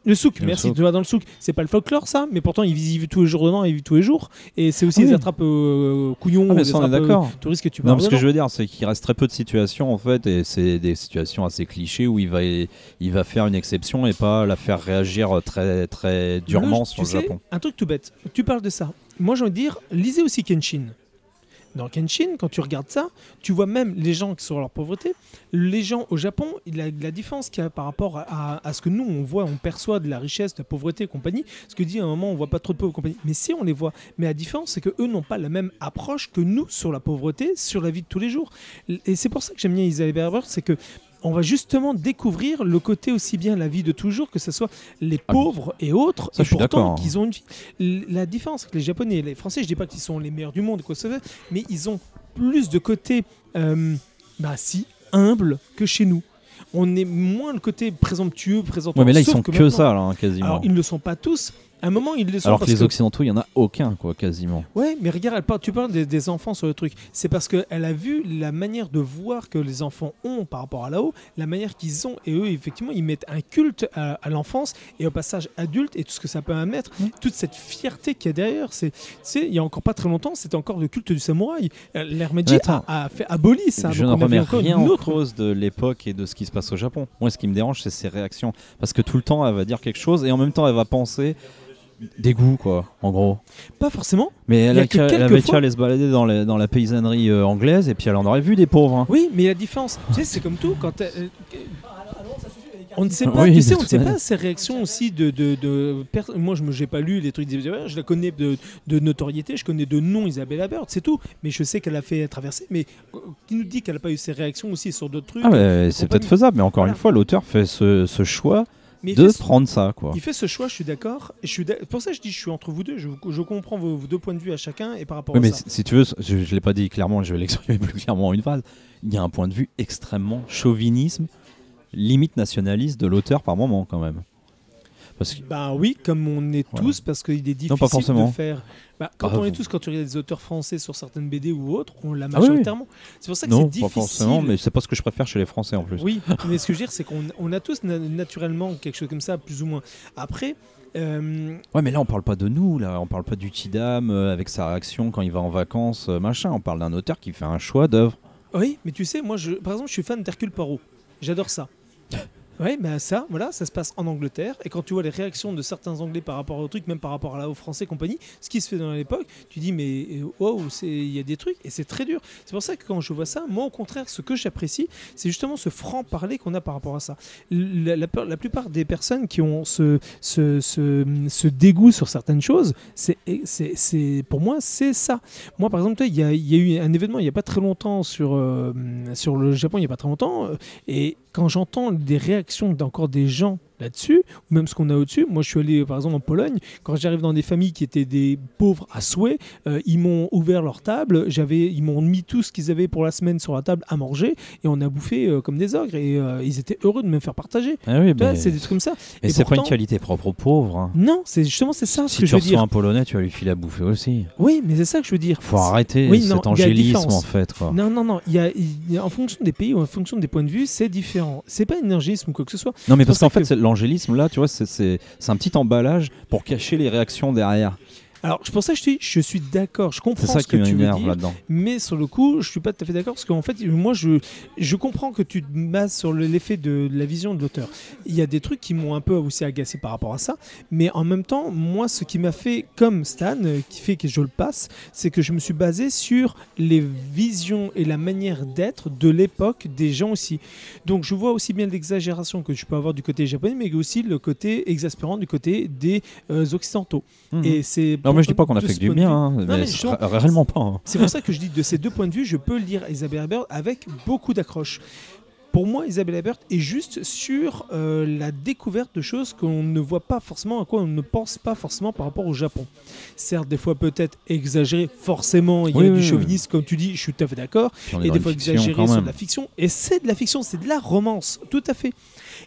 Le souk, Le merci. Tu vas dans le souk. C'est pas le folklore, ça, mais pourtant ils vivent tous les jours dedans, ils vivent tous les jours. Et c'est aussi Ah des oui. attrapes euh, couillons, Ah, mais des ça, on est euh, d'accord. touristes que tu Non, mais ce que je veux dire, c'est qu'il reste très peu de situations en fait, et c'est des situations assez clichés où il va, il va faire une exception et pas la faire réagir très, très durement sur tu le sais, Japon. Un truc tout bête. Tu parles de ça. Moi, j'ai envie de dire, lisez aussi Kenshin. Dans Kenshin, quand tu regardes ça, tu vois même les gens qui sont dans leur pauvreté. Les gens au Japon, la, la différence qu'il y a par rapport à, ce que nous, on voit, on perçoit de la richesse, de la pauvreté et compagnie. Ce que dit à un moment, on voit pas trop de pauvres compagnie. Mais si on les voit. Mais la différence, c'est que eux n'ont pas la même approche que nous sur la pauvreté, sur la vie de tous les jours. Et c'est pour ça que j'aime bien Isabelle Berber, c'est que on va justement découvrir le côté aussi bien la vie de toujours, que ce soit les Ah, pauvres et autres, ça, et pourtant hein. qu'ils ont une vie. La différence avec les Japonais et les Français, je dis pas qu'ils sont les meilleurs du monde, quoi que soit, mais ils ont plus de côté, euh, bah si, humble que chez nous. On est moins le côté présomptueux, présentant. Ouais, mais là, ils sont que, ça, hein, quasiment. Alors, ils ne le sont pas tous. À un moment, ils le sont Alors que les Occidentaux, il y en a aucun, quoi, quasiment. Ouais, mais regarde, elle parle- tu parles des, des enfants sur le truc. C'est parce qu'elle a vu la manière de voir que les enfants ont par rapport à là-haut, la manière qu'ils ont. Et eux, effectivement, ils mettent un culte à, à l'enfance et au passage adulte et tout ce que ça peut mettre. Mm. Toute cette fierté qu'il y a derrière. Tu sais, il y a encore pas très longtemps, c'était encore le culte du samouraï. Euh, L'ère Meiji a, a fait aboli ça. je Donc ne on avait remets rien en autre- cause de l'époque et de ce qui se passe au Japon. Moi, ce qui me dérange, c'est ses réactions. Parce que tout le temps, elle va dire quelque chose et en même temps, elle va penser des goûts, quoi, en gros. Pas forcément. Mais elle, a que elle avait fois- aller se balader dans, les- dans la paysannerie euh, anglaise et puis elle en aurait vu des pauvres. hein. Oui, mais la différence, tu sais, c'est comme tout. Quand elle- euh, on ne sait pas, Oui, tu sais, on ne sait pas ces réactions aussi de, de, de pers- moi je j'ai pas lu les trucs d'Isabelle je la connais de, de notoriété, je connais de nom Isabelle Bird, c'est tout. Mais je sais qu'elle a fait traverser. Mais euh, qui nous dit qu'elle n'a pas eu ces réactions aussi sur d'autres trucs? Ah, c'est peut-être faisable, mais encore Voilà. une fois, l'auteur fait ce, ce choix Mais de ce- prendre ça, quoi. Il fait ce choix, je suis d'accord. Pour ça, je dis, je suis entre vous deux. Je, je comprends vos, vos deux points de vue à chacun et par rapport Oui, à mais ça. si, si tu veux, je ne l'ai pas dit clairement, je vais l'exprimer plus clairement en une phrase. Il y a un point de vue extrêmement chauvinisme, limite nationaliste de l'auteur par moment, quand même. Parce que Ben oui, comme on est Voilà. tous, parce qu'il est difficile Non, pas forcément. de faire. Bah, quand Ah, on est tous, quand tu regardes des auteurs français sur certaines BD ou autres, on l'a Ah oui, majoritairement. C'est pour ça que non, c'est pas difficile. forcément, mais c'est pas ce que je préfère chez les Français en plus. Oui, mais ce que je veux dire, c'est qu'on on a tous na- naturellement quelque chose comme ça, plus ou moins. Après, euh, Ouais, mais là on parle pas de nous, là, on parle pas du Tidam euh, avec sa réaction quand il va en vacances, euh, machin. On parle d'un auteur qui fait un choix d'œuvre. oui, mais tu sais, moi, je, par exemple, je suis fan d'Hercule Poirot. J'adore ça. Oui, mais ça, voilà, ça se passe en Angleterre. Et quand tu vois les réactions de certains Anglais par rapport au truc, même par rapport à la, aux Français et compagnie, ce qui se fait dans l'époque, tu dis, mais euh, wow, il y a des trucs et c'est très dur. C'est pour ça que quand je vois ça, moi, au contraire, ce que j'apprécie, c'est justement ce franc-parler qu'on a par rapport à ça. La, la, la plupart des personnes qui ont ce, ce, ce, dégoût sur certaines choses, c'est, c'est, pour moi, c'est ça. Moi, par exemple, il y a, y a eu un événement il n'y a pas très longtemps sur, euh, sur le Japon, il n'y a pas très longtemps, euh, et quand j'entends des réactions d'encore des gens là-dessus, ou même ce qu'on a au-dessus, moi je suis allé par exemple en Pologne, quand j'arrive dans des familles qui étaient des pauvres à souhait, euh, ils m'ont ouvert leur table, j'avais, ils m'ont mis tout ce qu'ils avaient pour la semaine sur la table à manger, et on a bouffé euh, comme des ogres, et euh, ils étaient heureux de me faire partager. Ah oui, c'est des trucs comme ça. mais et c'est pas une qualité propre aux pauvres. hein. Non, c'est justement c'est ça ce Si que tu je veux reçois dire. un Polonais, tu vas lui filer à bouffer aussi. Oui, mais c'est ça que je veux dire. Faut arrêter Oui, non, cet angélisme en fait. Quoi. Non, non, non. Il y a, il y a- en fonction des pays ou en fonction des points de vue, c'est différent. C'est pas un angélisme ou quoi que ce soit. Non, mais parce qu'en fait, que- c'est- l'angélisme là, tu vois, c'est- un petit emballage pour cacher les réactions derrière. Alors, c'est pour ça que je dis, je suis d'accord, je comprends ça ce que tu veux dire. là-dedans. Mais sur le coup, je suis pas tout à fait d'accord parce qu'en fait, moi, je, je comprends que tu te bases sur le- l'effet de la vision de l'auteur. Il y a des trucs qui m'ont un peu aussi agacé par rapport à ça, mais en même temps, moi, ce qui m'a fait comme Stan, qui fait que je le passe, c'est que je me suis basé sur les visions et la manière d'être de l'époque des gens aussi. Donc, je vois aussi bien l'exagération que je peux avoir du côté japonais, mais aussi le côté exaspérant du côté des euh, occidentaux. Mhm. Et c'est Non, mais je dis pas qu'on a fait que du bien, hein, mais mais justement, c'est- réellement pas. hein. c'est pour ça que je dis de ces deux points de vue, je peux lire Isabelle Herbert avec beaucoup d'accroche. Pour moi, Isabelle Herbert est juste sur euh, la découverte de choses qu'on ne voit pas forcément, à quoi on ne pense pas forcément par rapport au Japon. Certes, des fois peut-être exagéré, forcément, il y a Oui, du oui, chauvinisme, comme tu dis, je suis tout à fait d'accord, et des fois exagéré même. de la fiction. Et c'est de la fiction, c'est de la romance, tout à fait.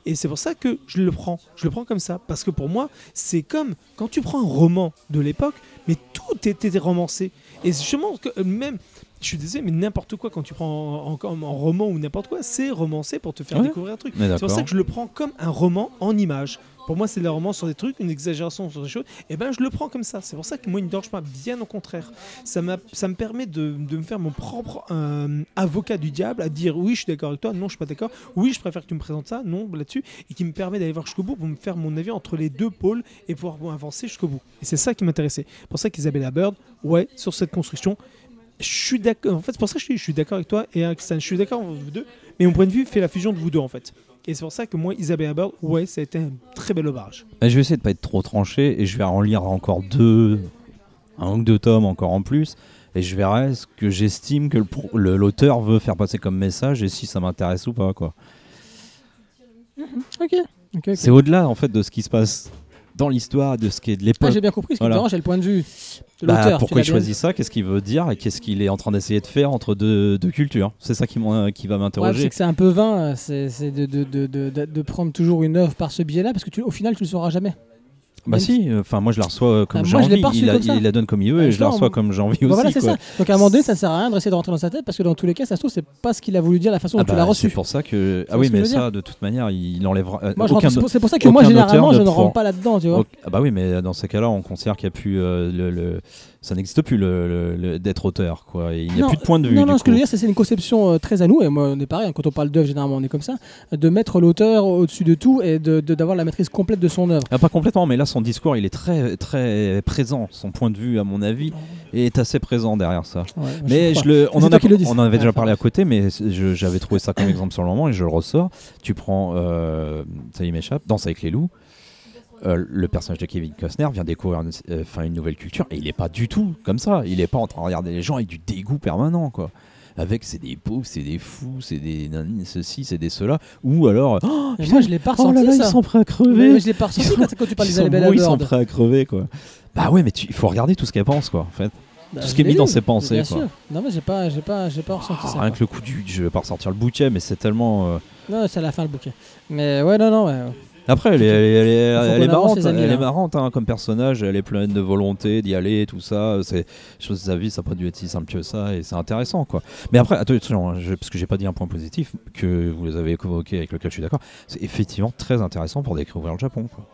Et c'est pour ça que je le prends. Je le prends comme ça. Parce que pour moi, c'est comme quand tu prends un roman de l'époque, mais tout était romancé. Et justement, que euh, même, je suis désolé, mais n'importe quoi, quand tu prends en, en- en roman ou n'importe quoi, c'est romancé pour te faire Ouais. découvrir un truc. C'est pour ça que je le prends comme un roman en images. Pour moi, c'est de la romance sur des trucs, une exagération sur des choses. Et ben, je le prends comme ça. C'est pour ça que moi, il ne dérange pas. Bien au contraire. Ça, ça me permet de, de me faire mon propre euh, avocat du diable, à dire oui, je suis d'accord avec toi, non, je suis pas d'accord. Oui, je préfère que tu me présentes ça, non, là-dessus. Et qui me permet d'aller voir jusqu'au bout pour me faire mon avis entre les deux pôles et pouvoir avancer jusqu'au bout. Et c'est ça qui m'intéressait. pour ça qu'Isabella Bird, ouais, sur cette construction, je suis d'accord. En fait, c'est pour ça que je suis, je suis d'accord avec toi et avec Stan. Je suis d'accord avec vous deux. Mais mon point de vue fait la fusion de vous deux, en fait. Et c'est pour ça que moi, Isabella Bird, ouais, ça a été un très bel ouvrage. Bah, je vais essayer de pas être trop tranché et je vais en lire encore deux, un ou deux tomes encore en plus. Et je verrai ce que j'estime que le l'auteur veut faire passer comme message et si ça m'intéresse ou pas. quoi. Ok. C'est au-delà en fait de ce qui se passe dans l'histoire, de ce qui est de Ah, l'époque. j'ai bien compris. Ce qui Voilà. te dérange, le point de vue de Bah, l'auteur. pourquoi il choisit ça? Qu'est-ce qu'il veut dire Et qu'est-ce qu'il est en train d'essayer de faire entre deux, deux cultures? C'est ça qui, va Ouais, m'interroger. c'est que c'est un peu vain, euh, c'est de, de, de- de prendre toujours une œuvre par ce biais-là, parce que tu, au final, tu le sauras jamais. Bah si, enfin moi je la reçois euh, comme Ah, j'ai envie. il, il la donne comme il veut Ah, et je la reçois comme j'ai envie Bah aussi. voilà, c'est ça. Donc à un moment donné, ça ne sert à rien d'essayer de rentrer dans sa tête, parce que dans tous les cas, ça se trouve, c'est pas ce qu'il a voulu dire, la façon Ah dont tu bah, l'as c'est reçu. pour ça que ah oui mais ça de toute manière il enlèvera euh, Moi, aucun c'est pour- c'est ça que moi, généralement, je ne rentre pas là-dedans, tu vois. Ah bah oui, mais dans ces cas-là, on considère qu'il n'y a plus euh, le- ça n'existe plus le, le- le- d'être auteur, quoi. Il n'y a plus de point de vue. Non, non, ce que je veux dire, c'est une conception euh, très à nous, et moi, on est pareil, hein, quand on parle d'œuvre, généralement, on est comme ça, de mettre l'auteur au-dessus de tout et de- de- d'avoir la maîtrise complète de son œuvre. Ah, pas complètement, mais là, son discours, il est très, très présent. Son point de vue, à mon avis, est assez présent derrière ça. Ouais, Mais crois je le, on, en toi a- qui le dis. on en avait Ouais, déjà parlé à côté, mais j'avais trouvé ça comme exemple sur le moment et je le ressors. Tu prends, euh, ça y m'échappe, Danse avec les loups. Euh, le personnage de Kevin Costner vient découvrir une, euh, une nouvelle culture et il est pas du tout comme ça. Il est pas en train de regarder les gens avec du dégoût permanent, quoi. Avec c'est des pauvres, c'est des fous, c'est des ceci, c'est des cela. Ou alors, oh, putain, moi, je l'ai pas oh ressenti, là là, ça. ils sont prêts à Mais, crever. mais je l'ai pas ressenti sont- quand, tu parles Ils des sont, ils sont prêts à crever, quoi. Bah ouais, mais il faut regarder tout ce qu'elle pense, quoi, en fait. Bah, tout ce qui est mis dans ses pensées, Bien quoi. sûr. Non, mais j'ai pas, j'ai pas, j'ai pas ressenti Ah, ça. rien quoi. que le coup du. Je vais pas ressortir le bouquet, mais c'est tellement. euh, Non, c'est à la fin le bouquet. Mais ouais, non, non, ouais. Après, elle est, elle elle marrante, amis, elle est marrante hein, comme personnage. Elle est pleine de volonté d'y aller, tout ça. C'est chose de sa vie, ça n'a pas dû être si simple que ça, et c'est intéressant, quoi. Mais après, attention, hein, je- parce que j'ai pas dit un point positif que vous les avez évoqué, avec lequel je suis d'accord. C'est effectivement très intéressant pour découvrir le Japon. Quoi.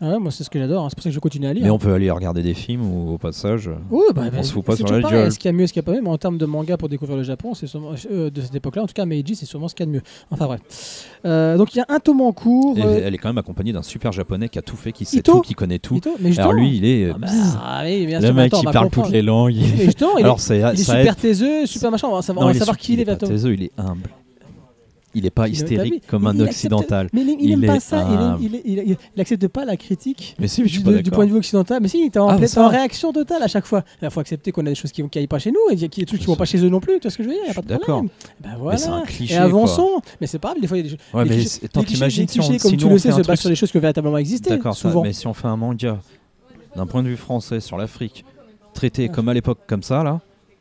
Ah ouais, moi, c'est ce que j'adore. hein. C'est pour ça que je continue à lire. Mais on peut aller regarder des films ou au passage. bah, on bah, se fout pas c'est sur toujours la pareil, gueule. Ce qu'il y a mieux, ce qu'il y a pas mieux, mais en termes de manga pour découvrir le Japon, c'est sûrement euh, de cette époque-là. En tout cas, Meiji, c'est sûrement ce qu'il y a de mieux. Enfin bref. Euh, donc il y a un tome en cours. Et euh, elle est quand même accompagnée d'un super japonais qui a tout fait, qui sait Ito tout, qui connaît tout. Ito, mais Alors lui, il est. Ah bah, ah oui, bien le mais mec attends, on qui va parle comprendre. toutes les langues. il- Mais justement, il est- Alors c'est il est ça super taiseux, super machin. On va savoir, Non, on va il est savoir su- qui il est, pas taiseux, il est humble. Il est pas hystérique comme un occidental. Mais il, pas ça. il est- humble. Il, est- il, est- il accepte pas la critique. Du, point de vue occidental, mais si, il est en, Ah, réaction totale à chaque fois. Il faut accepter qu'on a des choses qui n'aillent pas chez nous et qu'il y a des trucs qui vont pas chez eux non plus. Tu vois ce que je veux dire Il y a pas de D'accord. problème. Ben voilà. c'est un cliché, Et avançons. Mais c'est pas grave, des fois il y a des choses. Clichés- t'imagines comme tu le sais, se basent sur des choses qui ont véritablement existé. D'accord, mais si on fait un manga d'un point de vue français sur l'Afrique, traité comme à l'époque comme ça, là,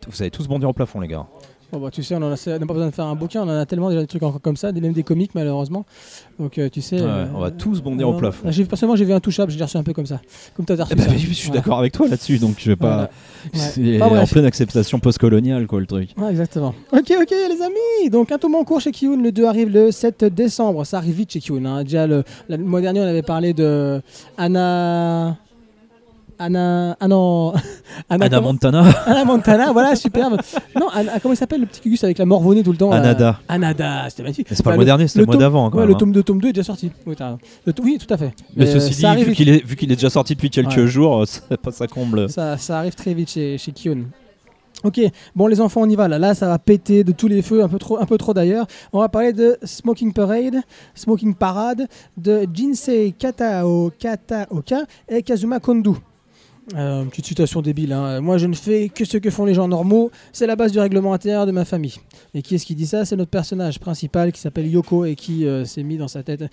vous allez tous bondir au plafond, les gars. Bon, bah, tu sais, on n'a pas besoin de faire un bouquin, on en a tellement déjà des trucs encore comme ça, des- même des comics malheureusement. Donc euh, tu sais. Ouais, euh, on va tous bondir au non, plafond. j'ai- Personnellement, j'ai vu un touchable, j'ai reçu un peu comme ça. Comme toi, reçu Eh ben, ça. je suis d'accord avec toi là-dessus, donc je vais pas. C'est Ouais. Pas en pleine acceptation postcoloniale, quoi, le truc. Exactement. Ok, ok, les amis. Donc, un tome en cours chez Kiyun. Le 2 arrive le 7 décembre. Ça arrive vite chez Kiyun. hein. Déjà, le, la- le mois dernier, on avait parlé de Anna. Anna. Ah non. Anna Montana, Anna Montana, voilà, superbe. Non, Anna- comment il s'appelle le petit cugus avec la morvonnée tout le temps Anada. Anada, c'était magnifique. Mais c'est pas Bah, le mois dernier, c'était le mois d'avant. Ouais, le hein. tome 2, tome 2 est déjà sorti. Oui. Le tout à fait. Mais Euh, ceci dit, vu qu'il est, vu qu'il est déjà sorti depuis quelques Ouais. jours, euh, ça, ça comble. Ça, ça arrive très vite chez, chez Kiyun. Ok, bon les enfants on y va là, là ça va péter de tous les feux, un peu trop, un peu trop d'ailleurs. On va parler de Smoking Parade, Smoking Parade, de Jinsei Katao, Kataoka et Kazuma Kondu. Euh, petite citation débile. hein. Moi, je ne fais que ce que font les gens normaux. C'est la base du règlement intérieur de ma famille. Et qui est-ce qui dit ça? C'est notre personnage principal qui s'appelle Yoko et qui euh, s'est mis dans sa tête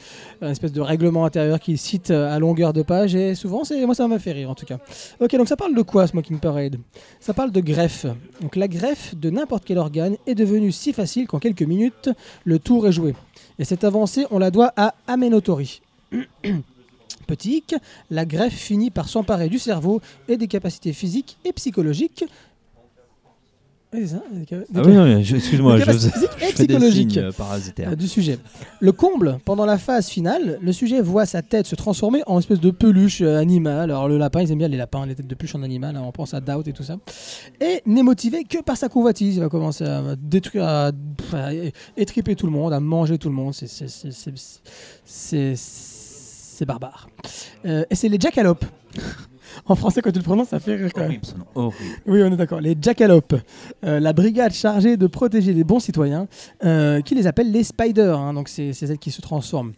un espèce de règlement intérieur qu'il cite euh, à longueur de page. Et souvent, c'est moi, ça m'a fait rire en tout cas. Ok, donc ça parle de quoi, Smoking Parade Ça parle de greffe. Donc la greffe de n'importe quel organe est devenue si facile qu'en quelques minutes, le tour est joué. Et cette avancée, on la doit à Amenotori. Petit hic, la greffe finit par s'emparer du cerveau et des capacités physiques et psychologiques. Oui, c'est ça, des ca- des Ah oui, non, excuse-moi, je, je signes euh, euh, du sujet. Le comble, pendant la phase finale, le sujet voit sa tête se transformer en espèce de peluche euh, animale. Alors le lapin, ils aiment bien les lapins, les têtes de peluche en animal, hein, on pense à Doubt et tout ça. Et n'est motivé que par sa convoitise. Il va commencer à détruire, à, à étriper tout le monde, à manger tout le monde. C'est- c'est- c'est- c'est- C'est barbare. Euh, et c'est les jackalopes. en français, quand tu le prononces, ça fait rire quand même. Horrible, ce nom, horrible. Oui, on est d'accord. Les jackalopes, euh, la brigade chargée de protéger les bons citoyens, euh, qui les appelle les spiders. hein, donc c'est c'est celles qui se transforment.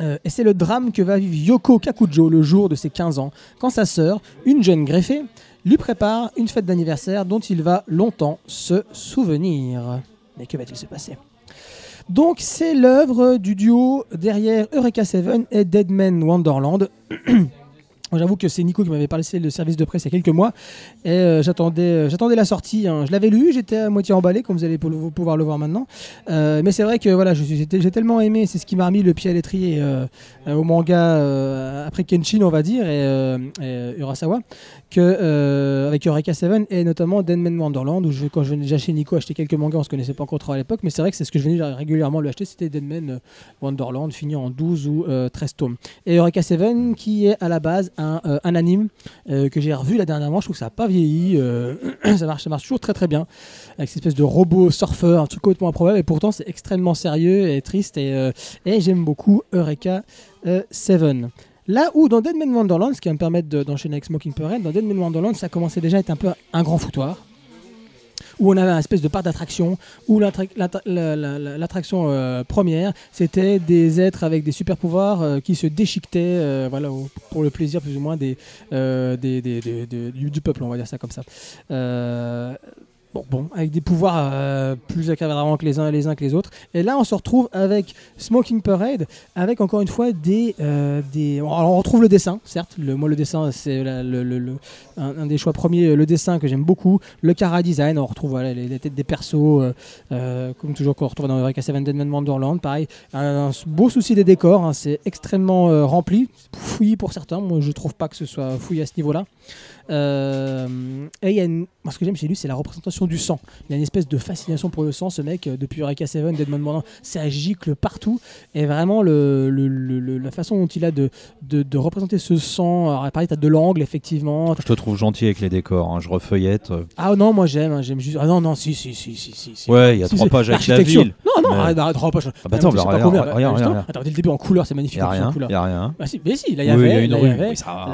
Euh, et c'est le drame que va vivre Yoko Kakujo le jour de ses 15 ans, quand sa sœur, une jeune greffée, lui prépare une fête d'anniversaire dont il va longtemps se souvenir. Mais que va-t-il se passer? Donc c'est l'œuvre du duo derrière Eureka 7 et Dead Man Wonderland. J'avoue que c'est Nico qui m'avait parlé le service de presse il y a quelques mois et euh, j'attendais, euh, j'attendais la sortie. hein. Je l'avais lu, j'étais à moitié emballé, comme vous allez pouvoir le voir maintenant. Euh, mais c'est vrai que voilà, j'ai tellement aimé, c'est ce qui m'a remis le pied à l'étrier au manga après Kenshin, on va dire, et, Urasawa, que euh, avec Eureka 7 et notamment Denman Wonderland, où je, quand je venais déjà chez Nico acheter quelques mangas, on se connaissait pas encore trop à l'époque, mais c'est vrai que c'est ce que je venais régulièrement lui acheter, c'était Denman euh, Wonderland, fini en 12 ou euh, 13 tomes. Et Eureka 7 qui est à la base un, euh, un anime euh, que j'ai revu la dernièrement, je trouve que ça n'a pas vieilli, euh, ça, marche, ça marche toujours très très bien, avec cette espèce de robot surfeur, un truc complètement improbable, et pourtant c'est extrêmement sérieux et triste, et, euh, et j'aime beaucoup Eureka euh, 7. Là où dans Dead Man Wonderland, ce qui va me permettre de- d'enchaîner avec Smoking Parade, dans Dead Man Wonderland, ça commençait déjà à être un peu un grand foutoir. Où on avait un espèce de parc d'attraction, où l'attra- l'attra- la- la- la- l'attraction euh, première, c'était des êtres avec des super pouvoirs euh, qui se déchiquetaient, euh, pour le plaisir plus ou moins des, du peuple, on va dire ça comme ça. Bon, bon, avec des pouvoirs euh, plus accabradants que les uns les uns que les autres. Et là, on se retrouve avec Smoking Parade, avec encore une fois des, euh, des. Alors, on retrouve le dessin, certes. Moi, le dessin, c'est un, des choix premiers. Le dessin que j'aime beaucoup. Le cara design, on retrouve voilà, les, têtes des persos, euh, euh, comme toujours qu'on retrouve dans Eureka Seven Dead Man Wonderland. Pareil, un, beau souci des décors. hein, c'est extrêmement rempli, fouillis pour certains. Moi, je trouve pas que ce soit fouillé à ce niveau-là. Euh, et il y a une... moi, ce que j'aime chez lui, c'est la représentation du sang. Il a une espèce de fascination pour le sang, ce mec, euh, depuis Eureka 7, Deadman Morning, ça gicle partout. Et vraiment, le, le- le- le- la façon dont il a de, de, de représenter ce sang, alors pareil, t'as de l'angle, effectivement. Je te trouve gentil avec les décors, hein, je refeuillette. euh. Ah non, moi j'aime, hein, j'aime juste. Ah non, non, si, si, si, si, si. Ouais, il y a trois pages avec la ville. Non, non, Mais- arrête, trois pages. Ah bah attends, bah, regarde, combien, regarde, justement. regarde. Attends, dès le début en couleur, c'est magnifique. Il y a en rien, il y a rien. Bah si, mais si, là il y Oui, avait. il y a une là,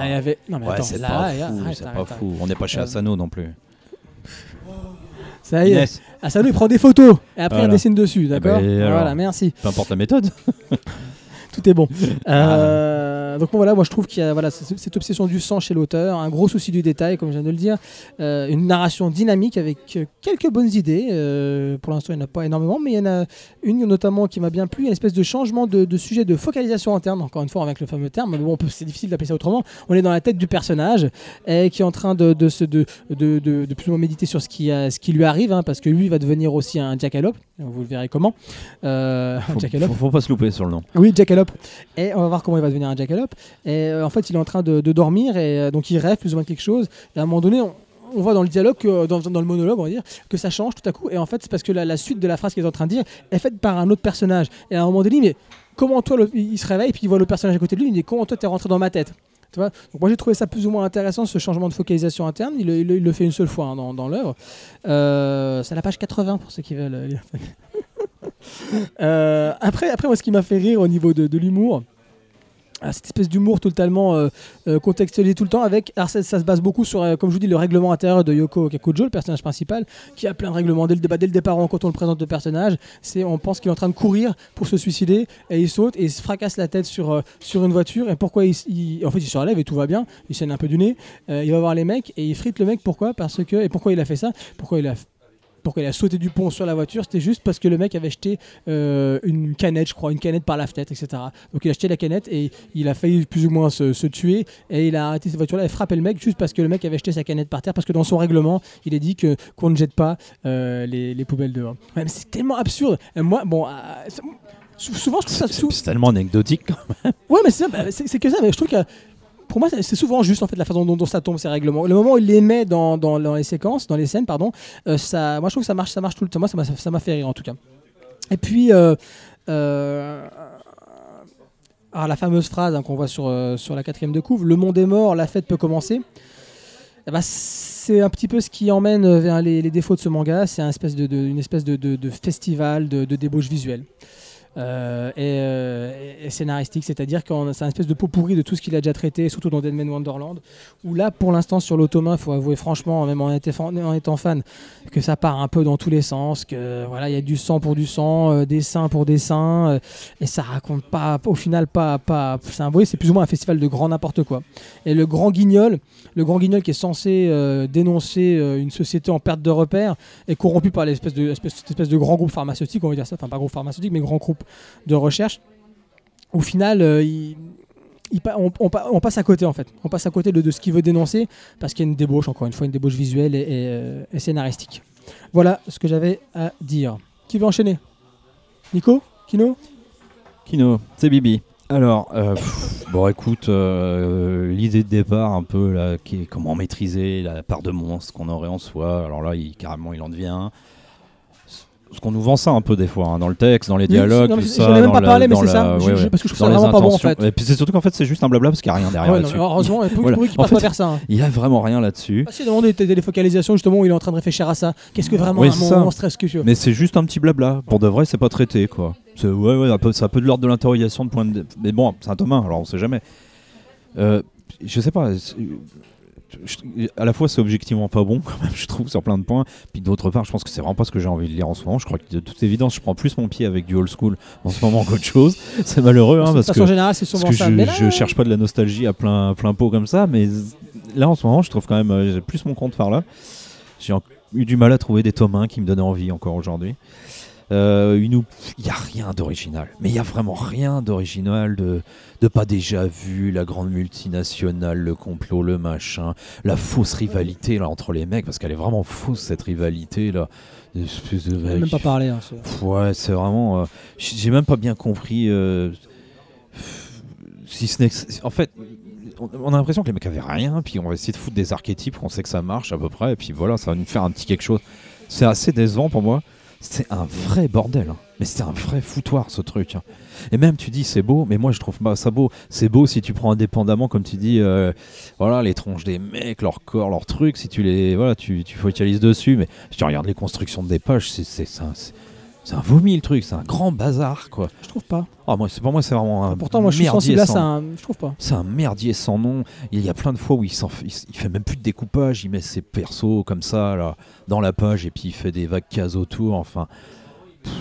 il y avait. Non mais attends, là, c'est pas arrête. fou. On n'est pas chez Euh, Asano non plus. Ça y est. Inès, Asano il prend des photos et après Voilà. il dessine dessus, d'accord ben, alors. Voilà, merci. peu importe la méthode. Tout est bon. Euh, donc bon, voilà, moi je trouve qu'il y a voilà, cette obsession du sang chez l'auteur, un gros souci du détail, comme je viens de le dire, euh, une narration dynamique avec euh, quelques bonnes idées. euh, pour l'instant, il n'y en a pas énormément, mais il y en a une notamment qui m'a bien plu, une espèce de changement de, de sujet de focalisation interne, encore une fois avec le fameux terme, mais bon, c'est difficile d'appeler ça autrement. On est dans la tête du personnage et qui est en train de, de, se- de, de, de- plus ou moins méditer sur ce qui, ce qui lui arrive, hein, parce que lui va devenir aussi un jackalope, vous le verrez comment. Euh, un Faut, jackalope. faut, faut pas se louper sur le nom. Oui, Jackalope. Et on va voir comment il va devenir un Jackalope. Et euh, en fait, il est en train de, dormir et euh, donc il rêve plus ou moins quelque chose. Et à un moment donné, on, voit dans le dialogue, dans, le monologue, on va dire, que ça change tout à coup. Et en fait, c'est parce que la, suite de la phrase qu'il est en train de dire est faite par un autre personnage. Et à un moment donné, mais comment toi, il se réveille puis il voit le personnage à côté de lui, il dit comment toi t'es rentré dans ma tête? Tu vois? Donc moi j'ai trouvé ça plus ou moins intéressant ce changement de focalisation interne. Il, le- fait une seule fois hein, dans, l'œuvre. Euh, c'est à la page 80 pour ceux qui veulent lire. Après, après, moi, ce qui m'a fait rire au niveau de l'humour, ah, cette espèce d'humour totalement euh, euh, contextualisé tout le temps avec alors ça, se base beaucoup sur euh, comme je vous dis le règlement intérieur de Yoko Kakujo le personnage principal qui a plein de règlements dès le, départ quand on le présente le personnage c'est on pense qu'il est en train de courir pour se suicider et il saute et il se fracasse la tête sur, euh, une voiture et pourquoi il, il- en fait il se relève et tout va bien il saigne un peu du nez il va voir les mecs et il frite le mec pourquoi? Parce et pourquoi il a fait ça? Pourquoi il a pourquoi il a sauté du pont sur la voiture, c'était juste parce que le mec avait jeté euh, une canette, je crois, une canette par la fenêtre, etc. Donc il a jeté la canette et il a failli plus ou moins se, se tuer et il a arrêté cette voiture-là et frappé le mec juste parce que le mec avait jeté sa canette par terre parce que dans son règlement, il est dit que qu'on ne jette pas euh, les, les poubelles dehors. Ouais, c'est tellement absurde. Et moi, bon, euh, souvent je trouve ça C'est tellement anecdotique. Ouais, mais c'est ça, bah, que ça, mais je trouve que pour moi, c'est- souvent juste en fait la façon dont, ça tombe ces règlements. Le moment où il les met dans, les séquences, dans les scènes, pardon, euh, moi je trouve que ça marche, ça marche tout le temps. Moi, ça m'a- fait rire en tout cas. Et puis, euh, euh, alors, la fameuse phrase hein, qu'on voit sur, la quatrième de couve, le monde est mort, la fête peut commencer. Eh ben, c'est un petit peu ce qui emmène vers les, défauts de ce manga. C'est un espèce une espèce de, festival de débauche visuelle. Euh, et, euh, et scénaristique, c'est-à-dire que c'est un espèce de pot pourri de tout ce qu'il a déjà traité, surtout dans Deadman Wonderland, où là, pour l'instant, sur l'Automain, il faut avouer franchement, même en, étant fan- que ça part un peu dans tous les sens, que voilà, il y a du sang pour du sang, euh, des seins pour des seins, et ça raconte pas, au final, pas, pas, c'est un, c'est plus ou moins un festival de grand n'importe quoi. Et le grand guignol, le grand guignol qui est censé dénoncer une société en perte de repères, est corrompu par l'espèce de, espèce de grand groupe pharmaceutique, on va dire ça, enfin pas groupe pharmaceutique, mais grand groupe de recherche. Au final, euh, il- il pa- on, on pa- on passe à côté en fait. On passe à côté de, de ce qu'il veut dénoncer parce qu'il y a une débauche, encore une fois, une débauche visuelle et, et, euh, et scénaristique. Voilà ce que j'avais à dire. Qui veut enchaîner? Nico? Kino? Kino, c'est Bibi. Alors, euh, pff, bon, écoute, euh, l'idée de départ, un peu, là, qui est comment maîtriser la part de monstre qu'on aurait en soi. Alors là, il, carrément, il en devient un. Parce qu'on nous vend ça un peu des fois, hein, dans le texte, dans les Oui, dialogues, tout j'en ai même pas la- parlé, mais c'est la- ça. ouais, ouais. parce que je trouve ça vraiment pas bon en fait. Et puis c'est surtout qu'en fait, c'est juste un blabla parce qu'il n'y a rien derrière Ouais, non, heureusement, il Voilà. qu'il En passe fait, pas faire ça. hein. Il y a vraiment rien là-dessus. Ah si, demandez des téléfocalisations justement où il est en train de réfléchir à ça. Qu'est-ce que vraiment Oui, un monstre est-ce que tu Mais c'est juste un petit blabla. Pour de vrai, c'est pas traité, quoi. C'est ouais, ouais, un peu, de l'ordre de l'interrogation de point de. Mais bon, c'est un tome 1, alors on sait jamais. Euh, je sais pas. À la fois, c'est objectivement pas bon, quand même, je trouve, sur plein de points. Puis d'autre part, je pense que c'est vraiment pas ce que j'ai envie de lire en ce moment. Je crois que de toute évidence, je prends plus mon pied avec du old school en ce moment qu'autre chose. C'est malheureux, hein, parce que. générale, c'est Parce que ça. je, là, je cherche pas de la nostalgie à plein, plein pot comme ça, mais là en ce moment, je trouve quand même euh, j'ai plus mon compte par là. J'ai eu du mal à trouver des tomes 1 qui me donnaient envie encore aujourd'hui. Euh, il n'y a rien d'original, mais il y a vraiment rien d'original, de, de pas déjà vu, la grande multinationale, le complot, le machin, la fausse rivalité là entre les mecs, parce qu'elle est vraiment fausse cette rivalité là. De mecs- même pas parlé. hein, Ouais, c'est vraiment. euh, J'ai même pas bien compris. euh, si ce n'est En fait, on a l'impression que les mecs avaient rien, puis on va essayer de foutre des archétypes, on sait que ça marche à peu près, et puis voilà, ça va nous faire un petit quelque chose. C'est assez décevant pour moi. C'est un vrai bordel. hein. Mais c'est un vrai foutoir ce truc. hein. Et même tu dis c'est beau, mais moi je trouve pas ça beau. C'est beau si tu prends indépendamment, comme tu dis, euh, voilà les tronches des mecs, leur corps, leurs trucs. Si tu les, voilà, tu, tu focalises dessus. Mais si tu regardes les constructions des pages, c'est c'est c'est un, un vomi le truc. C'est un grand bazar quoi. Je trouve pas. Ah moi c'est pour moi c'est vraiment un Pourtant, moi, je suis sensible à sans- ça. hein. Je trouve pas. c'est un merdier sans nom. Il y a plein de fois où il, s'en fait, il, même plus de découpage. Il met ses persos comme ça là, dans la page et puis il fait des vagues cases autour. Enfin, pff,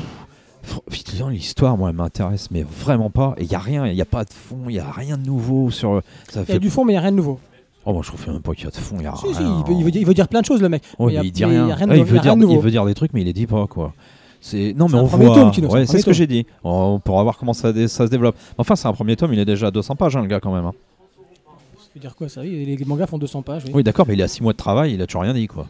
l'histoire, moi, elle m'intéresse, mais vraiment pas. Et il y a rien. Il n'y a pas de fond. Il y a rien de nouveau sur. Il y a du fond, mais il n'y a rien de nouveau. Oh, moi, je trouve même pas qu'il y a de fond. Il y a Si, si, rien. il, veut, il veut dire, il veut dire plein de choses, le mec. Mais il a- dit il a rien. de il, dire, veut dire des trucs, mais il les dit pas quoi. C'est non, mais on premier voit. tome, ouais, c'est ce que j'ai dit. On pourra voir comment ça, ça se développe. Enfin, c'est un premier tome. Il est déjà à 200 pages, hein, le gars quand même. hein. Ça veut dire quoi, ça oui, les, mangas font 200 pages. oui. Oui, d'accord, mais il a 6 mois de travail, il a toujours rien dit, quoi.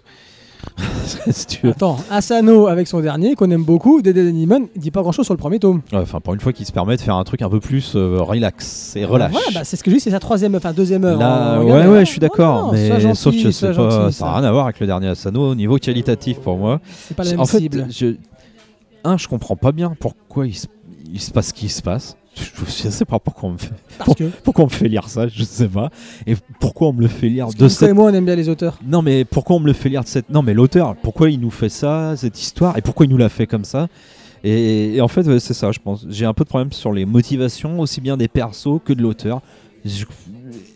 si tu veux. Attends, Asano avec son dernier, qu'on aime beaucoup, Dead il dit pas grand chose sur le premier tome. Ouais, Enfin, pour une fois qu'il se permet de faire un truc un peu plus euh, relax et relâche. Bah, c'est ce que je dis, c'est sa troisième, enfin deuxième heure. Là, en ouais, ouais, je suis d'accord, mais gentil, sauf que pas, gentil, ça n'a rien à voir avec le dernier Asano au niveau qualitatif pour moi. C'est pas la même en fait, cible. je, un, je comprends pas bien pourquoi il se, il se passe ce qui se passe. Je, je sais pas pourquoi on me fait, que, pourquoi on me fait lire ça, je sais pas. Et pourquoi on me le fait lire parce de cette et moi, on aime bien les auteurs. Non, mais pourquoi on me le fait lire de cette. Non, mais l'auteur, pourquoi il nous fait ça, cette histoire, et pourquoi il nous l'a fait comme ça? Et, et en fait, ouais, c'est ça, je pense. J'ai un peu de problème sur les motivations, aussi bien des persos que de l'auteur.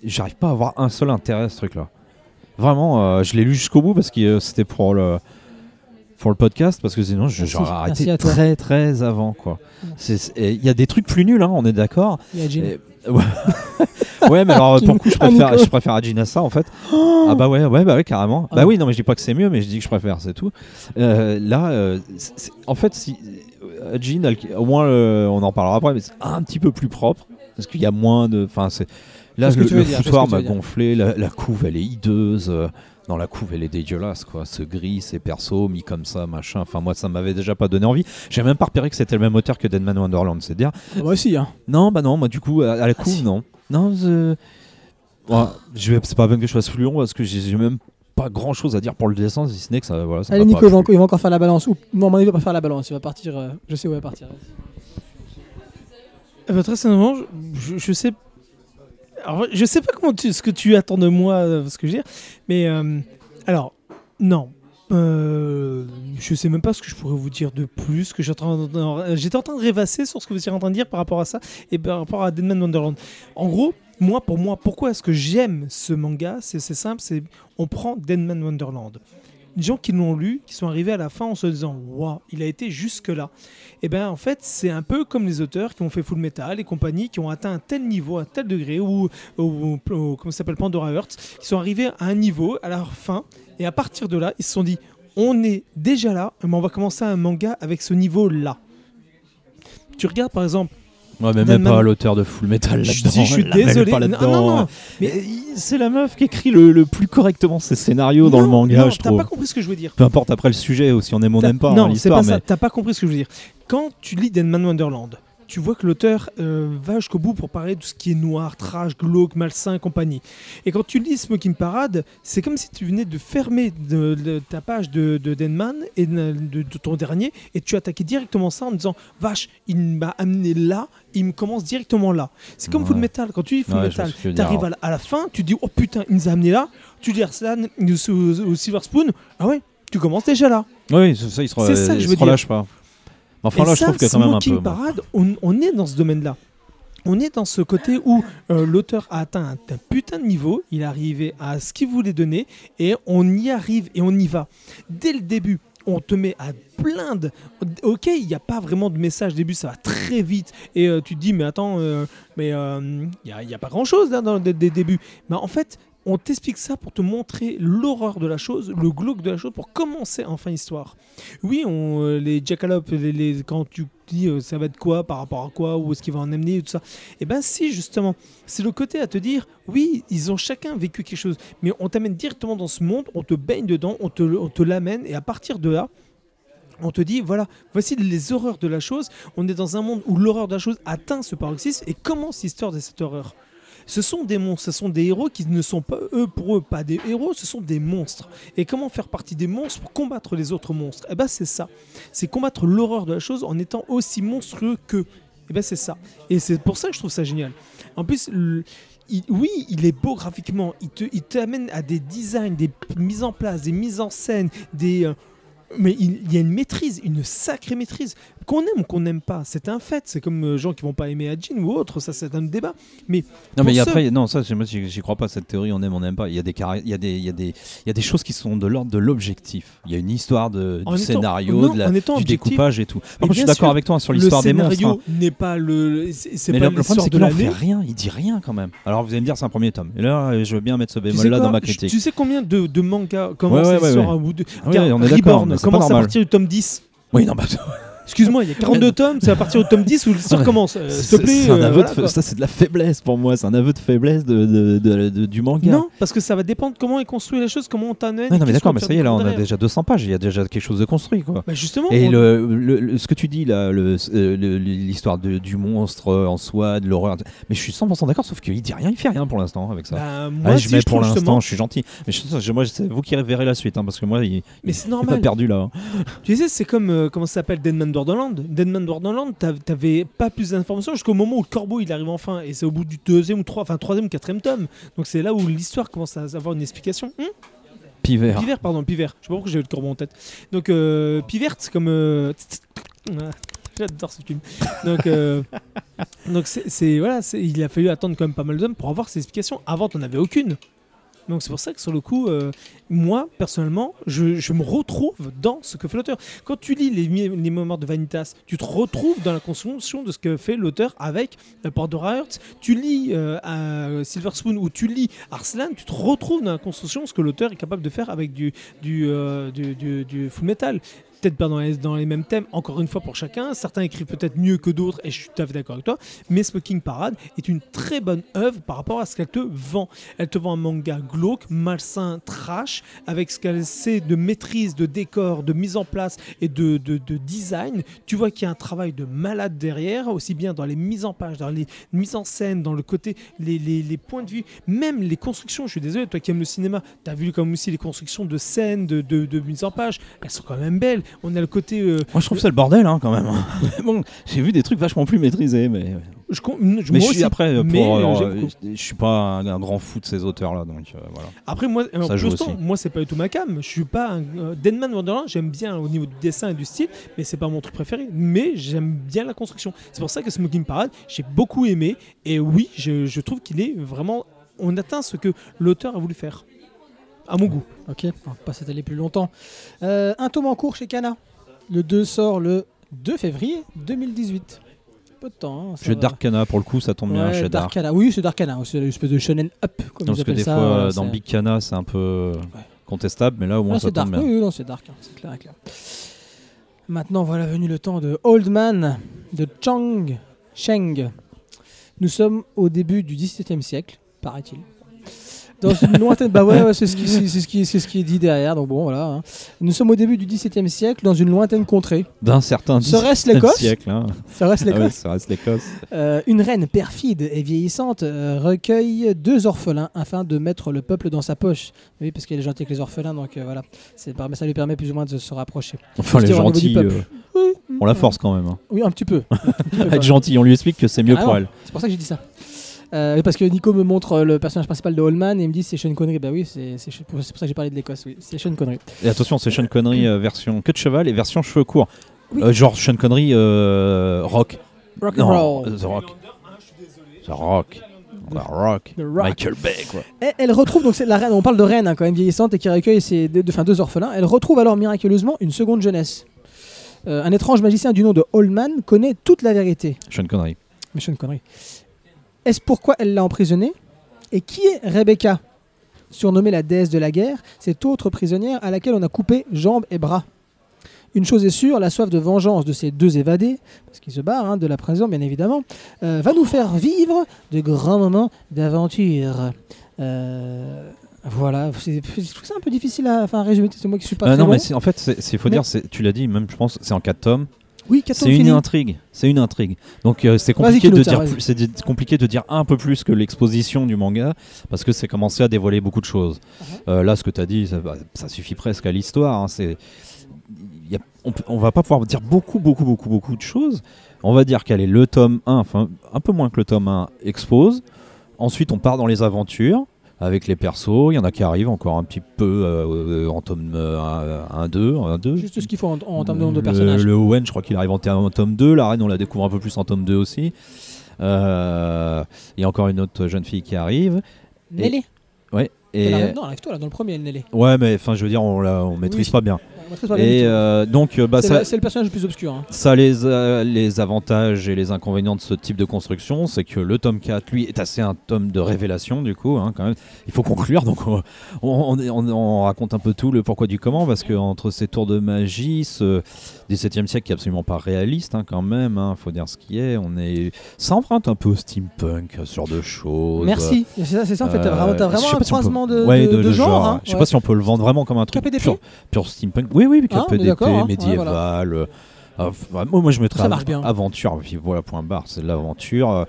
J'arrive pas à avoir un seul intérêt à ce truc-là. Vraiment, euh, je l'ai lu jusqu'au bout parce que euh, c'était pour le. Pour le podcast, parce que sinon j'aurais arrêté très très avant quoi. Il y a des trucs plus nuls, hein, on est d'accord. Ouais. mais alors pour le coup, je préfère, je préfère Ajina ça en fait. Ah bah ouais, ouais, bah ouais, carrément. Ah. Bah oui, non, mais je dis pas que c'est mieux, mais je dis que je préfère, c'est tout. Euh, là, euh, en fait, si euh, Ajin, elle- au moins, euh, on en parlera après, mais c'est un petit peu plus propre parce qu'il y a moins de. Enfin, c'est là le, le foutoir m'a gonflé, la, la couve, elle est hideuse. Dans la couve, elle est dégueulasse, quoi. Ce gris, ces persos mis comme ça, machin. Enfin, moi, ça m'avait déjà pas donné envie. J'ai même pas repéré que c'était le même auteur que Deadman Wonderland, c'est dire. Ah, Moi aussi, hein. Non, bah non, moi du coup, à, à la couve, si. non. Non, je... Ouais, je vais- c'est pas peine que je fasse plus long parce que j'ai même pas grand chose à dire pour le dessin, si ce n'est que ça. Voilà, ça Allez, Nico, pas il va, encore, il va encore faire la balance. Ou, non, mon il va pas faire la balance. Il va partir. euh, je sais où il va partir. Eh ben, très sincèrement, je, je, je sais. Alors, je sais pas comment ce que tu attends de moi, euh, ce que je veux dire, mais euh, alors non, Euh, je sais même pas ce que je pourrais vous dire de plus. Que j'étais en, train- de rêvasser sur ce que vous étiez en train de dire par rapport à ça et par rapport à Deadman Wonderland. En gros, moi, pour moi, pourquoi est-ce que j'aime ce manga? C'est c'est simple, c'est on prend Deadman Wonderland. Les gens qui l'ont lu, qui sont arrivés à la fin en se disant Waouh, il a été jusque-là. Et bien en fait, c'est un peu comme les auteurs qui ont fait Full Metal et compagnie, qui ont atteint un tel niveau, un tel degré, ou, ou, ou- comment s'appelle, Pandora Hearts, qui sont arrivés à un niveau à leur fin, et à partir de là, ils se sont dit on est déjà là, mais on va commencer un manga avec ce niveau-là. Tu regardes par exemple, Ouais, mais même pas l'auteur de Full Metal je, dis, je suis la mêle désolé, non, non, non, Mais il- c'est la meuf qui écrit le, le plus correctement ses scénarios dans non, le manga, non, je t'as pas compris ce que je veux dire. Peu importe après le sujet, ou si on aime ou on n'aime pas non, hein, c'est l'histoire, pas ça. mais T'as pas compris ce que je veux dire. Quand tu lis Deadman Wonderland, tu vois que l'auteur euh, va jusqu'au bout pour parler de tout ce qui est noir, trash, glauque, malsain et compagnie. Et quand tu lis Smoking Parade, c'est comme si tu venais de fermer de, de ta page de, de Deadman et de, ton dernier et tu attaquais directement ça en disant Vache, il m'a amené là, il me commence directement là. C'est comme Ouais. Full Metal. Quand tu lis Full Ouais, Metal, tu t'arrives à, la- à la fin, tu dis Oh putain, il nous a amené là. Tu lis Arslan au Silver Spoon, ah ouais, tu commences déjà là. Oui, c'est ça, il se relâche pas. Enfin Et là, je trouve que quand même un peu. Parade, on, on est dans ce domaine-là. On est dans ce côté où euh, l'auteur a atteint un, un putain de niveau, il est arrivé à ce qu'il voulait donner, et on y arrive et on y va. Dès le début, on te met à plein de... Ok, il n'y a pas vraiment de message au début, ça va très vite, et euh, tu te dis, mais attends, euh, mais il n'y a, pas grand-chose là dans le dé- dé- début. Mais en fait, on t'explique ça pour te montrer l'horreur de la chose, le glauque de la chose, pour commencer enfin l'histoire. Oui, on, euh, les jackalope, les, quand tu dis euh, ça va être quoi, par rapport à quoi, où est-ce qu'il va en amener, tout ça. Et ben si, justement, c'est le côté à te dire, oui, ils ont chacun vécu quelque chose, mais on t'amène directement dans ce monde, on te baigne dedans, on te, on te l'amène, et à partir de là, on te dit, voilà, voici les horreurs de la chose. On est dans un monde où l'horreur de la chose atteint ce paroxysme et commence l'histoire de cette horreur. Ce sont des monstres, ce sont des héros qui ne sont pas, eux, pour eux, pas des héros, ce sont des monstres. Et comment faire partie des monstres pour combattre les autres monstres? Eh ben c'est ça. C'est combattre l'horreur de la chose en étant aussi monstrueux qu'eux. Eh ben c'est ça. Et c'est pour ça que je trouve ça génial. En plus, oui, il est beau graphiquement. Il te, il t'amène à des designs, des mises en place, des mises en scène, des. euh, mais il, il y a une maîtrise, une sacrée maîtrise. Qu'on aime ou qu'on n'aime pas, c'est un fait. C'est comme euh, gens qui vont pas aimer Adjin ou autre, ça c'est un débat. Mais Non mais après, non ça, moi j'y crois pas cette théorie. On aime, on n'aime pas. Il y a des, il y a des, il y a des, il y a des choses qui sont de l'ordre de l'objectif. Il y a une histoire de, En du étant- scénario, non, de la- du objectif, découpage et tout. Par mais contre, je suis d'accord avec toi sur le l'histoire des monstres. scénario hein. n'est pas le. C'est pas le, le problème, c'est qu'il en fait rien. Il dit rien quand même. Alors vous allez me dire, c'est un premier tome. Et là, euh, je veux bien mettre ce Tu sais bémol là quoi dans ma critique. Tu sais combien de, de mangas commencent à bout de. Ah Reborn commence à partir du tome 10. Oui, non, bah, Excuse-moi, il y a 42 tomes, c'est à partir du tome 10 où l'histoire Ouais. commence. Euh, S'il te plaît. un euh, aveu voilà, de fa- ça c'est de la faiblesse pour moi. C'est un aveu de faiblesse de, de- de- de- du manga. Non, parce que ça va dépendre comment est construit la chose, comment on t'amène. Non, non, mais d'accord, mais ça y est, là, on a déjà 200 pages. Il y a déjà quelque chose de construit, quoi. Bah justement. Et on- le, le- le- ce que tu dis là, euh, l'histoire du monstre euh, en soi, de l'horreur, mais je suis 100% d'accord, sauf qu'il dit rien, il fait rien pour l'instant avec ça. bah, moi, Allez, si, je mets pour l'instant, je suis gentil. Mais je, moi, c'est vous qui verrez la suite, hein, parce que moi, il, Mais c'est normal. perdu là. hein. Tu sais, c'est comme euh, comment ça s'appelle Deadman Borderland. Deadman Borderland, t'av- t'avais pas plus d'informations jusqu'au moment où le corbeau il arrive enfin, et c'est au bout du deuxième ou trois, enfin troisième ou quatrième tome. Donc c'est là où l'histoire commence à avoir une explication. Hum Pivert. Pivert, pardon, Pivert. Je sais pas pourquoi j'avais le corbeau en tête. Donc euh, Pivert, c'est comme. euh, J'adore ce film. Donc, euh, donc c'est, voilà, il a fallu attendre quand même pas mal d'hommes pour avoir ces explications. Avant, t'en avais aucune. Donc c'est pour ça que sur le coup, euh, moi personnellement, je, me retrouve dans ce que fait l'auteur. Quand tu lis les, les mémoires de Vanitas, tu te retrouves dans la construction de ce que fait l'auteur avec euh, Pandora Hearts. Tu lis euh, à Silver Spoon ou tu lis Arslan, tu te retrouves dans la construction de ce que l'auteur est capable de faire avec du- du full metal. Peut-être pas dans les, mêmes thèmes, encore une fois pour chacun. Certains écrivent peut-être mieux que d'autres, et je suis tout à fait d'accord avec toi. Mais Smoking Parade est une très bonne œuvre par rapport à ce qu'elle te vend. Elle te vend un manga glauque, malsain, trash, avec ce qu'elle sait de maîtrise, de décor, de mise en place et de, de- de design. Tu vois qu'il y a un travail de malade derrière, aussi bien dans les mises en page, dans les mises en scène, dans le côté, les, points de vue, même les constructions. Je suis désolé, toi qui aimes le cinéma, tu as vu comme aussi les constructions de scènes, de, de, de mise en page. Elles sont quand même belles. On a le côté. euh, Moi, je trouve ça le bordel hein, quand même. Bon, j'ai vu des trucs vachement plus maîtrisés, mais Je, com- je- Mais moi je suis aussi. après, pour, Mais, euh, euh, je suis pas un, un grand fou de ces auteurs-là, donc euh, voilà. Après, moi, euh, Ça joue pourtant, aussi. moi, c'est pas du tout ma cam. Je suis pas un. euh, Deadman Wonderland, j'aime bien au niveau du dessin et du style, mais c'est pas mon truc préféré. Mais j'aime bien la construction. C'est pour ça que Smoking Parade, j'ai beaucoup aimé. Et oui, je, je trouve qu'il est vraiment. On atteint ce que l'auteur a voulu faire. À mon goût. Ok, on va pas s'étaler plus longtemps. Euh, un tome en cours chez Kana. Le 2 sort le 2 février 2018. Peu de temps. hein, Chez va. Darkana, pour le coup, ça tombe bien chez Dark. Darkana. Oui, c'est Darkana. C'est une espèce de shonen up, comme Non, ils parce que des ça. fois, euh, dans Big Cana, c'est un peu contestable, mais là, au moins, Là, ça tombe dark. bien. Oui, c'est dark. hein, c'est clair clair. Maintenant, voilà venu le temps de Old Man de Chang Sheng. Nous sommes au début du XVIIe siècle, paraît-il. Dans une lointaine. Bah ouais, ouais, c'est ce, qui- c'est- c'est ce, qui- c'est ce qui est dit derrière, donc bon, voilà. hein. Nous sommes au début du XVIIe siècle, dans une lointaine contrée. D'un certain Serait-ce 19e l'Écosse siècle. Hein. Ça reste Ah ouais, l'Écosse. ça reste l'Écosse. Euh, une reine perfide et vieillissante euh, recueille deux orphelins afin de mettre le peuple dans sa poche. Oui, parce qu'elle est gentille avec les orphelins, donc euh, voilà. C'est par- ça lui permet plus ou moins de se rapprocher. Enfin, les C'était au niveau du gentils, peuple. euh, on la force quand même. hein. Oui, un petit peu. Un petit peu, quand Être gentil, on lui explique que c'est mieux Ah pour non. elle. C'est pour ça que j'ai dit ça. Euh, parce que Nico me montre euh, le personnage principal de Holman et il me dit c'est Sean Connery. Bah oui, c'est pour ça que j'ai parlé de l'Écosse. Oui, c'est Sean Connery. Et attention, c'est Sean Connery euh, version queue de cheval et version cheveux courts. Oui. Euh, genre Sean Connery rock. Rock and Non, roll. The Rock. The Rock. The Rock. The Rock. Michael Bay, quoi. Et elle retrouve donc la reine. On parle de reine hein, quand même vieillissante et qui recueille ses deux, enfin, deux orphelins. Elle retrouve alors miraculeusement une seconde jeunesse. Un étrange magicien du nom de Holman connaît toute la vérité. Sean Connery. Mais Sean Connery. Est-ce pourquoi elle l'a emprisonné? Et qui est Rebecca? Surnommée la déesse de la guerre, cette autre prisonnière à laquelle on a coupé jambes et bras. Une chose est sûre, la soif de vengeance de ces deux évadés, parce qu'ils se barrent hein, de la prison bien évidemment, euh, va nous faire vivre de grands moments d'aventure. Euh, voilà, c'est je trouve ça un peu difficile à enfin, résumer, c'est moi qui suis pas Euh, très non, bon. mais en fait, il faut Mais- dire, tu l'as dit, même je pense, c'est en 4 tomes. Oui, C'est une intrigue. C'est une intrigue. Donc euh, c'est compliqué de dire, c'est compliqué de dire un peu plus que l'exposition du manga parce que c'est commencé à dévoiler beaucoup de choses. Uh-huh. Euh, là, ce que tu as dit, ça, va- ça suffit presque à l'histoire. hein. C'est, on, on va pas pouvoir dire beaucoup, beaucoup, beaucoup, beaucoup de choses. On va dire qu'elle est le tome 1, enfin un peu moins que le tome 1 expose. Ensuite, on part dans les aventures avec les persos. Il y en a qui arrivent encore un petit peu euh, en tome 1, 2, 1, 2. Juste ce qu'il faut en, en termes de nombre de Le- personnages. Le Owen, je crois qu'il arrive en, en tome 2. La reine, on la découvre un peu plus en tome 2 aussi. Euh, Il y a encore une autre jeune fille qui arrive. Nelly Ouais. Et, Non, elle arrive toi là, dans le premier, Nelly. ouais, mais enfin, je veux dire, on, la, on maîtrise Oui. pas bien. Et euh, donc, euh, bah, c'est, le, personnage le plus obscur. hein. ça les, euh, les avantages et les inconvénients de ce type de construction, c'est que le tome 4, lui, est assez un tome de révélation, du coup, hein, quand même. Il faut conclure, donc on, on, on- on raconte un peu tout, le pourquoi du comment, parce que entre ces tours de magie, ce 17e siècle qui est absolument pas réaliste, hein, quand même, hein, faut dire ce qui est, on est... Ça emprunte un peu au steampunk, ce genre de choses. Merci. C'est ça, c'est ça en fait. T'as Euh, vraiment, je sais vraiment un si on peut- croisement de, ouais, de, de genre. hein. Je sais Ouais. pas si on peut le vendre vraiment comme un truc KPDP? pur, pur steampunk. Oui, oui, est KPDP, médiéval. euh, euh, moi, je mettrais bien. aventure. Puis voilà, point barre, c'est de l'aventure. euh.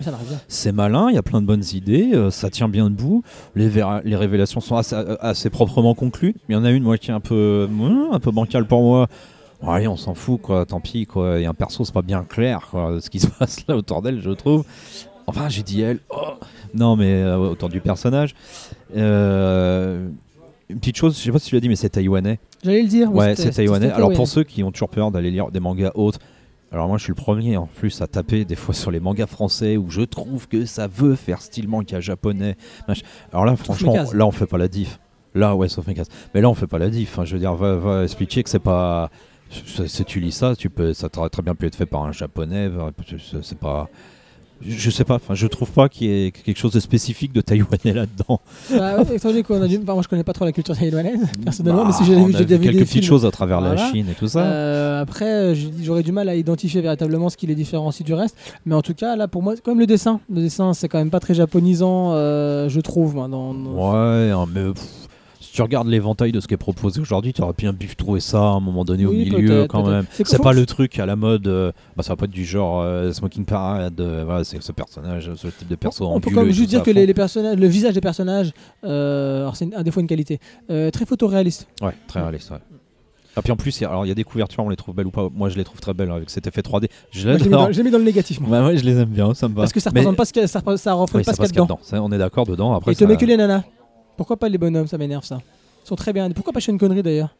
C'est malin, il y a plein de bonnes idées, euh, ça tient bien debout. Les, les révélations sont assez, euh, assez proprement conclues. Il y en a une, moi, qui est un peu, euh, un peu bancale pour moi. Bon, allez, on s'en fout, quoi. Tant pis, quoi. Il y a un perso, c'est pas bien clair, quoi, ce qui se passe là autour d'elle, je trouve. Enfin, j'ai dit elle. Oh. Non, mais euh, autour du personnage. Euh, une petite chose, je sais pas si tu l'as dit, mais c'est taïwanais. J'allais le dire. Ouais, c'est taïwanais. Alors pour ceux qui ont toujours peur d'aller lire des mangas autres, alors moi je suis le premier en plus à taper des fois sur les mangas français où je trouve que ça veut faire style manga japonais. Alors là franchement, là on fait pas la diff. Là ouais, sauf mes cases. Mais là on fait pas la diff. hein. Je veux dire, va, va expliquer que c'est pas. C'est- tu lis ça, tu peux, ça aurait très bien pu être fait par un japonais. c'est- pas. Je sais pas, je trouve pas qu'il y ait quelque chose de spécifique de taïwanais là-dedans. Bah, ouais, étant donné qu'on a dû- enfin, moi je connais pas trop la culture taïwanaise personnellement, Bah, mais si j'ai vu, vu quelques des petites films. choses à travers la. Chine et tout ça. Euh, après, euh, dit- j'aurais du mal à identifier véritablement ce qui les différencie du reste. Mais en tout cas, là, pour moi, c'est comme le dessin. Le dessin, c'est quand même pas très japonisant, euh, je trouve. moi, dans, dans- Ouais, hein, mais pff, si tu regardes l'éventail de ce qui est proposé aujourd'hui, tu aurais bien pu trouver ça à un moment donné au milieu quand même. C'est que- pas le truc à la mode, euh, bah, ça va pas être du genre euh, Smoking Parade, euh, voilà, c'est ce personnage, ce type de perso On peut ambuleux quand même juste dire ça que les, les personnages, le visage des personnages, alors c'est un des fois une qualité, très photoréaliste. Ouais, très réaliste, ouais. Ah, puis en plus, il y a- alors il y a des couvertures, on les trouve belles ou pas. Moi, je les trouve très belles avec cet effet 3D. Je Moi, l'adore. dans- le négatif, moi. Ouais, ouais, je les aime bien, ça me va. Parce que ça Mais- représente pas ce a- ça, représente- ça reflète Oui, pas ça ce qu'il y a passe qu'il y a dedans. dedans. Ça, on est d'accord dedans. Après, Et te ça- met que les nanas. Pourquoi pas les bonhommes Ça m'énerve ça. Ils sont très bien. Pourquoi pas Sean Connery d'ailleurs?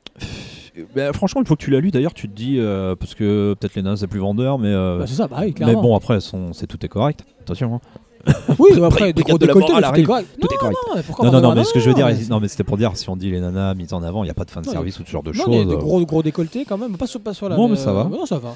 Bah, franchement, une fois que tu l'as lu, d'ailleurs, tu te dis euh, parce que peut-être les nains c'est plus vendeur, mais euh, Bah, C'est ça, bah oui, mais bon après, son- c'est tout est correct. Attention. hein. oui, après, des gros décolletés, correct. Tout est Non, correct. Non, mais pourquoi Non, non, mais ce que je veux dire, mais- non, mais c'était pour dire si on dit les nanas mises en avant, il n'y a pas de fin de Non, service ou ce genre de choses. des gros, gros décolletés quand même, pas sur, pas sur la. Non, mais ça va. Non, ça va.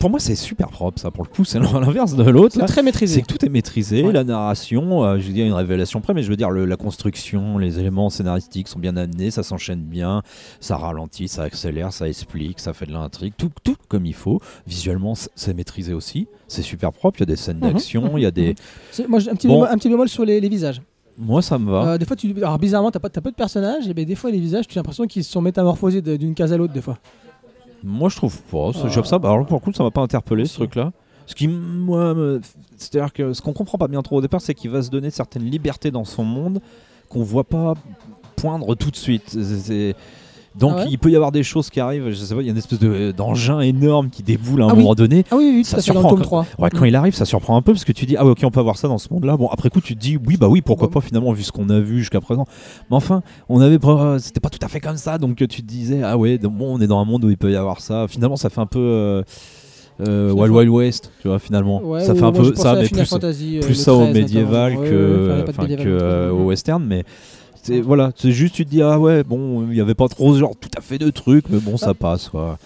Pour moi, c'est super propre, ça. Pour le coup, c'est l'inverse de l'autre. C'est très C'est maîtrisé. que tout est maîtrisé, Ouais. la narration, euh, je veux dire une révélation près, mais je veux dire le- la construction, les éléments scénaristiques sont bien amenés, ça s'enchaîne bien, ça ralentit, ça accélère, ça explique, ça fait de l'intrigue, tout, tout comme il faut. Visuellement, c'est maîtrisé aussi, c'est super propre, il y a des scènes Mhm, d'action, il y a des... C'est- Moi, un petit, Bon. bémol, un petit bémol sur les, les visages. Moi, ça me va. Euh, des fois, tu, alors bizarrement, t'as pas, t'as peu de personnages, et ben, des fois, les visages, tu as l'impression qu'ils se sont métamorphosés d'une case à l'autre, des fois. Moi, je trouve pas. Ah. Alors, pour le coup, ça m'a pas interpellé ce truc-là. Ce qui, moi, me- c'est-à-dire que ce qu'on comprend pas bien trop au départ, c'est qu'il va se donner certaines libertés dans son monde qu'on voit pas poindre tout de suite. C'est- Donc, Ah ouais il peut y avoir des choses qui arrivent. Je sais pas, il y a une espèce de- d'engin énorme qui déboule à un Ah oui. moment donné. Ah oui, oui, Ça surprend quand- 3. Ouais, quand il arrive, ça surprend un peu parce que tu dis ah ouais, ok on peut avoir ça dans ce monde-là. Bon après coup tu te dis oui bah oui pourquoi Bon. pas finalement vu ce qu'on a vu jusqu'à présent. Mais enfin on avait c'était pas tout à fait comme ça donc tu te disais ah ouais bon on est dans un monde où il peut y avoir ça. Finalement ça fait un peu euh, euh, Wild Wild West tu vois finalement. Ouais, ça fait un peu ça mais plus Fantasy, euh, plus le ça au 13 médiéval que ouais, ouais, euh, au western mais c'est voilà c'est juste tu te dis ah ouais bon il y avait pas trop genre tout à fait de trucs mais bon ça passe quoi.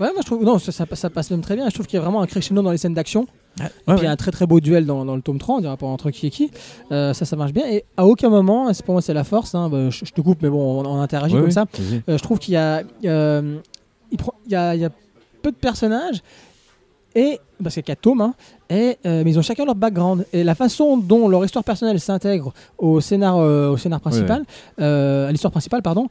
Ouais, moi je trouve non, ça, ça, ça passe même très bien. Je trouve qu'il y a vraiment un crescendo dans les scènes d'action. Ouais, Puis il y a un très très beau duel dans, dans le tome 3, on dirait pas entre qui et qui. Euh, ça, ça marche bien. Et à aucun moment, c'est pour moi c'est la force, hein, bah, je, je te coupe, mais bon, on, on interagit Ouais, comme ouais, ça. Euh, je trouve qu'il y a, euh, il y, a, il y a peu de personnages. Et, parce qu'il y a 4 tomes, hein, et, euh, mais ils ont chacun leur background. Et la façon dont leur histoire personnelle s'intègre au scénar, euh, au scénar principal, euh, à l'histoire principale, pardon,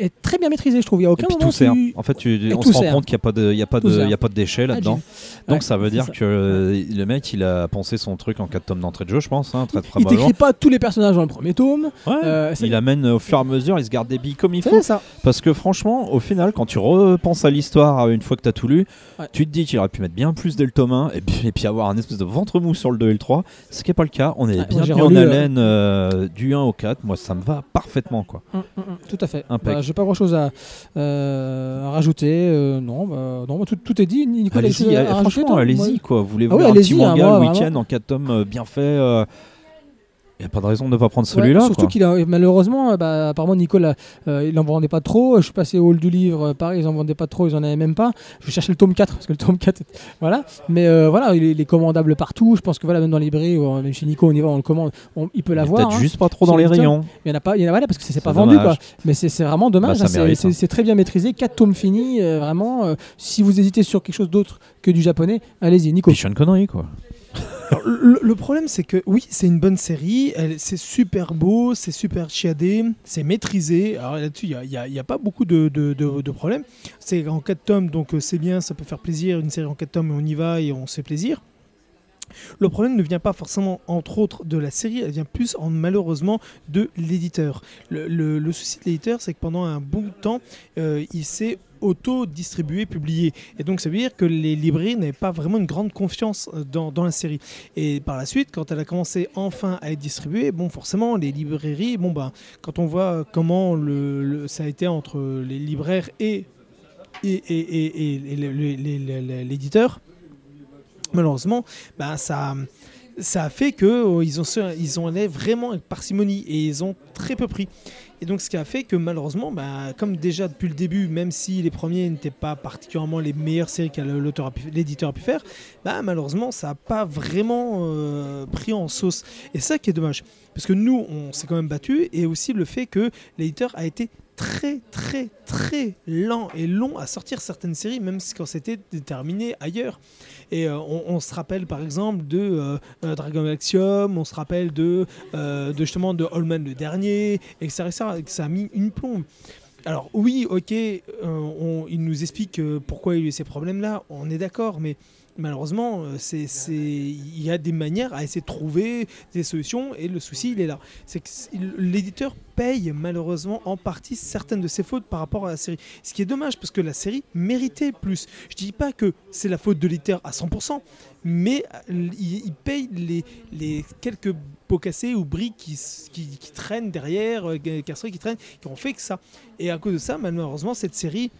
est très bien maîtrisée, je trouve. Il n'y a Et aucun puis moment tout sert. tu- En fait, tu, Et on se rend sert. compte qu'il n'y a pas de, il y a pas Tout de, sert. il y a pas de déchets là-dedans. Donc Ouais, ça veut dire ça. que le mec, il a pensé son truc en 4 tomes d'entrée de jeu, je pense, hein, très très Il t'écrit pas tous les personnages dans le premier tome. Ouais. il amène au fur et à mesure, il se garde des billes comme il faut. Ça. Parce que franchement, au final, quand tu repenses à l'histoire une fois que tu as tout lu, tu te dis qu'il aurait pu mettre bien plus 1 et puis, et puis avoir un espèce de ventre mou sur le 2 et le 3. Ce qui n'est pas le cas. On est Ouais, bien mis en euh, haleine euh, du 1 au 4. Moi, ça me va parfaitement. quoi. Hum, hum, hum, tout à fait. Bah, J'ai pas grand chose à, euh, à rajouter. euh, non, bah, non bah, tout, tout est dit. Nicolas, Allez-y, franchement, allez-y. Quoi. Vous voulez Ah voir un petit hein, manga moi, le week-end en 4 tomes bien fait Il n'y a pas de raison de ne pas prendre Ouais, celui-là. surtout qu'il a malheureusement, euh, bah, apparemment Nicolas, euh, il en vendait pas trop. Je suis passé au hall du livre, euh, pareil, ils en vendaient pas trop, ils en avaient même pas. Je cherchais le tome 4 parce que le tome 4, est- voilà. Mais euh, voilà, il est, il est commandable partout. Je pense que voilà, même dans les librairies, ou euh, même chez Nico, on y va, on le commande, on- il peut l'avoir. Peut-être hein. juste pas trop dans les rayons. Il y en a pas, il y en a voilà parce que c'est pas vendu quoi. Mais c'est vraiment dommage. Bah, hein, c'est- hein. c'est très bien maîtrisé, 4 tomes finis, euh, vraiment. euh, si vous hésitez sur quelque chose d'autre que du japonais, allez-y, Nico. Une connerie quoi. Le, problème, c'est que oui, c'est une bonne série, c'est super beau, c'est super chiadé, c'est maîtrisé. Alors là-dessus, il n'y a, a- a pas beaucoup de, problèmes. C'est en 4 tomes, donc euh, c'est bien, ça peut faire plaisir. Une série en 4 tomes, on y va et on se fait plaisir. Le problème ne vient pas forcément, entre autres, de la série, elle vient plus, en, malheureusement, de l'éditeur. Le, souci de l'éditeur, c'est que pendant un de temps, euh, il s'est auto-distribué, publié. Et donc, ça veut dire que les librairies n'avaient pas vraiment une grande confiance euh, dans, la série. Et par la suite, quand elle a commencé enfin à être distribuée, bon, forcément, les librairies, bon, bah, quand on voit comment ça a été entre les libraires et, et, et, et- l'éditeur, malheureusement, bah, ça, ça a fait que euh, ils ont, ils ont allé vraiment avec parcimonie et ils ont très peu pris. Et donc, ce qui a fait que malheureusement, bah, comme déjà depuis le début, même si les premiers n'étaient pas particulièrement les meilleures séries que l'éditeur a pu faire, bah, malheureusement, ça n'a pas vraiment euh, pris en sauce. Et ça qui est dommage. Parce que nous, on s'est quand même battu. Et aussi le fait que l'éditeur a été très, très, très lent et long à sortir certaines séries, même quand c'était déterminé ailleurs. Et euh, on, se rappelle par exemple de euh, euh, Dragon Axiom, on se rappelle de, euh, justement de Allman le dernier, et que ça a mis une plombe. Alors oui, ok, on- il nous explique pourquoi il y a eu ces problèmes-là, on est d'accord, mais malheureusement, euh, c'est, il y a des manières à essayer de trouver des solutions et le souci, il est là. C'est que l'éditeur paye malheureusement en partie certaines de ses fautes par rapport à la série. Ce qui est dommage parce que la série méritait plus. Je dis pas que c'est la faute de l'éditeur à 100%, mais euh, il, paye les, quelques pots cassés ou briques qui, traînent derrière, euh, qui traînent, qui ont fait que ça. Et à cause de ça, malheureusement, cette série,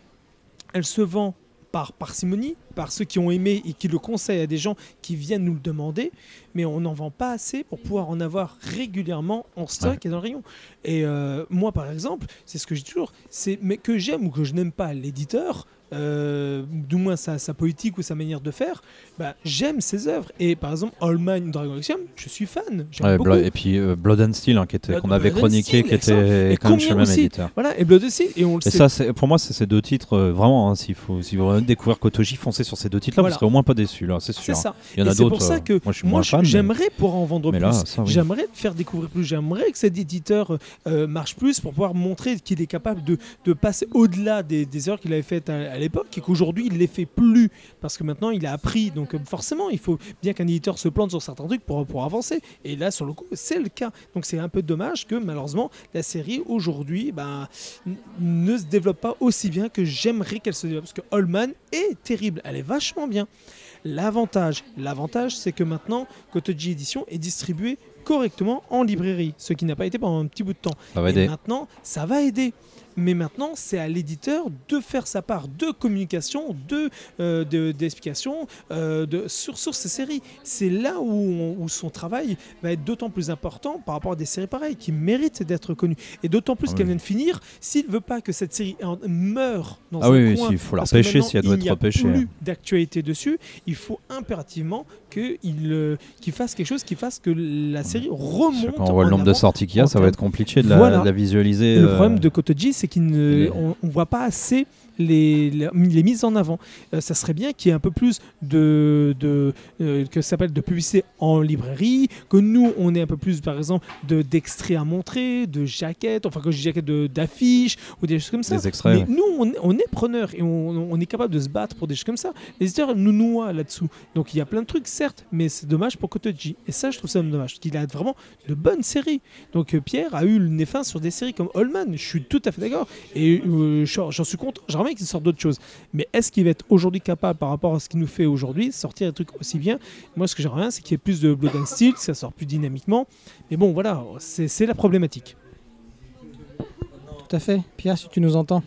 elle se vend par parcimonie, par ceux qui ont aimé et qui le conseillent à des gens qui viennent nous le demander, mais on n'en vend pas assez pour pouvoir en avoir régulièrement en stock Ouais. et dans le rayon. Et euh, moi, par exemple, c'est ce que je dis toujours, c'est mais que j'aime ou que je n'aime pas l'éditeur, euh, du moins sa, sa politique ou sa manière de faire, bah, j'aime ses œuvres. Et par exemple, Allman Dragon Axiom, je suis fan. Ouais, beaucoup. Et puis euh, Blood and Steel, hein, qu'on avait and chroniqué, Steel, qui était quand même chez le combien même aussi éditeur. Voilà, et Blood aussi, et on le Et sait. ça, c'est- pour moi, c'est ces deux titres, euh, vraiment, hein, s'il faut, si vous voulez découvrir Kotoji, foncez sur ces deux titres-là, Voilà. vous serez au moins pas déçus, là, c'est c'est sûr. ça. Il y en a c'est d'autres. pour ça que moi, fan. mais- j'aimerais pouvoir en vendre mais plus. oui. J'aimerais faire découvrir plus. J'aimerais que cet éditeur marche plus pour pouvoir montrer qu'il est capable de, de passer au-delà des, des erreurs qu'il avait faites à, à l'époque et qu'aujourd'hui il ne les fait plus parce que maintenant il a appris. Donc euh, forcément, il faut bien qu'un éditeur se plante sur certains trucs pour, pour avancer. Et là, sur le coup, c'est le cas. Donc c'est un peu dommage que malheureusement la série aujourd'hui ben, n- ne se développe pas aussi bien que j'aimerais qu'elle se développe. Parce que Allman est terrible. Elle est vachement bien. L'avantage, l'avantage, c'est que maintenant, Kotoji Edition est distribué correctement en librairie, ce qui n'a pas été pendant un petit bout de temps. Ça va Et aider. maintenant, ça va aider. Mais maintenant, c'est à l'éditeur de faire sa part de communication, de euh, de- d'explication euh, de, sur, sur ces séries. C'est là où, on- où son travail va être d'autant plus important par rapport à des séries pareilles qui méritent d'être connues. Et d'autant plus Ah qu'elle oui. vient de finir, s'il veut pas que cette série meure dans Ah un oui, coin, s'il faut la repêcher, si elle doit il être n'y a repêchée. plus d'actualité dessus, il faut impérativement qu'il euh, qu'il fasse quelque chose qui fasse que la série remonte. Quand on voit le nombre de sorties qu'il y a, ça va être compliqué de la, Voilà. de la visualiser. Et le euh, problème de Kotoji, c'est qu'on les- on, on voit pas assez les, les, les mises en avant. Euh, ça serait bien qu'il y ait un peu plus de, de euh, que s'appelle de publicité en librairie, que nous on ait un peu plus par exemple de d'extraits à montrer, de jaquettes, enfin que je dis jaquettes d'affiches ou des choses comme ça. Des extraits, Mais ouais. nous on, est- on est preneurs et on, on est capable de se battre pour des choses comme ça. Les éditeurs nous noient là-dessous. Donc il y a plein de trucs certes, mais c'est dommage pour Kotoji. Et ça je trouve ça dommage, qu'il a vraiment de bonnes séries. Donc euh, Pierre a eu le nez fin sur des séries comme Allman, je suis tout à fait d'accord. Et euh, j'en suis content, j'aimerais qu'il sorte d'autres choses. Mais est-ce qu'il va être aujourd'hui capable, par rapport à ce qu'il nous fait aujourd'hui, sortir des trucs aussi bien? Moi ce que j'aimerais bien, c'est qu'il y ait plus de Blood and Steel, ça sort plus dynamiquement. Mais bon voilà, c'est la problématique. Tout à fait. Pierre, si tu nous entends.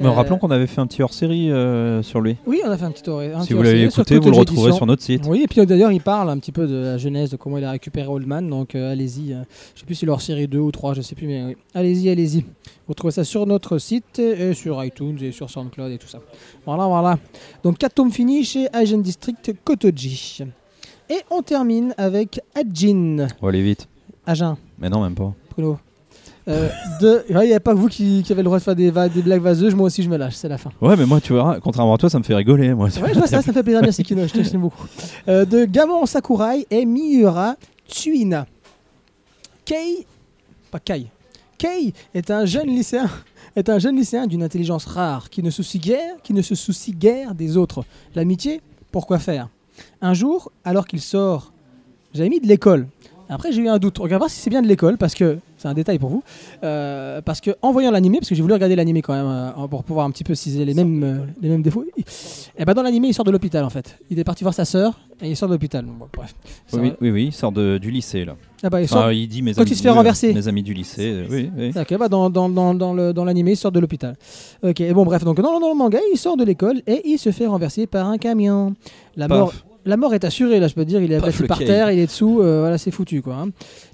Mais Euh, rappelons qu'on avait fait un petit hors-série euh, sur lui. Oui, on a fait un petit un Si vous l'avez hors-série écouté, vous le Edition. sur notre site. Oui, et puis euh, d'ailleurs, il parle un petit peu de la genèse, de comment il a récupéré Oldman. Donc euh, allez-y. je sais plus si leur série 2 ou 3, je sais plus, mais oui. allez-y, allez-y. Vous retrouvez ça sur notre site, et sur iTunes et sur SoundCloud et tout ça. Voilà, voilà. Donc 4 tomes finis chez Asian District Kotoji. Et on termine avec Ajin. On va aller vite. Agen, Mais non, même pas. Bruno. Euh, de... Il n'y a pas que vous qui, qui avez le droit de faire des, va- des blagues vaseuses, moi aussi je me lâche, c'est la fin. Ouais, mais moi, tu vois, contrairement à toi, ça me fait rigoler. Moi, Ouais, je vois ça, ça me fait plaisir, merci Kino, je t'estime beaucoup. Euh, de Gamon Sakurai et Miura Tsuina. Kei, pas Kai, Kei est un jeune lycéen, est un jeune lycéen d'une intelligence rare qui ne soucie guère, qui ne se soucie guère des autres. L'amitié, pourquoi faire? Un jour, alors qu'il sort, j'avais mis de l'école. Après, j'ai eu un doute. On va voir si c'est bien de l'école, parce que c'est un détail pour vous. Euh, parce que en voyant l'animé, parce que j'ai voulu regarder l'animé quand même euh, pour pouvoir un petit peu c'est les mêmes, euh, les mêmes défauts. Et ben dans l'animé, il sort de l'hôpital en fait. Il est parti voir sa sœur et il sort de l'hôpital. Bon, bref. Oui, oui, oui, il sort de- du lycée, là. Ah bah, il Enfin, sort- il dit mes Quand amis, il se fait oui, renverser. Mes amis du lycée, oui, oui. Ok, bah dans, dans, dans, dans le, dans l'animé, il sort de l'hôpital. Ok, et bon, bref, donc dans, dans le manga, il sort de l'école et il se fait renverser par un camion. La Paf. mort, la mort est assurée, là, je peux te dire, il est abattu par terre, il est dessous, euh, voilà, c'est foutu, quoi. hein.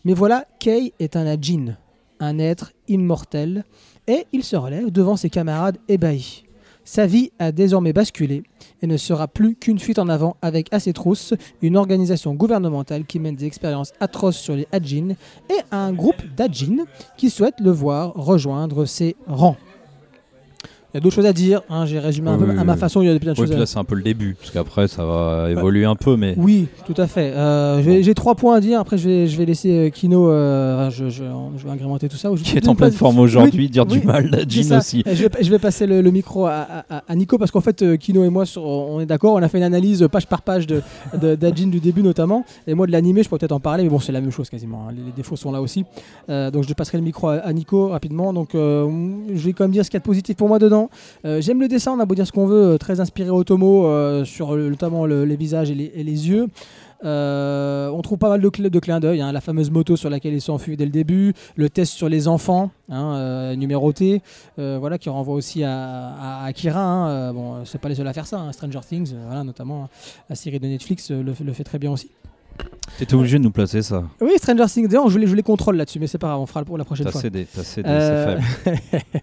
Mais voilà, Kei est un Ajin, un être immortel, et il se relève devant ses camarades ébahis. Sa vie a désormais basculé et ne sera plus qu'une fuite en avant avec à ses trousses une organisation gouvernementale qui mène des expériences atroces sur les Ajin et un groupe d'Ajin qui souhaite le voir rejoindre ses rangs. Y a d'autres choses à dire. hein, J'ai résumé un Oui, peu oui, à ma façon. Il y a plein de Oui, choses. puis là, c'est un peu le début, parce qu'après, ça va évoluer un peu, mais. Oui, tout à fait. Euh, j'ai- J'ai trois points à dire. Après, je vais, je vais laisser euh, Kino. euh, je, je- je vais agrémenter tout ça. Qui est en pleine forme aujourd'hui, dire du mal à Jean aussi. Je vais, je vais passer le, le micro à, à- à Nico parce qu'en fait, Kino et moi, sur- on est d'accord. On a fait une analyse page par page de, d'Ajin du début notamment. Et moi, de l'animé, je pourrais peut-être en parler, mais bon, c'est la même chose quasiment. hein. Les, les défauts sont là aussi. Euh, donc, je passerai le micro à, à Nico rapidement. Donc, je vais quand même dire ce qu'il y a de positif pour moi dedans. Euh, J'aime le dessin, on a beau dire ce qu'on veut, euh, très inspiré Otomo euh, sur notamment le- les visages et les, yeux. Euh, on trouve pas mal de, cl- clins d'œil, hein, la fameuse moto sur laquelle ils sont enfuis dès le début, le test sur les enfants, hein, numéroté, voilà, qui renvoie aussi à, à Akira. hein, bon, c'est pas les seuls à faire ça, hein, Stranger Things, notamment la série de Netflix le fait très bien aussi. T'étais obligé de nous placer ça. Oui, Stranger Things, d'ailleurs, je les, je les contrôle là-dessus, mais c'est pas grave, on fera pour la prochaine T'as fois. cédé, t'as cédé, Euh, c'est faible.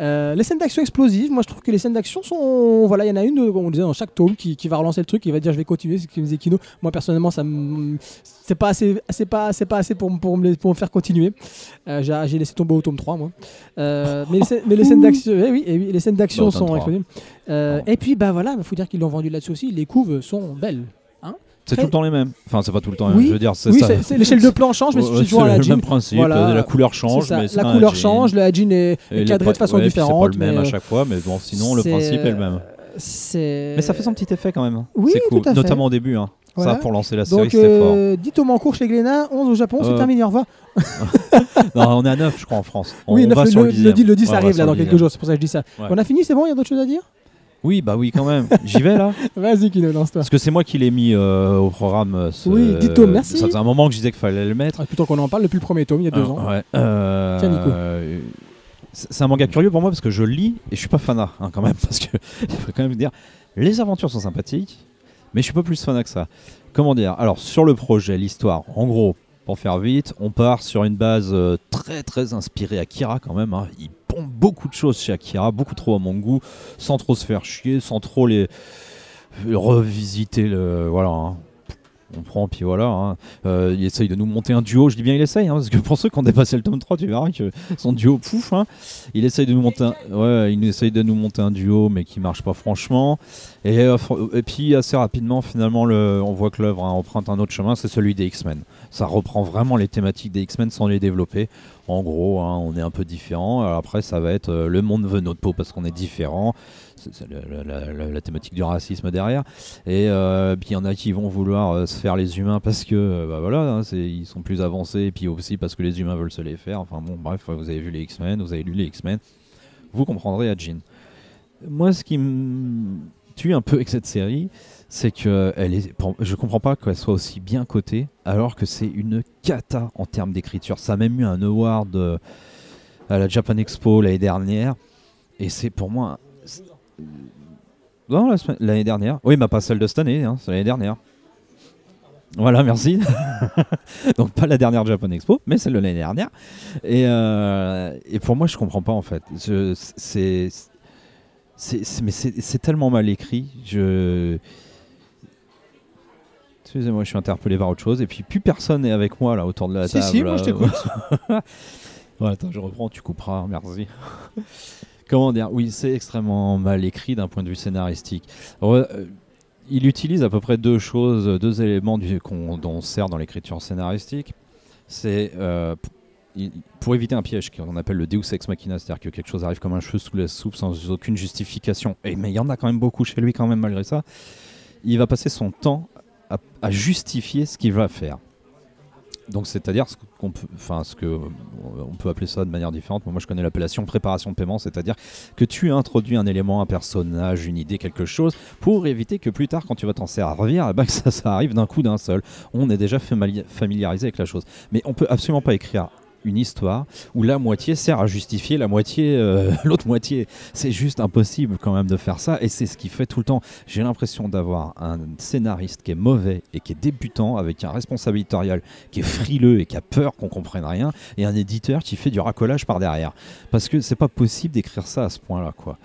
Euh, les scènes d'action explosives, moi je trouve que les scènes d'action sont. Voilà, il y en a une, on disait, dans chaque tome qui, qui va relancer le truc, qui va dire je vais continuer, c'est ce que me disait Kino. Moi personnellement, ça c'est pas assez, c'est pas, c'est pas assez pour, me, pour me faire continuer. Euh, j'ai, laissé tomber au tome 3, moi. Euh, mais, les, scènes- mais les scènes d'action, eh oui, eh oui, les scènes d'action sont 3. explosives. Et puis, bah voilà, il faut dire qu'ils l'ont vendu là-dessus aussi. Les couves sont belles. C'est tout le temps les mêmes. Enfin, c'est pas tout le temps les Oui, mêmes. Je veux dire, c'est Oui, ça. l'échelle de plan change, mais c'est toujours à la le jean. même principe. Voilà. La couleur change, mais la couleur jean. change, le Hajin est, est les cadré de façon ouais, différente. C'est pas le même mais, à euh, chaque fois, mais bon, sinon le principe est le même. euh. Mais ça fait son petit effet quand même. Oui, cool, tout à fait. notamment au début. hein. Voilà. Ça, pour lancer la série, c'était fort. euh, 10 tomes en cours chez Glénat, 11 au Japon, c'est Euh, terminé, au revoir. Non, on est à 9, je crois, en France. On, oui, on neuf, va le, sur le, le le 10, le 10 Ouais, on va arrive là le dans quelques jours, c'est pour ça que je dis ça. Ouais. On a fini, c'est bon, il y a d'autres choses à dire? Oui, bah oui, quand même. J'y vais là. Vas-y, Kino, lance-toi. Parce que c'est moi qui l'ai mis euh, au programme. euh, ce- Oui, dix tomes, merci. Ça faisait un moment que je disais qu'il fallait le mettre. Ah, Plutôt qu'on en parle depuis le premier tome, il y a deux Euh, ans. ouais. Euh, Tiens, Nico. euh, c'est c'est un manga curieux pour moi parce que je lis et je suis pas fanat hein, quand même parce que il faut quand même dire les aventures sont sympathiques mais je suis pas plus fanat que ça. Comment dire? Alors sur le projet, l'histoire, en gros, pour faire vite, on part sur une base euh, très très inspirée Akira quand même. hein. Il pompe beaucoup de choses chez Akira, beaucoup trop à mon goût, sans trop se faire chier, sans trop les revisiter voilà. hein. On prend, puis voilà. hein. Euh, il essaye de nous monter un duo. Je dis bien il essaye, parce que pour ceux qui ont dépassé le tome 3, tu verras que son duo pouf. Il essaye de nous monter un, ouais, il essaye de nous monter un duo, mais qui marche pas franchement. Et, euh, puis assez rapidement, finalement, le, on voit que l'œuvre emprunte un autre chemin, c'est celui des X-Men. Ça reprend vraiment les thématiques des X-Men sans les développer. En gros, hein, on est un peu différent. Après, ça va être euh, le monde veut notre peau parce qu'on est différent. C'est la, thématique du racisme derrière. Et euh, puis il y en a qui vont vouloir euh, se faire les humains parce que bah voilà, hein, ils sont plus avancés, et puis aussi parce que les humains veulent se les faire. Enfin bon, bref, vous avez vu les X-Men, vous avez lu les X-Men, vous comprendrez à Jean. Moi, ce qui me tue un peu avec cette série, c'est que je comprends pas qu'elle soit aussi bien cotée, alors que c'est une cata en termes d'écriture. Ça a même eu un award euh, à la Japan Expo l'année dernière, et c'est pour moi. Non, l'année dernière. Oui, mais pas celle de cette année, hein, c'est l'année dernière. Voilà, merci. Donc pas la dernière Japan Expo, mais celle de l'année dernière. Et, euh, et pour moi, je comprends pas en fait. C'est, mais c'est tellement mal écrit. Je, excusez-moi, je suis interpellé par autre chose. Et puis plus personne n'est avec moi là autour de la Si, table. si, moi, là. je t'écoute. Ouais, attends, je reprends, tu couperas, merci. Comment dire? Oui, c'est extrêmement mal écrit d'un point de vue scénaristique. Euh, il utilise à peu près deux choses, deux éléments du- dont on sert dans l'écriture scénaristique. C'est euh, pour éviter un piège qu'on appelle le Deus ex machina, c'est-à-dire que quelque chose arrive comme un cheveu sous la soupe sans aucune justification. Et, mais il y en a quand même beaucoup chez lui quand même malgré ça. Il va passer son temps à, justifier ce qu'il va faire. Donc c'est-à-dire ce qu'on peut, enfin ce que on peut appeler ça de manière différente. Moi, je connais l'appellation préparation de paiement, c'est-à-dire que tu introduis un élément, un personnage, une idée, quelque chose, pour éviter que plus tard, quand tu vas t'en servir, eh ben, que ça, arrive d'un coup d'un seul. On est déjà famili- familiarisé avec la chose. Mais on peut absolument pas écrire une histoire où la moitié sert à justifier la moitié, euh, l'autre moitié. C'est juste impossible quand même de faire ça, et c'est ce qui fait tout le temps. J'ai l'impression d'avoir un scénariste qui est mauvais et qui est débutant, avec un responsable éditorial qui est frileux et qui a peur qu'on comprenne rien, et un éditeur qui fait du racolage par derrière. Parce que c'est pas possible d'écrire ça à ce point-là, quoi.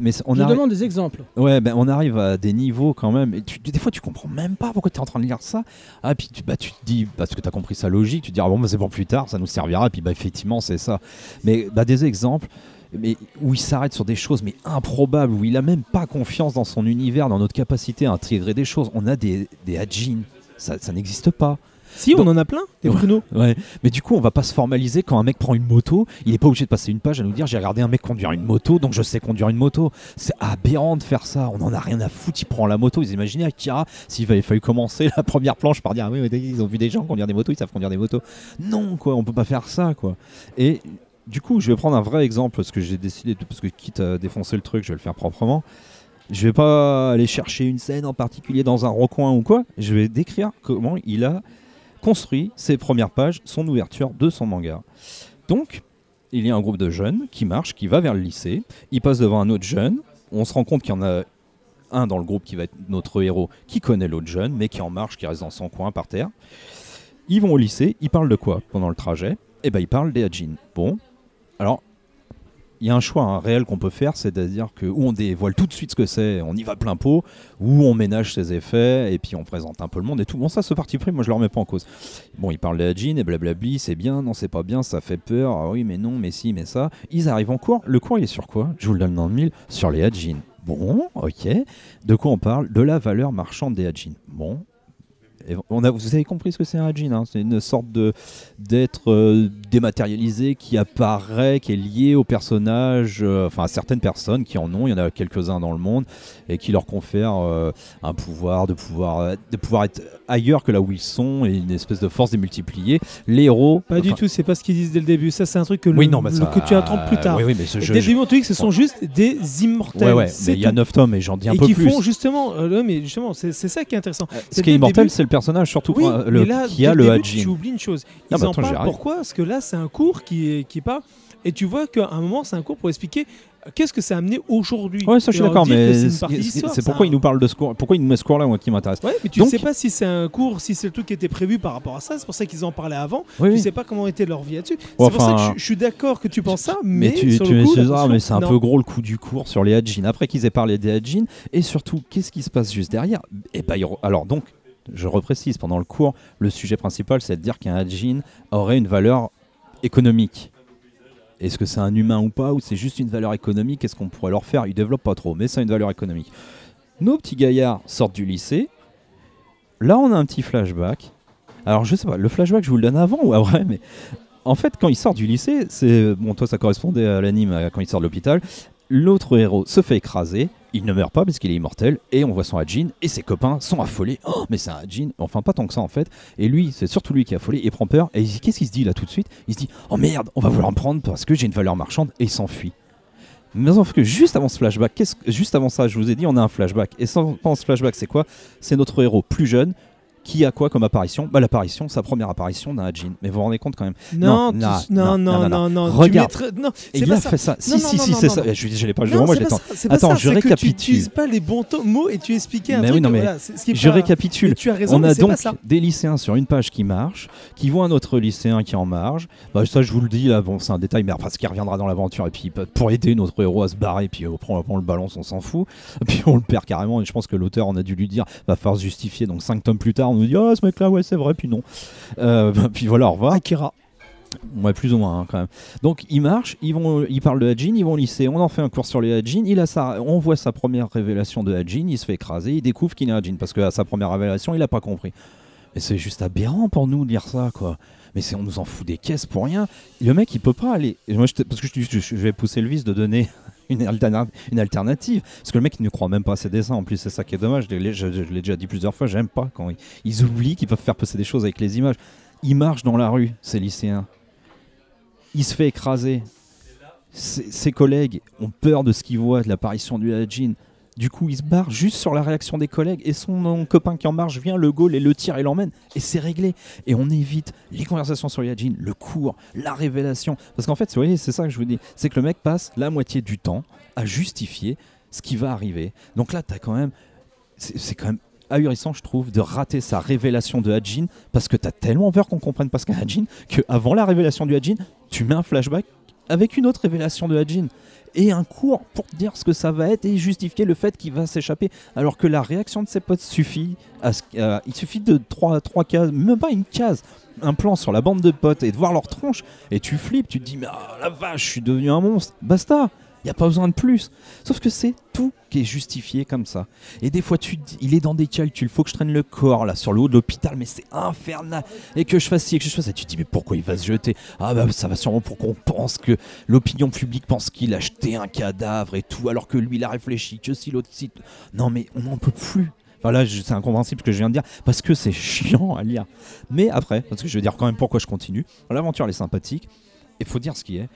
Mais on Je arri- demande des exemples. Ouais, ben on arrive à des niveaux quand même. Et tu- des fois, tu comprends même pas pourquoi tu es en train de lire ça. Ah, puis tu, bah, tu te dis, parce que tu as compris sa logique, tu te dis, ah bon, bah, c'est pour plus tard, ça nous Et puis, bah, effectivement, c'est ça. Mais bah, des exemples. mais où il s'arrête sur des choses mais improbables, où il a même pas confiance dans son univers, dans notre capacité à intégrer des choses. On a des, des ça n'existe pas. Si, on Donc- en a plein, des. Bruno. Ouais, mais du coup, on va pas se formaliser quand un mec prend une moto. Il est pas obligé de passer une page à nous dire j'ai regardé un mec conduire une moto, donc je sais conduire une moto. C'est aberrant de faire ça. On en a rien à foutre. Il prend la moto. Ils imaginaient Akira s'il avait fallu commencer la première planche par dire ah oui, oui, ils ont vu des gens conduire des motos, ils savent conduire des motos. Non, quoi, on peut pas faire ça, quoi. Et du coup, je vais prendre un vrai exemple parce que j'ai décidé de, parce que quitte à défoncer le truc, je vais le faire proprement. Je vais pas aller chercher une scène en particulier dans un recoin ou quoi. Je vais décrire comment il a construit ses premières pages, son ouverture de son manga. Donc, il y a un groupe de jeunes qui marche, qui va vers le lycée. Il passe devant un autre jeune. On se rend compte qu'il y en a un dans le groupe qui va être notre héros, qui connaît l'autre jeune, mais qui en marche, qui reste dans son coin par terre. Ils vont au lycée. Ils parlent de quoi pendant le trajet? Eh ben, ils parlent des Hajin. Bon, alors. Il y a un choix hein, réel qu'on peut faire, c'est-à-dire que où on dévoile tout de suite ce que c'est, on y va plein pot, ou on ménage ses effets et puis on présente un peu le monde et tout. Bon, ça, ce parti pris, moi je le remets pas en cause. Bon, ils parlent de la et blablabli, c'est bien, non, c'est pas bien, ça fait peur, ah oui, mais non, mais si, mais ça. Ils arrivent en cours. Le cours, il est sur quoi? Je vous le donne dans le mille. Sur les Hajin. Bon, ok. De quoi on parle? De la valeur marchande des Hajin. Bon. Vous avez compris ce que c'est un Hajin hein C'est une sorte d'être euh, dématérialisé qui apparaît, qui est lié au personnage, euh, enfin à certaines personnes qui en ont. Il y en a quelques-uns dans le monde et qui leur confèrent euh, un pouvoir de pouvoir être ailleurs que là où ils sont et une espèce de force démultipliée. Les héros. Pas du tout, c'est pas ce qu'ils disent dès le début. Ça, c'est un truc que, le- Oui, non, ça- que tu attends plus tard. Oui, oui, mais ce Et jeu. dès le début, on te dit que ce sont juste des immortels. Ouais, ouais, c'est mais il y a tout. 9 tomes et j'en dis un et peu qui plus. font justement, euh, mais justement, c'est ça qui est intéressant. Euh, Ce qui est immortel, c'est le personnage, surtout Oui, euh, le, là, qui a le début, Tu Hajin. oublies une chose. Ah bah en attends, j'y parlent. arrive. Pourquoi? Parce que là, c'est un cours qui, est- qui part. Et tu vois qu'à un moment, c'est un cours pour expliquer qu'est-ce que ça a amené aujourd'hui. Ouais, ça je suis d'accord, mais c'est pourquoi il nous parle de ce cours, pourquoi il nous met ce cours-là, moi, qui m'intéresse. Ouais, mais tu Donc- sais pas si c'est un cours, si c'est le truc qui était prévu par rapport à ça. C'est pour ça qu'ils en parlaient avant. Oui, Tu oui. sais pas comment était leur vie là-dessus. Ouais, c'est pour ça que je, je suis d'accord que tu penses ça, mais, Mais tu, sur tu le coup, mais c'est un peu gros le coup du cours sur les Hajin. Après qu'ils aient parlé des Hajin, et surtout, qu'est-ce qui se passe juste derrière? Et ben, il re- Alors donc, je reprécise, pendant le cours, le sujet principal, c'est de dire qu'un Hajin aurait une valeur économique. Est-ce que c'est un humain ou pas, ou c'est juste une valeur économique Qu'est-ce qu'on pourrait leur faire? Ils développent pas trop, mais c'est une valeur économique. Nos petits gaillards sortent du lycée. Là, on a un petit flashback. Alors, je sais pas, le flashback, je vous le donne avant ou après, mais en fait, quand il sort du lycée, c'est bon, toi, ça correspondait à l'anime euh, quand il sort de l'hôpital. L'autre héros se fait écraser, il ne meurt pas parce qu'il est immortel, et on voit son Hajin, et ses copains sont affolés. Oh, mais c'est un Hajin, enfin pas tant que ça en fait. Et lui, c'est surtout lui qui est affolé, il prend peur, et qu'est-ce qu'il se dit là tout de suite? Il se dit, oh merde, on va vouloir me prendre parce que j'ai une valeur marchande, et il s'enfuit. Mais sauf que juste avant ce flashback, juste avant ça, je vous ai dit, on a un flashback. Et sans, ce flashback, c'est quoi? C'est notre héros plus jeune qui a quoi comme apparition? Bah l'apparition, sa première apparition d'un Hajin. Mais vous vous rendez compte quand même Non, Non, tu- non, non, non, non, non, non, non. tu Regarde. Non, Et il a ça. fait ça. Si, Non, si, non, si, non, c'est non, ça. non. Je, l'ai pas, Non, moi, je Attends, je que tu récapitule. n'utilises pas les bons mots et tu expliquais un Mais truc. oui, non, mais Je récapitule. mais Tu as raison, On a donc des lycéens sur une page qui marche, qui voient un autre lycéen qui est en marge. Bah, ça, je vous le dis, là, bon, c'est un détail, mais parce qu'il reviendra dans l'aventure. Et puis, pour aider notre héros à se barrer, puis on le balance, on s'en fout. Puis on le perd carrément. Et je pense que l'auteur, on a dû lui dire, va falloir se justifier. Donc, cinq tomes plus tard, on nous dit, oh, ce mec-là, ouais, c'est vrai, puis non. Euh, bah, puis voilà, au revoir. Akira. Ouais, plus ou moins hein, quand même. Donc ils marchent, ils vont, ils parlent de Hajin, ils vont au lycée, on en fait un cours sur les Hajin. Il a sa, on voit sa première révélation de Hajin, il se fait écraser, il découvre qu'il est Hajin parce qu'à sa première révélation, il a pas compris. Mais c'est juste aberrant pour nous de lire ça, quoi. Mais c'est on nous en fout des caisses pour rien. Le mec, il peut pas aller. et Moi, je parce que je, je- je vais pousser le vice de donner une, alterna- une alternative. Parce que le mec, ne croit même pas à ses dessins. En plus, c'est ça qui est dommage. Je l'ai, déjà dit plusieurs fois. J'aime pas quand ils, ils oublient qu'ils peuvent faire passer des choses avec les images. Il marche dans la rue, ces lycéens il se fait écraser. Ses, ses collègues ont peur de ce qu'ils voient, de l'apparition du Hajin. Du coup, il se barre juste sur la réaction des collègues et son copain qui en marche vient, le goal et le tire et l'emmène. Et c'est réglé. Et on évite les conversations sur les Hajin, le cours, la révélation. Parce qu'en fait, vous voyez, c'est ça que je vous dis. C'est que le mec passe la moitié du temps à justifier ce qui va arriver. Donc là, quand même. C'est quand même ahurissant, je trouve, de rater sa révélation de Hajin parce que tu as tellement peur qu'on comprenne pas ce qu'est Hajin qu'avant la révélation du Hajin, tu mets un flashback avec une autre révélation de Hajin et un cours pour dire ce que ça va être et justifier le fait qu'il va s'échapper. Alors que la réaction de ses potes suffit. À ce- à- il suffit de trois, trois cases, même pas une case, un plan sur la bande de potes et de voir leur tronche. Et tu flippes, tu te dis, mais ah, la vache, je suis devenu un monstre. Basta, il n'y a pas besoin de plus. Sauf que c'est tout qui est justifié comme ça. Et des fois, tu il est dans des calculs, faut que je traîne le corps là sur le haut de l'hôpital, mais c'est infernal. Et que je fasse ci et que je fasse ça. Tu te dis, mais pourquoi il va se jeter? Ah bah ça va sûrement pour qu'on pense que l'opinion publique pense qu'il a jeté un cadavre et tout, alors que lui il a réfléchi, que si l'autre si. Non mais on n'en peut plus. Enfin c'est incompréhensible ce que je viens de dire, parce que c'est chiant à lire. Mais après, parce que je vais dire quand même pourquoi je continue. L'aventure elle est sympathique, il faut dire ce qui est.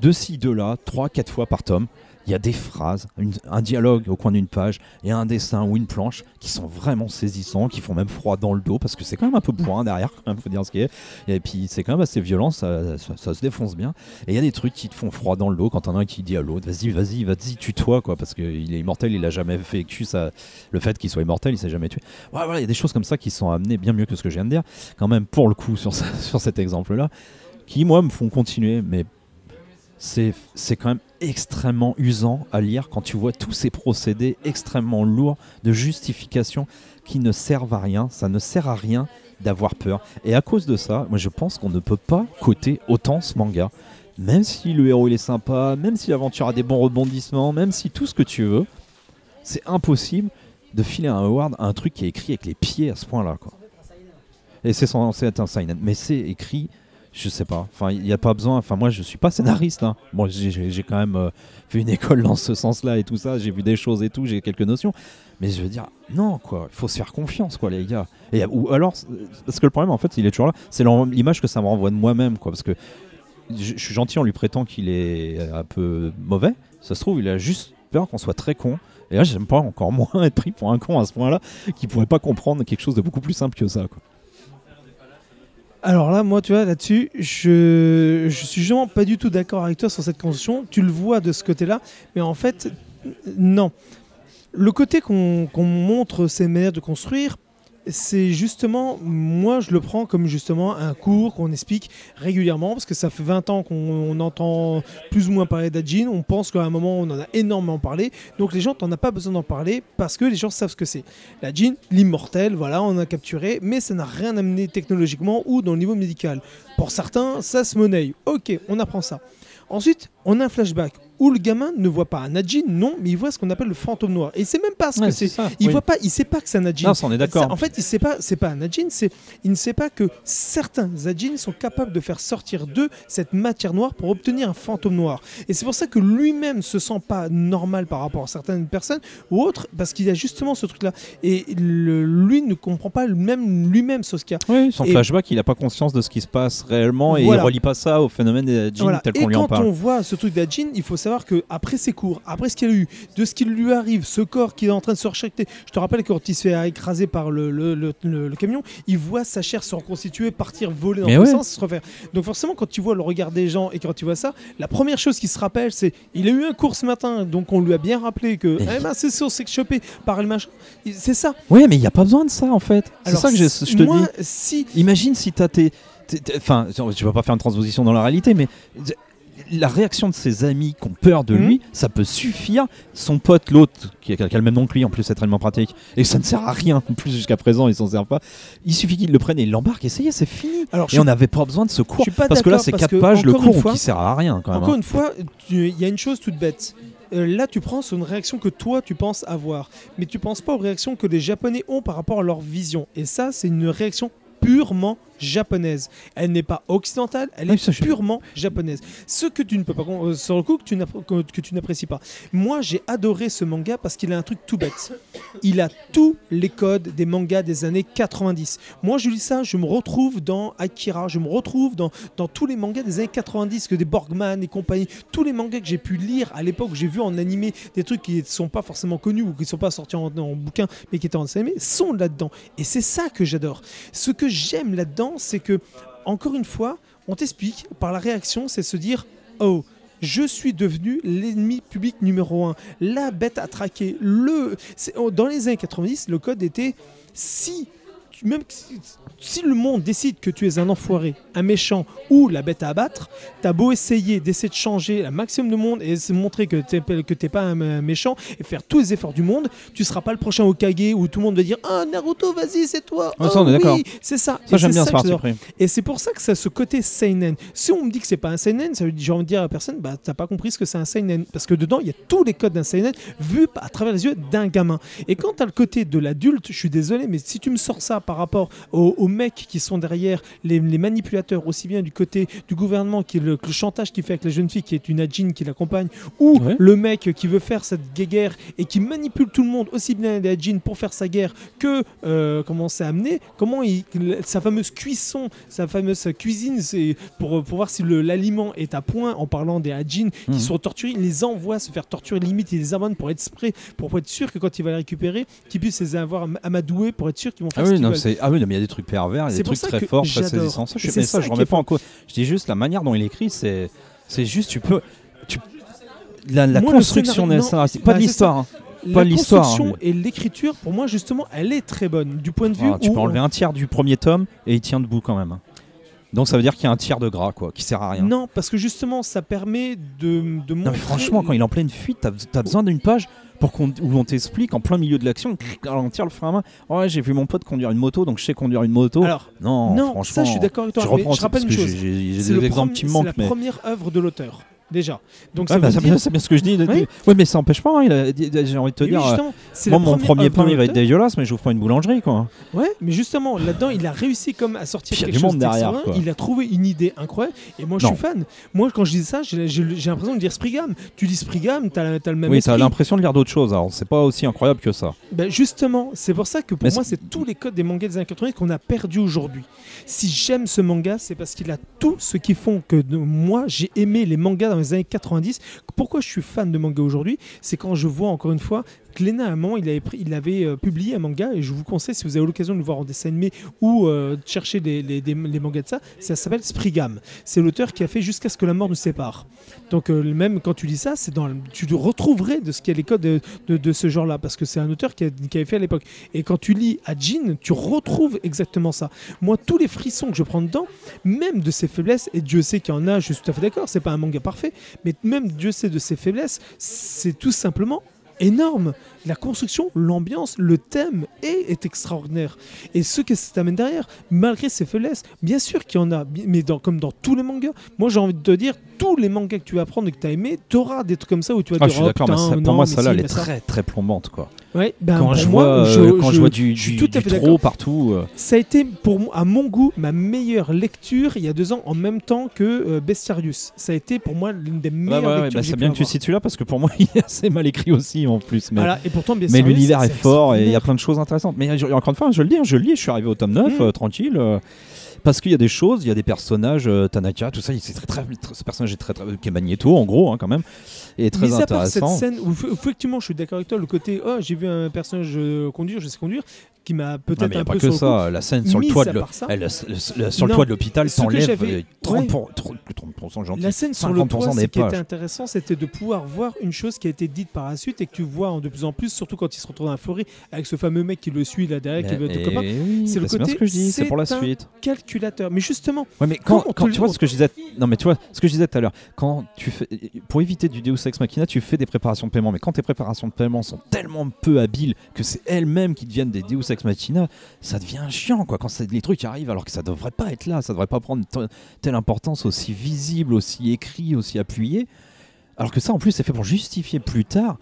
De ci, de là, trois, quatre fois par tome, il y a des phrases, un dialogue au coin d'une page et un dessin ou une planche qui sont vraiment saisissants, qui font même froid dans le dos, parce que c'est quand même un peu point derrière, quand même, faut dire ce qui est. Et puis c'est quand même assez violent, ça, se défonce bien. Et il y a des trucs qui te font froid dans le dos quand t'en as un qui dit à l'autre, vas-y, vas-y, vas-y, tue-toi, quoi, parce qu'il est immortel, il a jamais vécu ça. Le fait qu'il soit immortel, il s'est jamais tué. Voilà, il y a des choses comme ça qui sont amenées bien mieux que ce que je viens de dire, quand même, pour le coup, sur, ça- sur cet exemple-là, qui, moi, me font continuer, mais c'est quand même extrêmement usant à lire quand tu vois tous ces procédés extrêmement lourds de justification qui ne servent à rien. Ça ne sert à rien d'avoir peur. Et à cause de ça, moi je pense qu'on ne peut pas coter autant ce manga. Même si le héros il est sympa, même si l'aventure a des bons rebondissements, même si tout ce que tu veux, c'est impossible de filer un award à un truc qui est écrit avec les pieds à ce point-là. Et c'est censé être un seinen, mais c'est écrit je sais pas. Enfin, il n'y a pas besoin. Enfin, moi, je suis pas scénariste. Hein. J'ai- quand même euh, fait une école dans ce sens-là et tout ça. J'ai vu des choses et tout. J'ai quelques notions. Mais je veux dire, non, quoi. Il faut se faire confiance, quoi, les gars. Et ou alors, parce que le problème, en fait, il est toujours là. C'est l'image que ça me renvoie de moi-même, quoi. Parce que je, je suis gentil en lui prêtant qu'il est un peu mauvais. Ça se trouve, il a juste peur qu'on soit très con. Et là, j'aime pas encore moins être pris pour un con à ce point-là, qui pourrait pas comprendre quelque chose de beaucoup plus simple que ça, quoi. Alors là, moi, tu vois, là-dessus, je, je suis vraiment pas du tout d'accord avec toi sur cette construction. Tu le vois de ce côté-là, mais en fait, non. Le côté qu'on qu'on montre ces manières de construire, c'est justement, moi, je le prends comme justement un cours qu'on explique régulièrement, parce que ça fait 20 ans qu'on on entend plus ou moins parler d'Ajin. On pense qu'à un moment, on en a énormément parlé. Donc les gens, t'en as pas besoin d'en parler, parce que les gens savent ce que c'est. La Jin, l'immortel, voilà, on a capturé, mais ça n'a rien amené technologiquement ou dans le niveau médical. Pour certains, ça se monnaie. Ok, on apprend ça. Ensuite, on a un flashback où le gamin ne voit pas un Ajin, non, mais il voit ce qu'on appelle le fantôme noir. Et sait même pas ce Ouais, que c'est. Il oui. voit pas, il sait pas que c'est un Ajin. Non, ça, on est d'accord. En fait, il sait pas, c'est pas un Ajin, c'est, il ne sait pas que certains Ajin sont capables de faire sortir d'eux cette matière noire pour obtenir un fantôme noir. Et c'est pour ça que lui-même se sent pas normal par rapport à certaines personnes ou autres, parce qu'il y a justement ce truc-là. Et le- lui ne comprend pas même lui-même ce qu'il y a. Oui, son Et- flashback, il n'a pas conscience de ce qui se passe réellement et Voilà. il relie pas ça au phénomène des jeans Voilà. tel Et qu'on lui en quand parle. on voit ce truc d'Ajin, il faut savoir que après ses cours, après ce qu'il a eu, de ce qui lui arrive, ce corps qui est en train de se rejeter, je te rappelle quand il se fait écraser par le, le- le- le- le camion, il voit sa chair se reconstituer, partir voler dans tous ouais. sens, se refaire. Donc forcément, quand tu vois le regard des gens et quand tu vois ça, la première chose qui se rappelle, c'est il a eu un cours ce matin, donc on lui a bien rappelé que eh ben, c'est sûr, c'est chopé par le machin. C'est ça. Oui, mais il n'y a pas besoin de ça en fait. C'est ça que je, je te moi, dis. si Imagine si t'as tes- Enfin, tu vas pas faire une transposition dans la réalité, mais la réaction de ses amis qui ont peur de Mhm. lui, ça peut suffire. Son pote, l'autre, qui a, qui a le même nom que lui, en plus c'est tellement pratique, et ça ne sert à rien, en plus jusqu'à présent, il s'en sert pas. Il suffit qu'il le prenne et il l'embarque, et ça y est, c'est fini. alors, Et on n'avait pas besoin de ce cours. Parce que là, c'est parce 4 que, pages, le cours fois- qui sert à rien quand même. Encore hein. une fois, il y a une chose toute bête. Euh, là, tu prends sur une réaction que toi, tu penses avoir. Mais tu penses pas aux réactions que les Japonais ont par rapport à leur vision. Et ça, c'est une réaction purement japonaise. Elle n'est pas occidentale, elle Oui, est je- purement japonaise. Ce que tu ne peux pas euh, sur le coup que tu n'apprécies pas. Moi, j'ai adoré ce manga parce qu'il a un truc tout bête. Il a tous les codes des mangas des années 90. Moi, je lis ça, je me retrouve dans Akira, je me retrouve dans, dans tous les mangas des années 90, que des Borgman et compagnie, tous les mangas que j'ai pu lire à l'époque, j'ai vu en animé des trucs qui ne sont pas forcément connus ou qui ne sont pas sortis en, en bouquin, mais qui étaient en animé, sont là-dedans. Et c'est ça que j'adore. Ce que j'aime là-dedans, c'est que, encore une fois, on t'explique par la réaction, c'est se dire, oh, je suis devenu l'ennemi public numéro un, la bête à traquer. Le... oh, Dans les années 90, le code était si même si, le monde décide que tu es un enfoiré, un méchant ou la bête à abattre, t'as beau essayer d'essayer de changer un maximum de monde et se montrer que t'es que t'es pas un, méchant et faire tous les efforts du monde, tu seras pas le prochain Hokage où tout le monde va dire ah Naruto vas-y c'est toi. Oh, ça, est oui, d'accord. C'est ça. Ça, j'aime bien ce que parti. Et c'est pour ça que ça a ce côté seinen. Si on me dit que c'est pas un seinen, ça veut dire j'ai envie de dire à la personne bah t'as pas compris ce que c'est un seinen parce que dedans il y a tous les codes d'un seinen vus à travers les yeux d'un gamin. Et quand t'as le côté de l'adulte, je suis désolé, mais si tu me sors ça par rapport aux, aux mecs qui sont derrière, les, les manipulateurs, aussi bien du côté du gouvernement, qui est le, le chantage qu'il fait avec la jeune fille qui est une Adjin qui l'accompagne, ou Ouais. le mec qui veut faire cette guerre et qui manipule tout le monde, aussi bien les Adjin pour faire sa guerre que euh, comment c'est amené, comment il, sa fameuse cuisson, sa fameuse cuisine, c'est pour, pour voir si l'aliment est à point en parlant des Adjin qui Mhm. sont torturés, il les envoie se faire torturer, limite il les abandonne pour être spray, pour être sûr que quand il va les récupérer, qu'ils puissent les avoir amadoués pour être sûr qu'ils vont Ah faire ce oui, non. C'est- ah oui, non, mais il y a des trucs pervers, il y a des trucs très forts, très saisissants. Ça, je, mais ça, je remets pas en cause. Je dis juste la manière dont il écrit, c'est, c'est juste, tu peux, tu, la, la Moi, construction scénario- non, pas bah, de c'est l'histoire. hein. La pas l'histoire, construction hein, et l'écriture, pour moi justement, elle est très bonne du point de vue Voilà, tu peux enlever un tiers du premier tome et il tient debout quand même. Donc ça veut dire qu'il y a un tiers de gras, quoi, qui sert à rien. Non, parce que justement, ça permet de, de montrer. Non, mais franchement, quand il est en pleine fuite, t'as as besoin d'une page pour qu'on, où on t'explique en plein milieu de l'action, ralentir le frein à main. Ouais, j'ai vu mon pote conduire une moto, donc je sais conduire une moto. Alors, non, non, franchement. ça, je suis d'accord avec toi. Je mais je rappelle une chose. j'ai- des le exemples qui me manquent, C'est la mais. première œuvre de l'auteur, déjà. Donc, Ouais, ça bah, c'est dire- bien, c'est bien ce que je dis. Oui. Ouais, mais ça empêche pas. hein, J'ai envie de te Oui, dire. euh, Moi, mon premier pain, il va être dégueulasse, mais j'ouvre pas une boulangerie, quoi. Ouais, mais justement, là-dedans, il a réussi comme à sortir quelque chose derrière, quoi. Il a trouvé une idée incroyable. Et moi, je suis fan. Moi, quand je dis ça, j'ai l'impression de dire Sprigam. Tu dis Sprigam, t'as as le même Oui, t'as l'impression de lire d'autres choses. Alors, c'est pas aussi incroyable que ça. Ben justement, c'est pour ça que pour Mais moi, c'est- tous les codes des mangas des années 80 qu'on a perdu aujourd'hui. Si j'aime ce manga, c'est parce qu'il a tout ce qui font que moi, j'ai aimé les mangas les années 90. Pourquoi je suis fan de manga aujourd'hui? C'est quand je vois encore une fois Glénat, moment, il avait, il avait euh, publié un manga, et je vous conseille, si vous avez l'occasion de le voir en dessin animé ou euh, de chercher les, mangas de ça, ça s'appelle Sprigam. C'est l'auteur qui a fait Jusqu'à ce que la mort nous sépare. Donc, euh, même quand tu lis ça, c'est dans, tu retrouverais de ce qu'il y a les codes de, ce genre-là, parce que c'est un auteur qui, a- avait fait à l'époque. Et quand tu lis à Jean, tu retrouves exactement ça. Moi, tous les frissons que je prends dedans, même de ses faiblesses, et Dieu sait qu'il y en a, je suis tout à fait d'accord, c'est pas un manga parfait, mais même Dieu sait de ses faiblesses, c'est tout simplement énorme. La construction, l'ambiance, le thème est, est extraordinaire. Et ce que ça t'amène derrière, malgré ses faiblesses, bien sûr qu'il y en a, mais dans- comme dans tous les mangas. Moi, j'ai envie de te dire, tous les mangas que tu vas prendre et que tu as aimé, tu auras des trucs comme ça où tu vas Ah, je dire, suis oh, d'accord, ça- pour non, moi, celle-là, si, elle est très très plombante, quoi. Ouais, ben, quand je moi, vois, je- quand je je- vois du, je du, tout du trop partout. euh, Ça a été, pour moi, à mon goût, ma meilleure lecture il y a deux ans, en même temps que euh, Bestiarius. Ça a été pour moi l'une des Ouais, meilleures ouais, ouais, lectures bah, que j'ai c'est bien que tu cites celui-là parce que pour moi il est assez mal écrit aussi en plus. Mais, Voilà, et pourtant, mais l'univers est fort et il y a plein de choses intéressantes. Mais je- encore une fois, je le dis, hein, je le lis, je suis arrivé au tome 9, Mm. euh, tranquille. euh, parce qu'il y a des choses, il y a des personnages, euh, Tanaka, tout ça, il- c'est très, très, très- ce personnage est très, très, qui est Magneto en gros hein, quand même, et très à part cette intéressant. scène où effectivement je suis d'accord avec toi, le côté oh j'ai vu un personnage conduire, je sais conduire, qui m'a peut-être il n'y un a pas que coup. ça, la scène sur le toit de l'hôpital, euh, 30%, pour- 30% gentil. La scène sur le 50% toit, ce qui était intéressant, c'était de pouvoir voir une chose qui a été dite par la suite et que tu vois en de plus en plus, surtout quand il se retrouve dans la forêt avec ce fameux mec qui le suit là derrière, qui veut être copain. C'est le côté, c'est pour la suite. Calculateur. Mais justement, mais quand, tu vois ce que je disais, non mais tu vois ce que je disais tout à l'heure, quand tu fais, pour éviter du Deus Ex Machina, tu fais des préparations de paiement, mais quand tes préparations de paiement sont tellement peu habiles que c'est elles-mêmes qui deviennent des Deus Ex Machina, ça devient chiant quoi. Quand les trucs arrivent alors que ça devrait pas être là, ça devrait pas prendre te- telle importance aussi visible, aussi écrit, aussi appuyé, alors que ça en plus c'est fait pour justifier plus tard.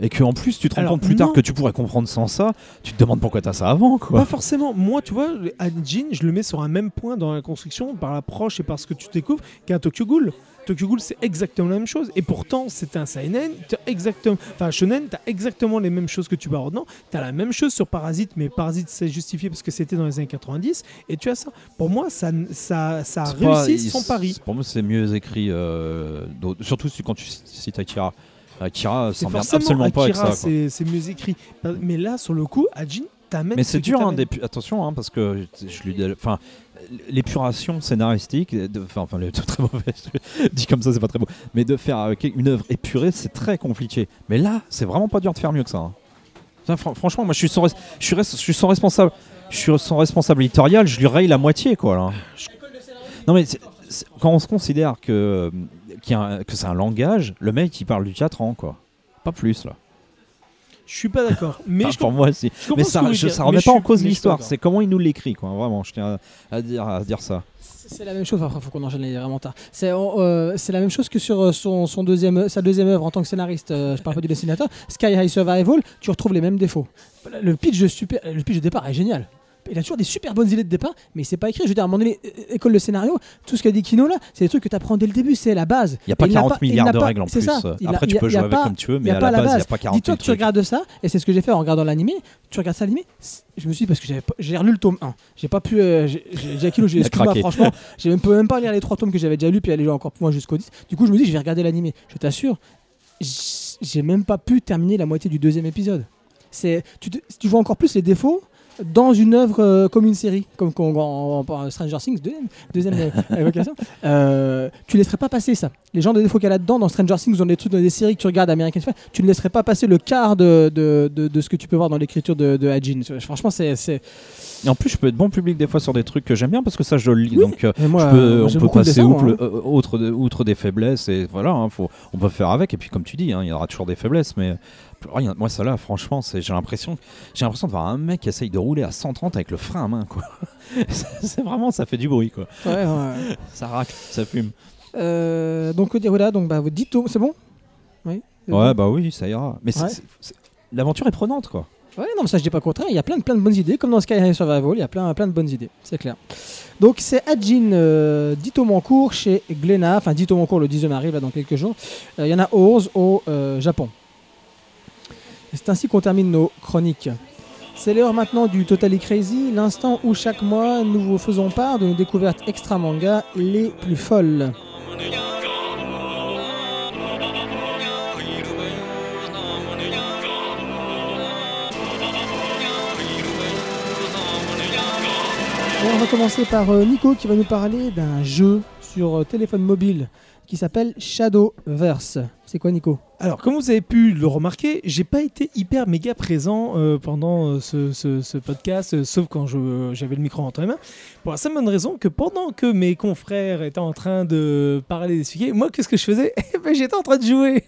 Et que en plus tu te rends compte plus tard non. que tu pourrais comprendre sans ça, tu te demandes pourquoi t'as ça avant quoi. pas forcément. Moi, tu vois, Jin, je le mets sur un même point dans la construction par l'approche et par ce que tu découvres qu'un Tokyo Ghoul. Tokyo Ghoul, c'est exactement la même chose. Et pourtant, c'est un seinen. t'as Exactement, enfin, shonen, t'as exactement les mêmes choses que tu vas maintenant. T'as la même chose sur Parasite, mais Parasite, c'est justifié parce que c'était dans les années 90. Et tu as ça. Pour moi, ça, ça, ça C'est pas- son pari. Pour moi, c'est mieux écrit. euh, surtout quand tu cites Akira. Akira s'emmerde absolument pas avec ça. c'est c'est mieux écrit. Mais là, sur le coup, à Jin, t'amènes. Mais ce c'est dur, hein, t'amène. d'épu- attention, hein, parce que je lui enfin, l'épuration scénaristique, de- enfin, enfin, le très mauvais, dit comme ça, c'est pas très beau, mais de faire avec une œuvre épurée, c'est très compliqué. Mais là, c'est vraiment pas dur de faire mieux que ça. hein. Franchement, moi, je suis son, res- je suis, res- je suis son responsable. Je suis son responsable éditorial. Je lui raye la moitié, quoi. Là. Non, mais c'est- c'est- quand on se considère que un- que c'est un langage, le mec, il parle du 4 ans, quoi. Pas plus, là. Je suis pas d'accord. Mais Enfin, je pour moi, si. je comprends Mais ça, je- ça remet pas en cause l'histoire. C'est comment il nous l'écrit, quoi. Vraiment, je tiens à, à dire, à dire ça. C'est la même chose, enfin, faut qu'on enchaîne, vraiment tard. C'est euh, c'est la même chose que sur euh, son, son deuxième, sa deuxième œuvre en tant que scénariste, euh, je parle pas du dessinateur, Sky High Survival, tu retrouves les mêmes défauts. Le pitch de, super, le pitch de départ est génial. Il a toujours des super bonnes idées de départ, mais il s'est pas écrit. Je veux dire, à un moment donné, école de scénario, tout ce qu'a dit Kino là, c'est des trucs que tu apprends dès le début, c'est la base. Il n'y a pas Et il n'a 40 pas- il milliards de pas- règles en c'est plus. ça. A- Après, tu peux jouer avec pas- comme tu veux, mais à la base, il n'y a pas 40 Dis-toi 000 que tu regardes ça, et c'est ce que j'ai fait en regardant l'animé. Tu regardes ça l'animé, c'est- je me suis dit parce que j'ai relu le tome 1. J'ai pas pu. euh, j'ai j'ai Kino, j'ai franchement, je ne peux même pas lire les trois tomes que j'avais déjà lus, puis aller encore plus loin jusqu'au 10. Du coup, je me dis, je vais regarder l'animé. Je t'assure, j'ai même pas pu terminer la moitié du deuxième épisode. C'est, tu, tu vois encore plus les défauts dans une œuvre euh, comme une série, comme qu'on- en, en- en Stranger Things, deuxième, deuxième euh, évocation. Euh, tu laisserais pas passer ça. Les gens de défauts qu'il y a là-dedans, dans Stranger Things, dans des trucs, dans des séries que tu regardes American tu ne laisserais pas passer le quart de, de, de- de ce que tu peux voir dans l'écriture de, de Hajin. Franchement, c'est. Et en plus, je peux être bon public des fois sur des trucs que j'aime bien parce que ça, je le lis. Oui. Donc, euh, moi, je peux- euh, on peut passer outre, hein. outre, de- outre des faiblesses et voilà, hein, faut, on peut faire avec. Et puis, comme tu dis, hein, il y aura toujours des faiblesses, mais rien. Moi, ça là, franchement, j'ai l'impression, j'ai l'impression de voir un mec qui essaye de rouler à 130 avec le frein à main, quoi. c'est vraiment, ça fait du bruit, quoi. Ouais, ouais. Ça racle, ça fume. Euh, donc voilà, donc bah, vous dites c'est bon? Oui. c'est bon Ouais, bah oui, ça ira. Mais Ouais. l'aventure est prenante, quoi. Ouais, non, mais ça je dis pas le contraire. Il y a plein de, plein de bonnes idées, comme dans Sky Survival, il y a plein, plein de bonnes idées, c'est clair. Donc c'est Adjin, euh, 10 tomes en cours chez Glénat, enfin 10 tomes en cours, le 10e arrive là dans quelques jours. Euh, Il y en a 11 au euh, Japon. C'est ainsi qu'on termine nos chroniques. C'est l'heure maintenant du Totally Crazy, l'instant où chaque mois nous vous faisons part de nos découvertes extra manga les plus folles. On va commencer par euh, Nico qui va nous parler d'un jeu sur euh, téléphone mobile qui s'appelle Shadowverse. C'est quoi Nico? Alors, comme vous avez pu le remarquer, j'ai pas été hyper méga présent euh, pendant euh, ce, podcast, euh, sauf quand j'avais le micro entre les mains. Pour la simple bonne raison que pendant que mes confrères étaient en train de parler, d'expliquer, moi, qu'est-ce que je faisais? Eh ben, J'étais en train de jouer.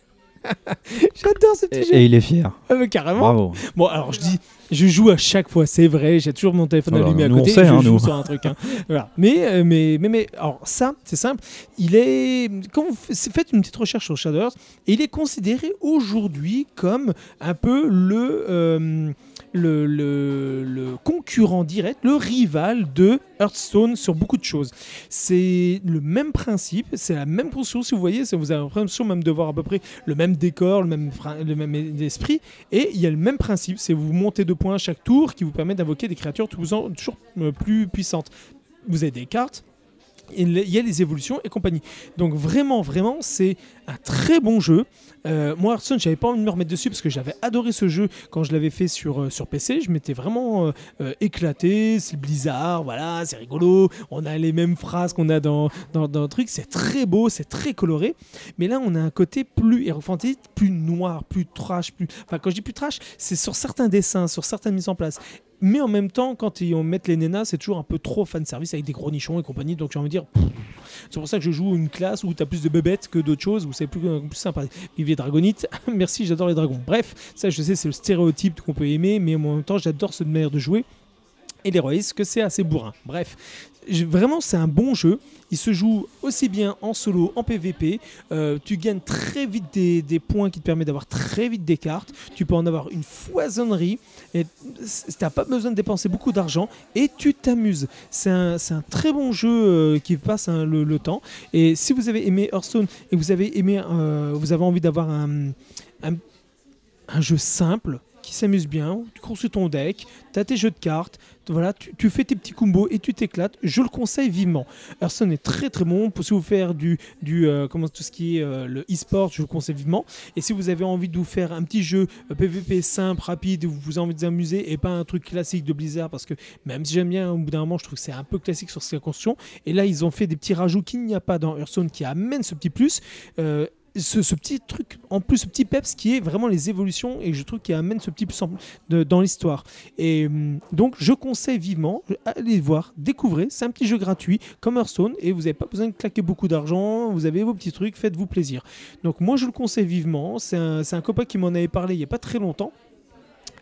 J'adore ce petit jeu. Et, et il est fier. Ah, mais carrément. Bravo. Bon, alors je dis, je joue à chaque fois, c'est vrai, j'ai toujours mon téléphone Oh là, allumé à nous, on côté, sait, je hein, joue nous. sur un truc. hein. Voilà. Mais, euh, mais, mais, mais, alors ça, c'est simple, il est, quand vous faites une petite recherche sur Shadowers, et il est considéré aujourd'hui comme un peu le, euh, le, concurrent direct, le rival de Hearthstone sur beaucoup de choses. C'est le même principe, c'est la même construction, si vous voyez, vous avez l'impression même de voir à peu près le même décor, le même, le même esprit, et il y a le même principe, c'est vous montez deux points à chaque tour qui vous permet d'invoquer des créatures toujours euh, plus puissantes. Vous avez des cartes, il y a les évolutions et compagnie. Donc vraiment, vraiment, c'est un très bon jeu. Euh, moi, Hearthstone, j'avais pas envie de me remettre dessus parce que j'avais adoré ce jeu quand je l'avais fait sur, euh, sur PC. Je m'étais vraiment euh, éclaté. C'est Blizzard, voilà, c'est rigolo. On a les mêmes phrases qu'on a dans, dans, dans le truc. C'est très beau, c'est très coloré. Mais là, on a un côté plus Hero plus noir, plus trash. Plus... Enfin, quand je dis plus trash, c'est sur certains dessins, sur certaines mises en place. Mais en même temps, quand ils mettent les nénas, c'est toujours un peu trop fan service avec des gros nichons et compagnie. Donc j'ai envie de dire, c'est pour ça que je joue une classe où tu as plus de bébêtes que d'autres choses, où c'est plus, euh, plus sympa. Vive les dragonites, merci, j'adore les dragons. Bref, ça je sais, c'est le stéréotype qu'on peut aimer, mais en même temps, j'adore cette manière de jouer. Et l'héroïsme, que c'est assez bourrin? Bref, vraiment, c'est un bon jeu. Il se joue aussi bien en solo, en PvP. Euh, tu gagnes très vite des, points qui te permettent d'avoir très vite des cartes. Tu peux en avoir une foisonnerie. Et t'as pas besoin de dépenser beaucoup d'argent et tu t'amuses. C'est un, très bon jeu euh, qui passe hein, le, temps. Et si vous avez aimé Hearthstone et vous avez aimé, euh, vous avez envie d'avoir un jeu simple qui s'amuse bien, tu construis ton deck, tu as tes jeux de cartes, voilà, tu, fais tes petits combos et tu t'éclates. Je le conseille vivement. Hearthstone est très très bon pour si vous faire du, euh, comment tout ce qui est euh, le e-sport, je le conseille vivement. Et si vous avez envie de vous faire un petit jeu euh, PVP simple, rapide, où vous avez envie de vous amuser et pas un truc classique de Blizzard, parce que même si j'aime bien, au bout d'un moment, je trouve que c'est un peu classique sur cette construction. Et là, ils ont fait des petits rajouts qu'il n'y a pas dans Hearthstone qui amènent ce petit plus. Euh, ce, petit truc, en plus, ce petit peps qui est vraiment les évolutions et je trouve qu'il amène ce petit semble de- dans l'histoire. Et hum, donc, je conseille vivement, allez voir, découvrez. C'est un petit jeu gratuit comme Hearthstone et vous n'avez pas besoin de claquer beaucoup d'argent. Vous avez vos petits trucs, faites-vous plaisir. Donc, moi, je le conseille vivement. C'est un, un copain qui m'en avait parlé il n'y a pas très longtemps.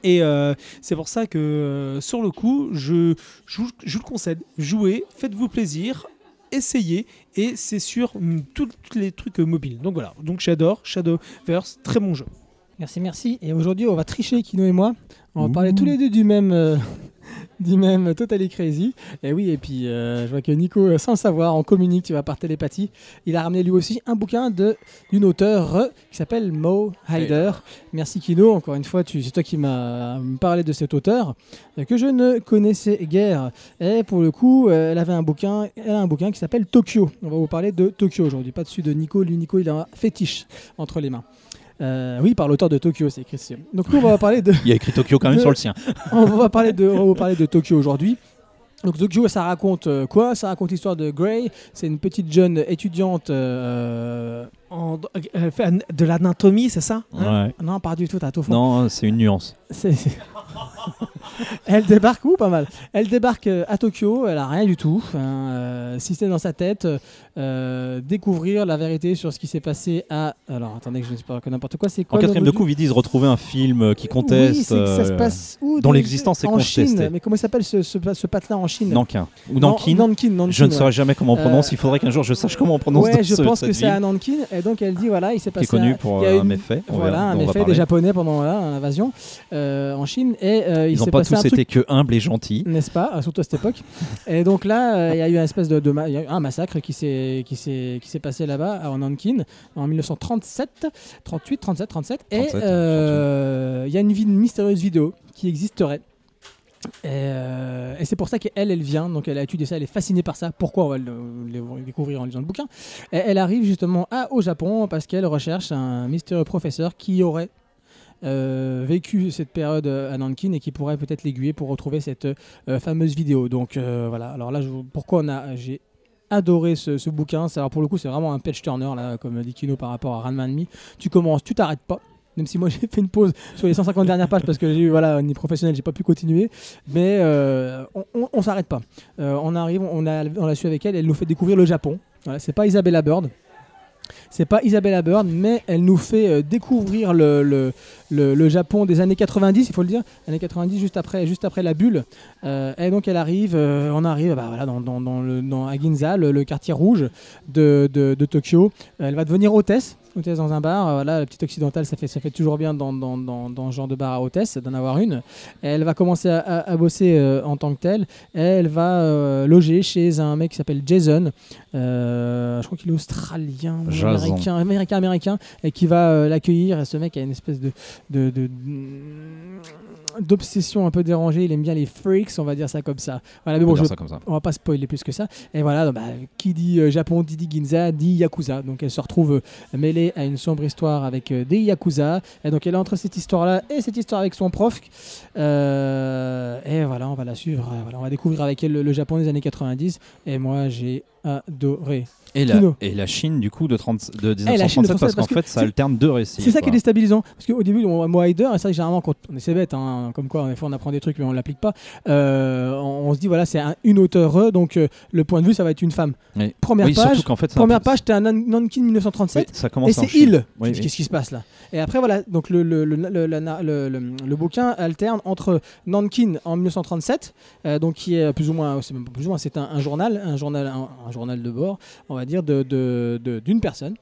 Et euh, c'est pour ça que euh, sur le coup, je, je, je le concède. Jouez, faites-vous plaisir, essayez, et c'est sur hum, tous les trucs euh, mobiles. Donc voilà, donc j'adore Shadowverse, très bon jeu. Merci, merci. Et aujourd'hui, on va tricher, Kino et moi. On va Ouh. parler tous les deux du même, euh, du même Totally Crazy. Et oui, et puis euh, je vois que Nico, euh, sans le savoir, on communique, tu vas par télépathie. Il a ramené lui aussi un bouquin de d'une auteure euh, qui s'appelle Mo Hyder. Merci Kino, encore une fois, c'est toi qui m'as parlé de cet auteur que je ne connaissais guère. Et pour le coup, elle avait un bouquin, elle a un bouquin qui s'appelle Tokyo. On va vous parler de Tokyo aujourd'hui, pas dessus de Nico. Lui, Nico, il a un fétiche entre les mains. Euh, oui, par l'auteur de Tokyo, c'est écrit. Donc nous, on va parler de, Il y a écrit Tokyo quand même De- sur le sien. on va parler de, on va vous parler de Tokyo aujourd'hui. Donc Tokyo, ça raconte euh, quoi? Ça raconte l'histoire de Grey. C'est une petite jeune étudiante. euh, En- an- de l'anatomie, c'est ça? Hein? Ouais. Non, pas du tout. T'as tout fond. Non, c'est une nuance. C'est- elle débarque où Pas mal. Elle débarque euh, à Tokyo, elle a rien du tout. hein, euh, si c'est dans sa tête, euh, découvrir la vérité sur ce qui s'est passé à. Alors attendez que je ne sais pas que n'importe quoi. C'est En quoi le quatrième de couve, ils disent retrouver un film euh, qui conteste. Oui, que ça se passe où dont l'existence est En contestée. Chine. Mais comment s'appelle ce, ce, ce patelin en Chine? Nankin. Ou Nankin. Nankin, Nankin, Je ne ouais. saurais jamais comment on prononce. Il faudrait qu'un jour je sache comment on prononce Ouais, je ce- pense que c'est à Nankin. Et donc elle dit voilà, il s'est qui est passé. connu pour un méfait. Voilà, un méfait des. Japonais pendant voilà, l'invasion euh, en Chine. Et euh, il Ils n'ont pas tous truc été que humbles et gentils. n'est-ce pas Ah, Surtout à cette époque. et donc là, euh, il y a eu un espèce de, de ma- il y a eu un massacre qui s'est passé là-bas en Nankin en 1937, 38, 37, 37. et 37, euh, il y a une, vi- une mystérieuse vidéo qui existerait. Et, euh, et c'est pour ça qu'elle, elle vient, donc elle a étudié ça, elle est fascinée par ça. Pourquoi On va le, le découvrir en lisant le bouquin? Et elle arrive justement à, au Japon parce qu'elle recherche un mystérieux professeur qui aurait euh, vécu cette période euh, à Nankin et qui pourrait peut-être l'aiguiller pour retrouver cette euh, fameuse vidéo. Donc voilà. Alors là, pourquoi on a, j'ai adoré ce, bouquin. Alors pour le coup, c'est vraiment un page turner là, comme dit Kino par rapport à Ranma Me. Tu commences, tu t'arrêtes pas. Même si moi j'ai fait une pause sur les 150 dernières pages parce que j'ai eu voilà au niveau professionnel, j'ai pas pu continuer. Mais on, on, s'arrête pas. On arrive, on a, on l'a su avec elle. Elle nous fait découvrir le Japon. Voilà, c'est pas Isabella Bird. C'est pas Isabella Bird, mais elle nous fait euh, découvrir le, Japon des années 90, il faut le dire, années 90 juste après, la bulle. Euh, et donc elle arrive, euh, on arrive bah, voilà, dans, dans, à Ginza, le, quartier rouge de Tokyo. Elle va devenir hôtesse, hôtesse dans un bar. Euh, Voilà, la petite occidentale, ça fait, ça fait toujours bien dans, dans, dans, dans ce genre de bar à hôtesse d'en avoir une. Et elle va commencer à, à- à bosser euh, en tant que telle. Et elle va euh, loger chez un mec qui s'appelle Jason. Euh, je crois qu'il est australien, Jason. américain, américain, américain, et qui va l'accueillir. Et ce mec a une espèce de, de, de- d'obsession un peu dérangée. Il aime bien les freaks, on va dire ça comme ça. Voilà, mais On bon, je, comme ça. on va pas spoiler plus que ça. Et voilà, donc, bah, qui dit euh, Japon dit, dit Ginza, dit Yakuza. Donc elle se retrouve euh, mêlée à une sombre histoire avec euh, des Yakuza. Et donc elle est entre cette histoire-là et cette histoire avec son prof. Et voilà, on va la suivre. Voilà, on va découvrir avec elle le, le Japon des années 90. Et moi, j'ai adoré. Et la, Kino. et la Chine, du coup, de, 30, de Eh, la Chine de 1937, parce 37, qu'en parce que fait, ça alterne deux récits. C'est ça qui est déstabilisant. Parce qu'au début, on, moi, Heider, et ça, généralement, quand on est c'est bête, hein, comme quoi, des fois, on apprend des trucs, mais on l'applique pas. euh, on, on se dit, voilà, c'est un- une auteure, donc euh, le point de vue, ça va être une femme. Oui. Première Oui, page, qu'en fait, un première peu- page, t'es un Nan- Nankin 1937. Oui, ça commence Et en c'est il. Qu'est-ce qui se passe là? Et après voilà, donc le, le, le, le- la- le- le- le bouquin alterne entre Nankin en 1937, euh, donc qui est plus ou moins, c'est même pas plus ou moins, c'est un, un journal, un journal, un, un journal de bord, on va dire de de- de- d'une personne,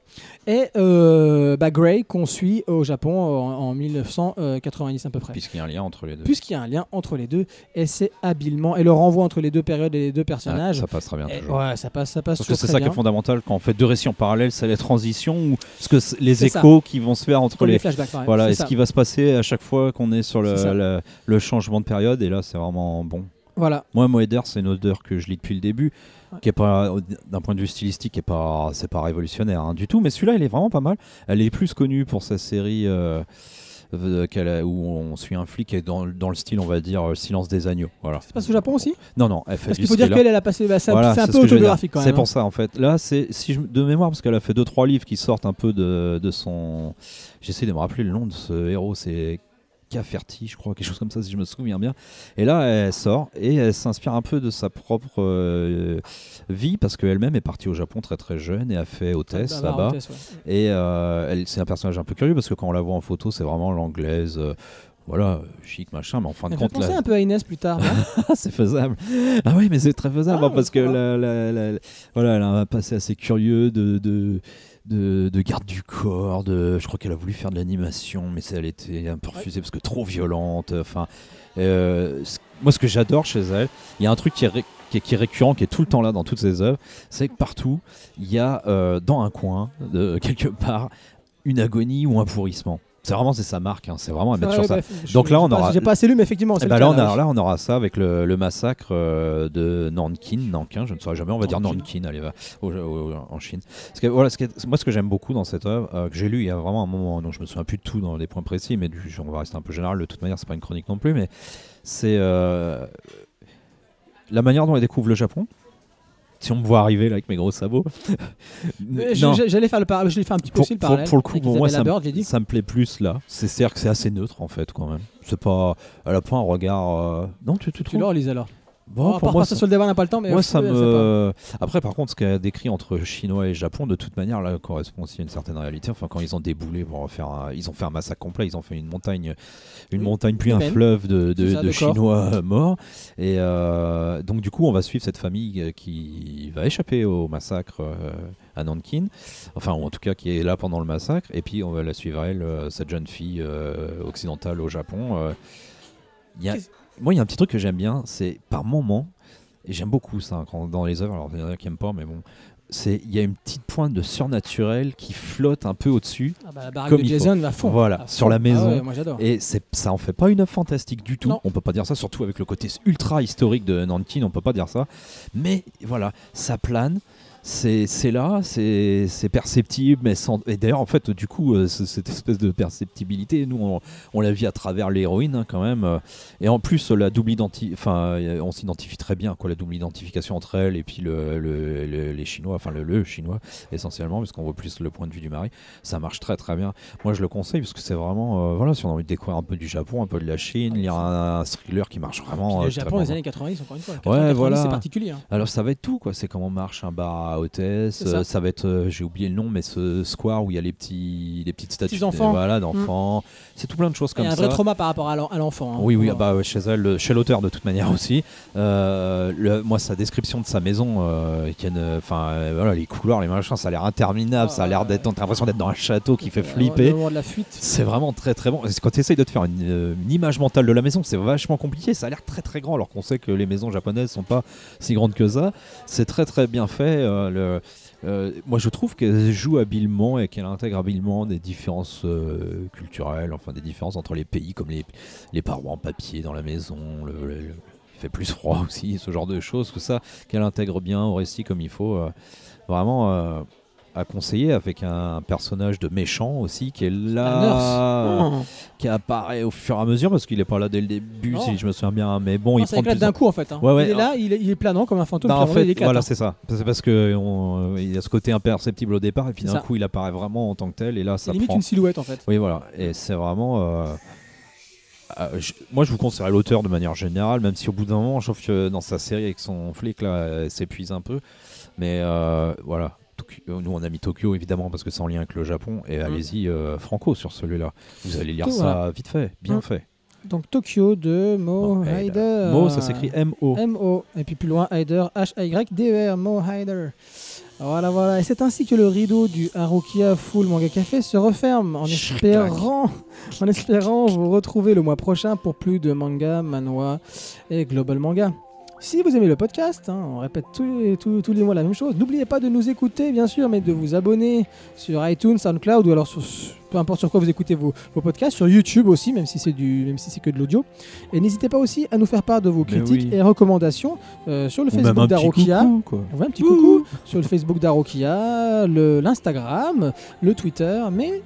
et euh, bah, Gray qu'on suit au Japon en, en 1990 à peu près. Puisqu'il y a un lien entre les deux. Puisqu'il y a un lien entre les deux, et c'est habilement, et le renvoi entre les deux périodes et les deux Ah, personnages. ça passe très bien et toujours. ouais, ça passe, ça passe Parce que c'est ça qui est fondamental quand on fait deux récits en parallèle, c'est les transitions ou ce que les ça. échos qui vont se faire entre Comme les. les flashbacks. Voilà, et ce qui va se passer à chaque fois qu'on est sur le, le, le changement de période, et là c'est vraiment bon. Voilà. Moi, Moeder, c'est une odeur que je lis depuis le début. Qui est pas, d'un point de vue stylistique, qui est pas, c'est pas révolutionnaire hein, du tout, mais celui-là, il est vraiment pas mal. Elle est plus connue pour sa série euh, euh, a- où on suit un flic et dans, dans le style, on va dire, euh, Silence des agneaux. Voilà. Ça se passe au Japon aussi? Non, non, elle fait Parce qu'il faut dire qu'elle, elle a passé. bah, c'est un- Voilà, c'est un peu autobiographique quand même. C'est hein. pour ça en fait. Là, c'est si je de mémoire parce qu'elle a fait deux trois livres qui sortent un peu de, de son. J'essaie de me rappeler le nom de ce héros. C'est Cafferty, je crois, quelque chose comme ça si je me souviens bien. Et là, elle sort et elle s'inspire un peu de sa propre euh, vie parce qu'elle-même est partie au Japon très très jeune et a fait hôtesse Bah, bah, là-bas. ouais. Et euh, elle, c'est un personnage un peu curieux parce que quand on la voit en photo, c'est vraiment l'anglaise. euh, voilà, chic, machin, mais en fin de compte, là, penser un peu à Inès plus tard. ah, c'est faisable. Ah oui, mais c'est très faisable Ah, hein, parce que la- la- la- voilà, elle a un passé assez curieux de, de, de, de garde du corps. De, je crois qu'elle a voulu faire de l'animation, mais ça, elle était un peu refusée parce que trop violente. Enfin, euh, moi, ce que j'adore chez elle, il y a un truc qui est, ré- qui est, qui est récurrent, qui est tout le temps là dans toutes ses œuvres, c'est que partout, il y a euh, dans un coin, de, quelque part, une agonie ou un pourrissement. C'est vraiment c'est sa marque, hein, c'est vraiment à mettre Ouais, sur ça. je- Donc là, on aura- J'ai pas assez lu, mais effectivement, cas, là, on a, là, on aura ça avec le, le massacre euh, de Nankin, Nankin, je ne saurais jamais, on va dire Nankin. Allez, va, au- au- en Chine. Parce que, voilà, ce moi, ce que j'aime beaucoup dans cette œuvre, euh, que j'ai lu il y a vraiment un moment, donc je me souviens plus de tout dans les points précis, mais du, on va rester un peu général, de toute manière, c'est pas une chronique non plus, mais c'est euh, la manière dont elle découvre le Japon. Si on me voit arriver là avec mes gros sabots. Je- J'allais faire le par- je l'ai fait un petit peu Pour, aussi le parallèle. pour le coup, pour moi, ça, Bird, me- dit. ça me plaît plus là. C'est c'est-à-dire que c'est assez neutre en fait quand même. C'est pas, elle a pas un regard. euh, Non, tu, tu Tu alors. Bon, pour moi, ça- sur le débat, on n'a pas le temps, mais moi, ça ouais, c'est me. Après, par contre, ce qu'elle a décrit entre chinois et Japon, de toute manière, là, correspond aussi à une certaine réalité. Enfin, quand ils ont déboulé pour faire, un- ils ont fait un massacre complet. Ils ont fait une montagne, une Oui, montagne puis un fleuve de, ça, chinois euh, morts. Et euh, donc, du coup, on va suivre cette famille euh, qui va échapper au massacre euh, à Nankin. Enfin, ou en tout cas, qui est là pendant le massacre. Et puis, on va la suivre elle, cette jeune fille euh, occidentale au Japon. euh. Il y a- moi, il y a un petit truc que j'aime bien, c'est par moment, et j'aime beaucoup ça quand, dans les œuvres, alors il y en a qui n'aiment pas, mais bon, c'est il y a une petite pointe de surnaturel qui flotte un peu au-dessus, Ah bah, la baraque Comme de. Jason va fond. Voilà, À sur fond. la maison. Ah ouais, moi j'adore. et ça en fait pas une œuvre fantastique du tout. Non. On peut pas dire ça, surtout avec le côté ultra historique de Nankin, on peut pas dire ça. Mais voilà, ça plane. C'est là, c'est perceptible, mais sans. Et d'ailleurs, en fait, du coup, euh, ce- cette espèce de perceptibilité, nous, on, on la vit à travers l'héroïne, hein, quand même. euh, Et en plus, la double enfin, euh, on s'identifie très bien, quoi, la double identification entre elle et puis le, le- le- les Chinois, enfin le, le chinois essentiellement, parce qu'on voit plus le point de vue du mari. Ça marche très très bien. Moi, je le conseille parce que c'est vraiment, euh, voilà, si on a envie de découvrir un peu du Japon, un peu de la Chine, il y a un, un thriller qui marche vraiment. le Japon, les années 90, encore une fois. Ouais, 90, voilà. C'est particulier. hein. Alors ça va être tout quoi, c'est comment marche un bar à hôtesse, ça. euh, ça. va être, euh, j'ai oublié le nom, mais ce square où il y a les petits, les petites statues, Petits enfants. Mm. voilà, d'enfants. C'est tout plein de choses Il y comme a un ça. vrai trauma par rapport à l'en- à l'enfant. hein. Oui, oui, ah bah, chez elle, le- chez l'auteur de toute manière aussi. Euh, le- moi, sa description de sa maison, qui enfin, voilà, les couloirs, les machins, ça a l'air interminable, Ah, ça a l'air d'être, t'as l'impression d'être dans un château qui fait flipper. C'est vraiment très très bon. Quand tu essayes de te faire une, une image mentale de la maison, c'est vachement compliqué. Ça a l'air très très grand, alors qu'on sait que les maisons japonaises sont pas si grandes que ça. C'est très très bien fait. Euh, moi, je trouve qu'elle joue habilement et qu'elle intègre habilement des différences euh, culturelles, enfin des différences entre les pays, comme les, les parois en papier dans la maison, il fait plus froid aussi, ce genre de choses, que ça, qu'elle intègre bien au récit comme il faut. euh, vraiment. À conseiller avec un personnage de méchant aussi qui est là. Oh. qui apparaît au fur et à mesure parce qu'il est pas là dès le début si je me souviens bien mais bon Non, il prend plus d'un coup en fait. hein. Ouais, ouais, il est là, il est, il est planant comme un fantôme. Non, puis en il fait voilà hein. c'est ça c'est parce que on- il y a ce côté imperceptible au départ et puis d'un coup il apparaît vraiment en tant que tel et là ça limite prend une silhouette en fait. oui voilà et c'est vraiment euh, euh, je- moi je vous conseillerais l'auteur de manière générale même si au bout d'un moment je trouve que dans sa série avec son flic là elle s'épuise un peu mais euh, voilà Tokyo- nous on a mis Tokyo évidemment parce que c'est en lien avec le Japon et allez-y euh, franco sur celui-là vous allez lire Tout, ça voilà. vite fait bien Mm. fait Donc Tokyo de Mo Hyder. Mo ça s'écrit M-O M-O. Et puis plus loin, Hyder, H-Y-D-E-R, Mo Hyder. Voilà, voilà. Et c'est ainsi que le rideau du Harukia Full Manga Café se referme en espérant, en espérant vous retrouver le mois prochain pour plus de manga, manhwa et global manga. Si vous aimez le podcast, hein, on répète tous les, tous- tous les mois la même chose. N'oubliez pas de nous écouter, bien sûr, mais de vous abonner sur iTunes, SoundCloud ou alors sur, peu importe sur quoi vous écoutez vos, vos podcasts, sur YouTube aussi, même si c'est du, même si c'est que de l'audio. Et n'hésitez pas aussi à nous faire part de vos critiques oui. et recommandations euh, sur le Facebook d'Arokia. quoi. Ouais, un petit coucou sur le Facebook d'Arokia, le- l'Instagram, le Twitter, mais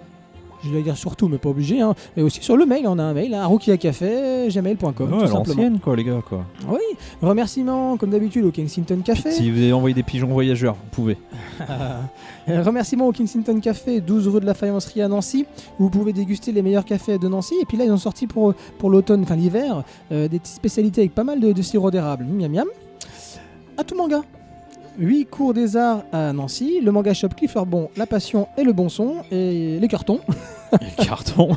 Je vais dire surtout, mais pas obligé. hein. Et aussi sur le mail, on a un mail, hein, rookiacafé.gmail.com. Ouais, tout à simplement. quoi, les gars, quoi. Oui, remerciements comme d'habitude au Kensington Café. Si vous avez envoyé des pigeons voyageurs, vous pouvez. Remerciements au Kensington Café, 12 rue de la Faïencerie à Nancy. où Vous pouvez déguster les meilleurs cafés de Nancy. Et puis là, ils ont sorti pour, pour l'automne, enfin l'hiver, euh, des petites spécialités avec pas mal de, de sirop d'érable. Miam miam. À tout manga. 8 cours des arts à Nancy, le manga shop Cliff Bon, La Passion et le Bon Son, et les cartons. Le carton.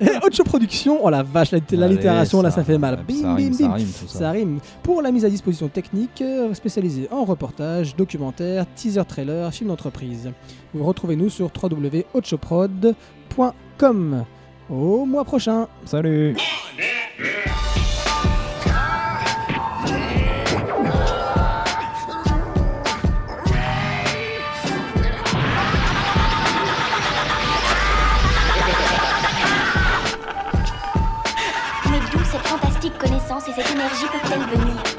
Et Ocho Productions, oh la vache, la, la Allez, littération là ça fait mal. Ça Bim, rime, bim, ça bim. rime, tout ça. Ça rime. Pour la mise à disposition technique, euh, spécialisée en reportage, documentaire, teaser trailer, film d'entreprise. Vous retrouvez-nous sur www.ochoprod.com. Au mois prochain. Salut et cette énergie peuvent-elles venir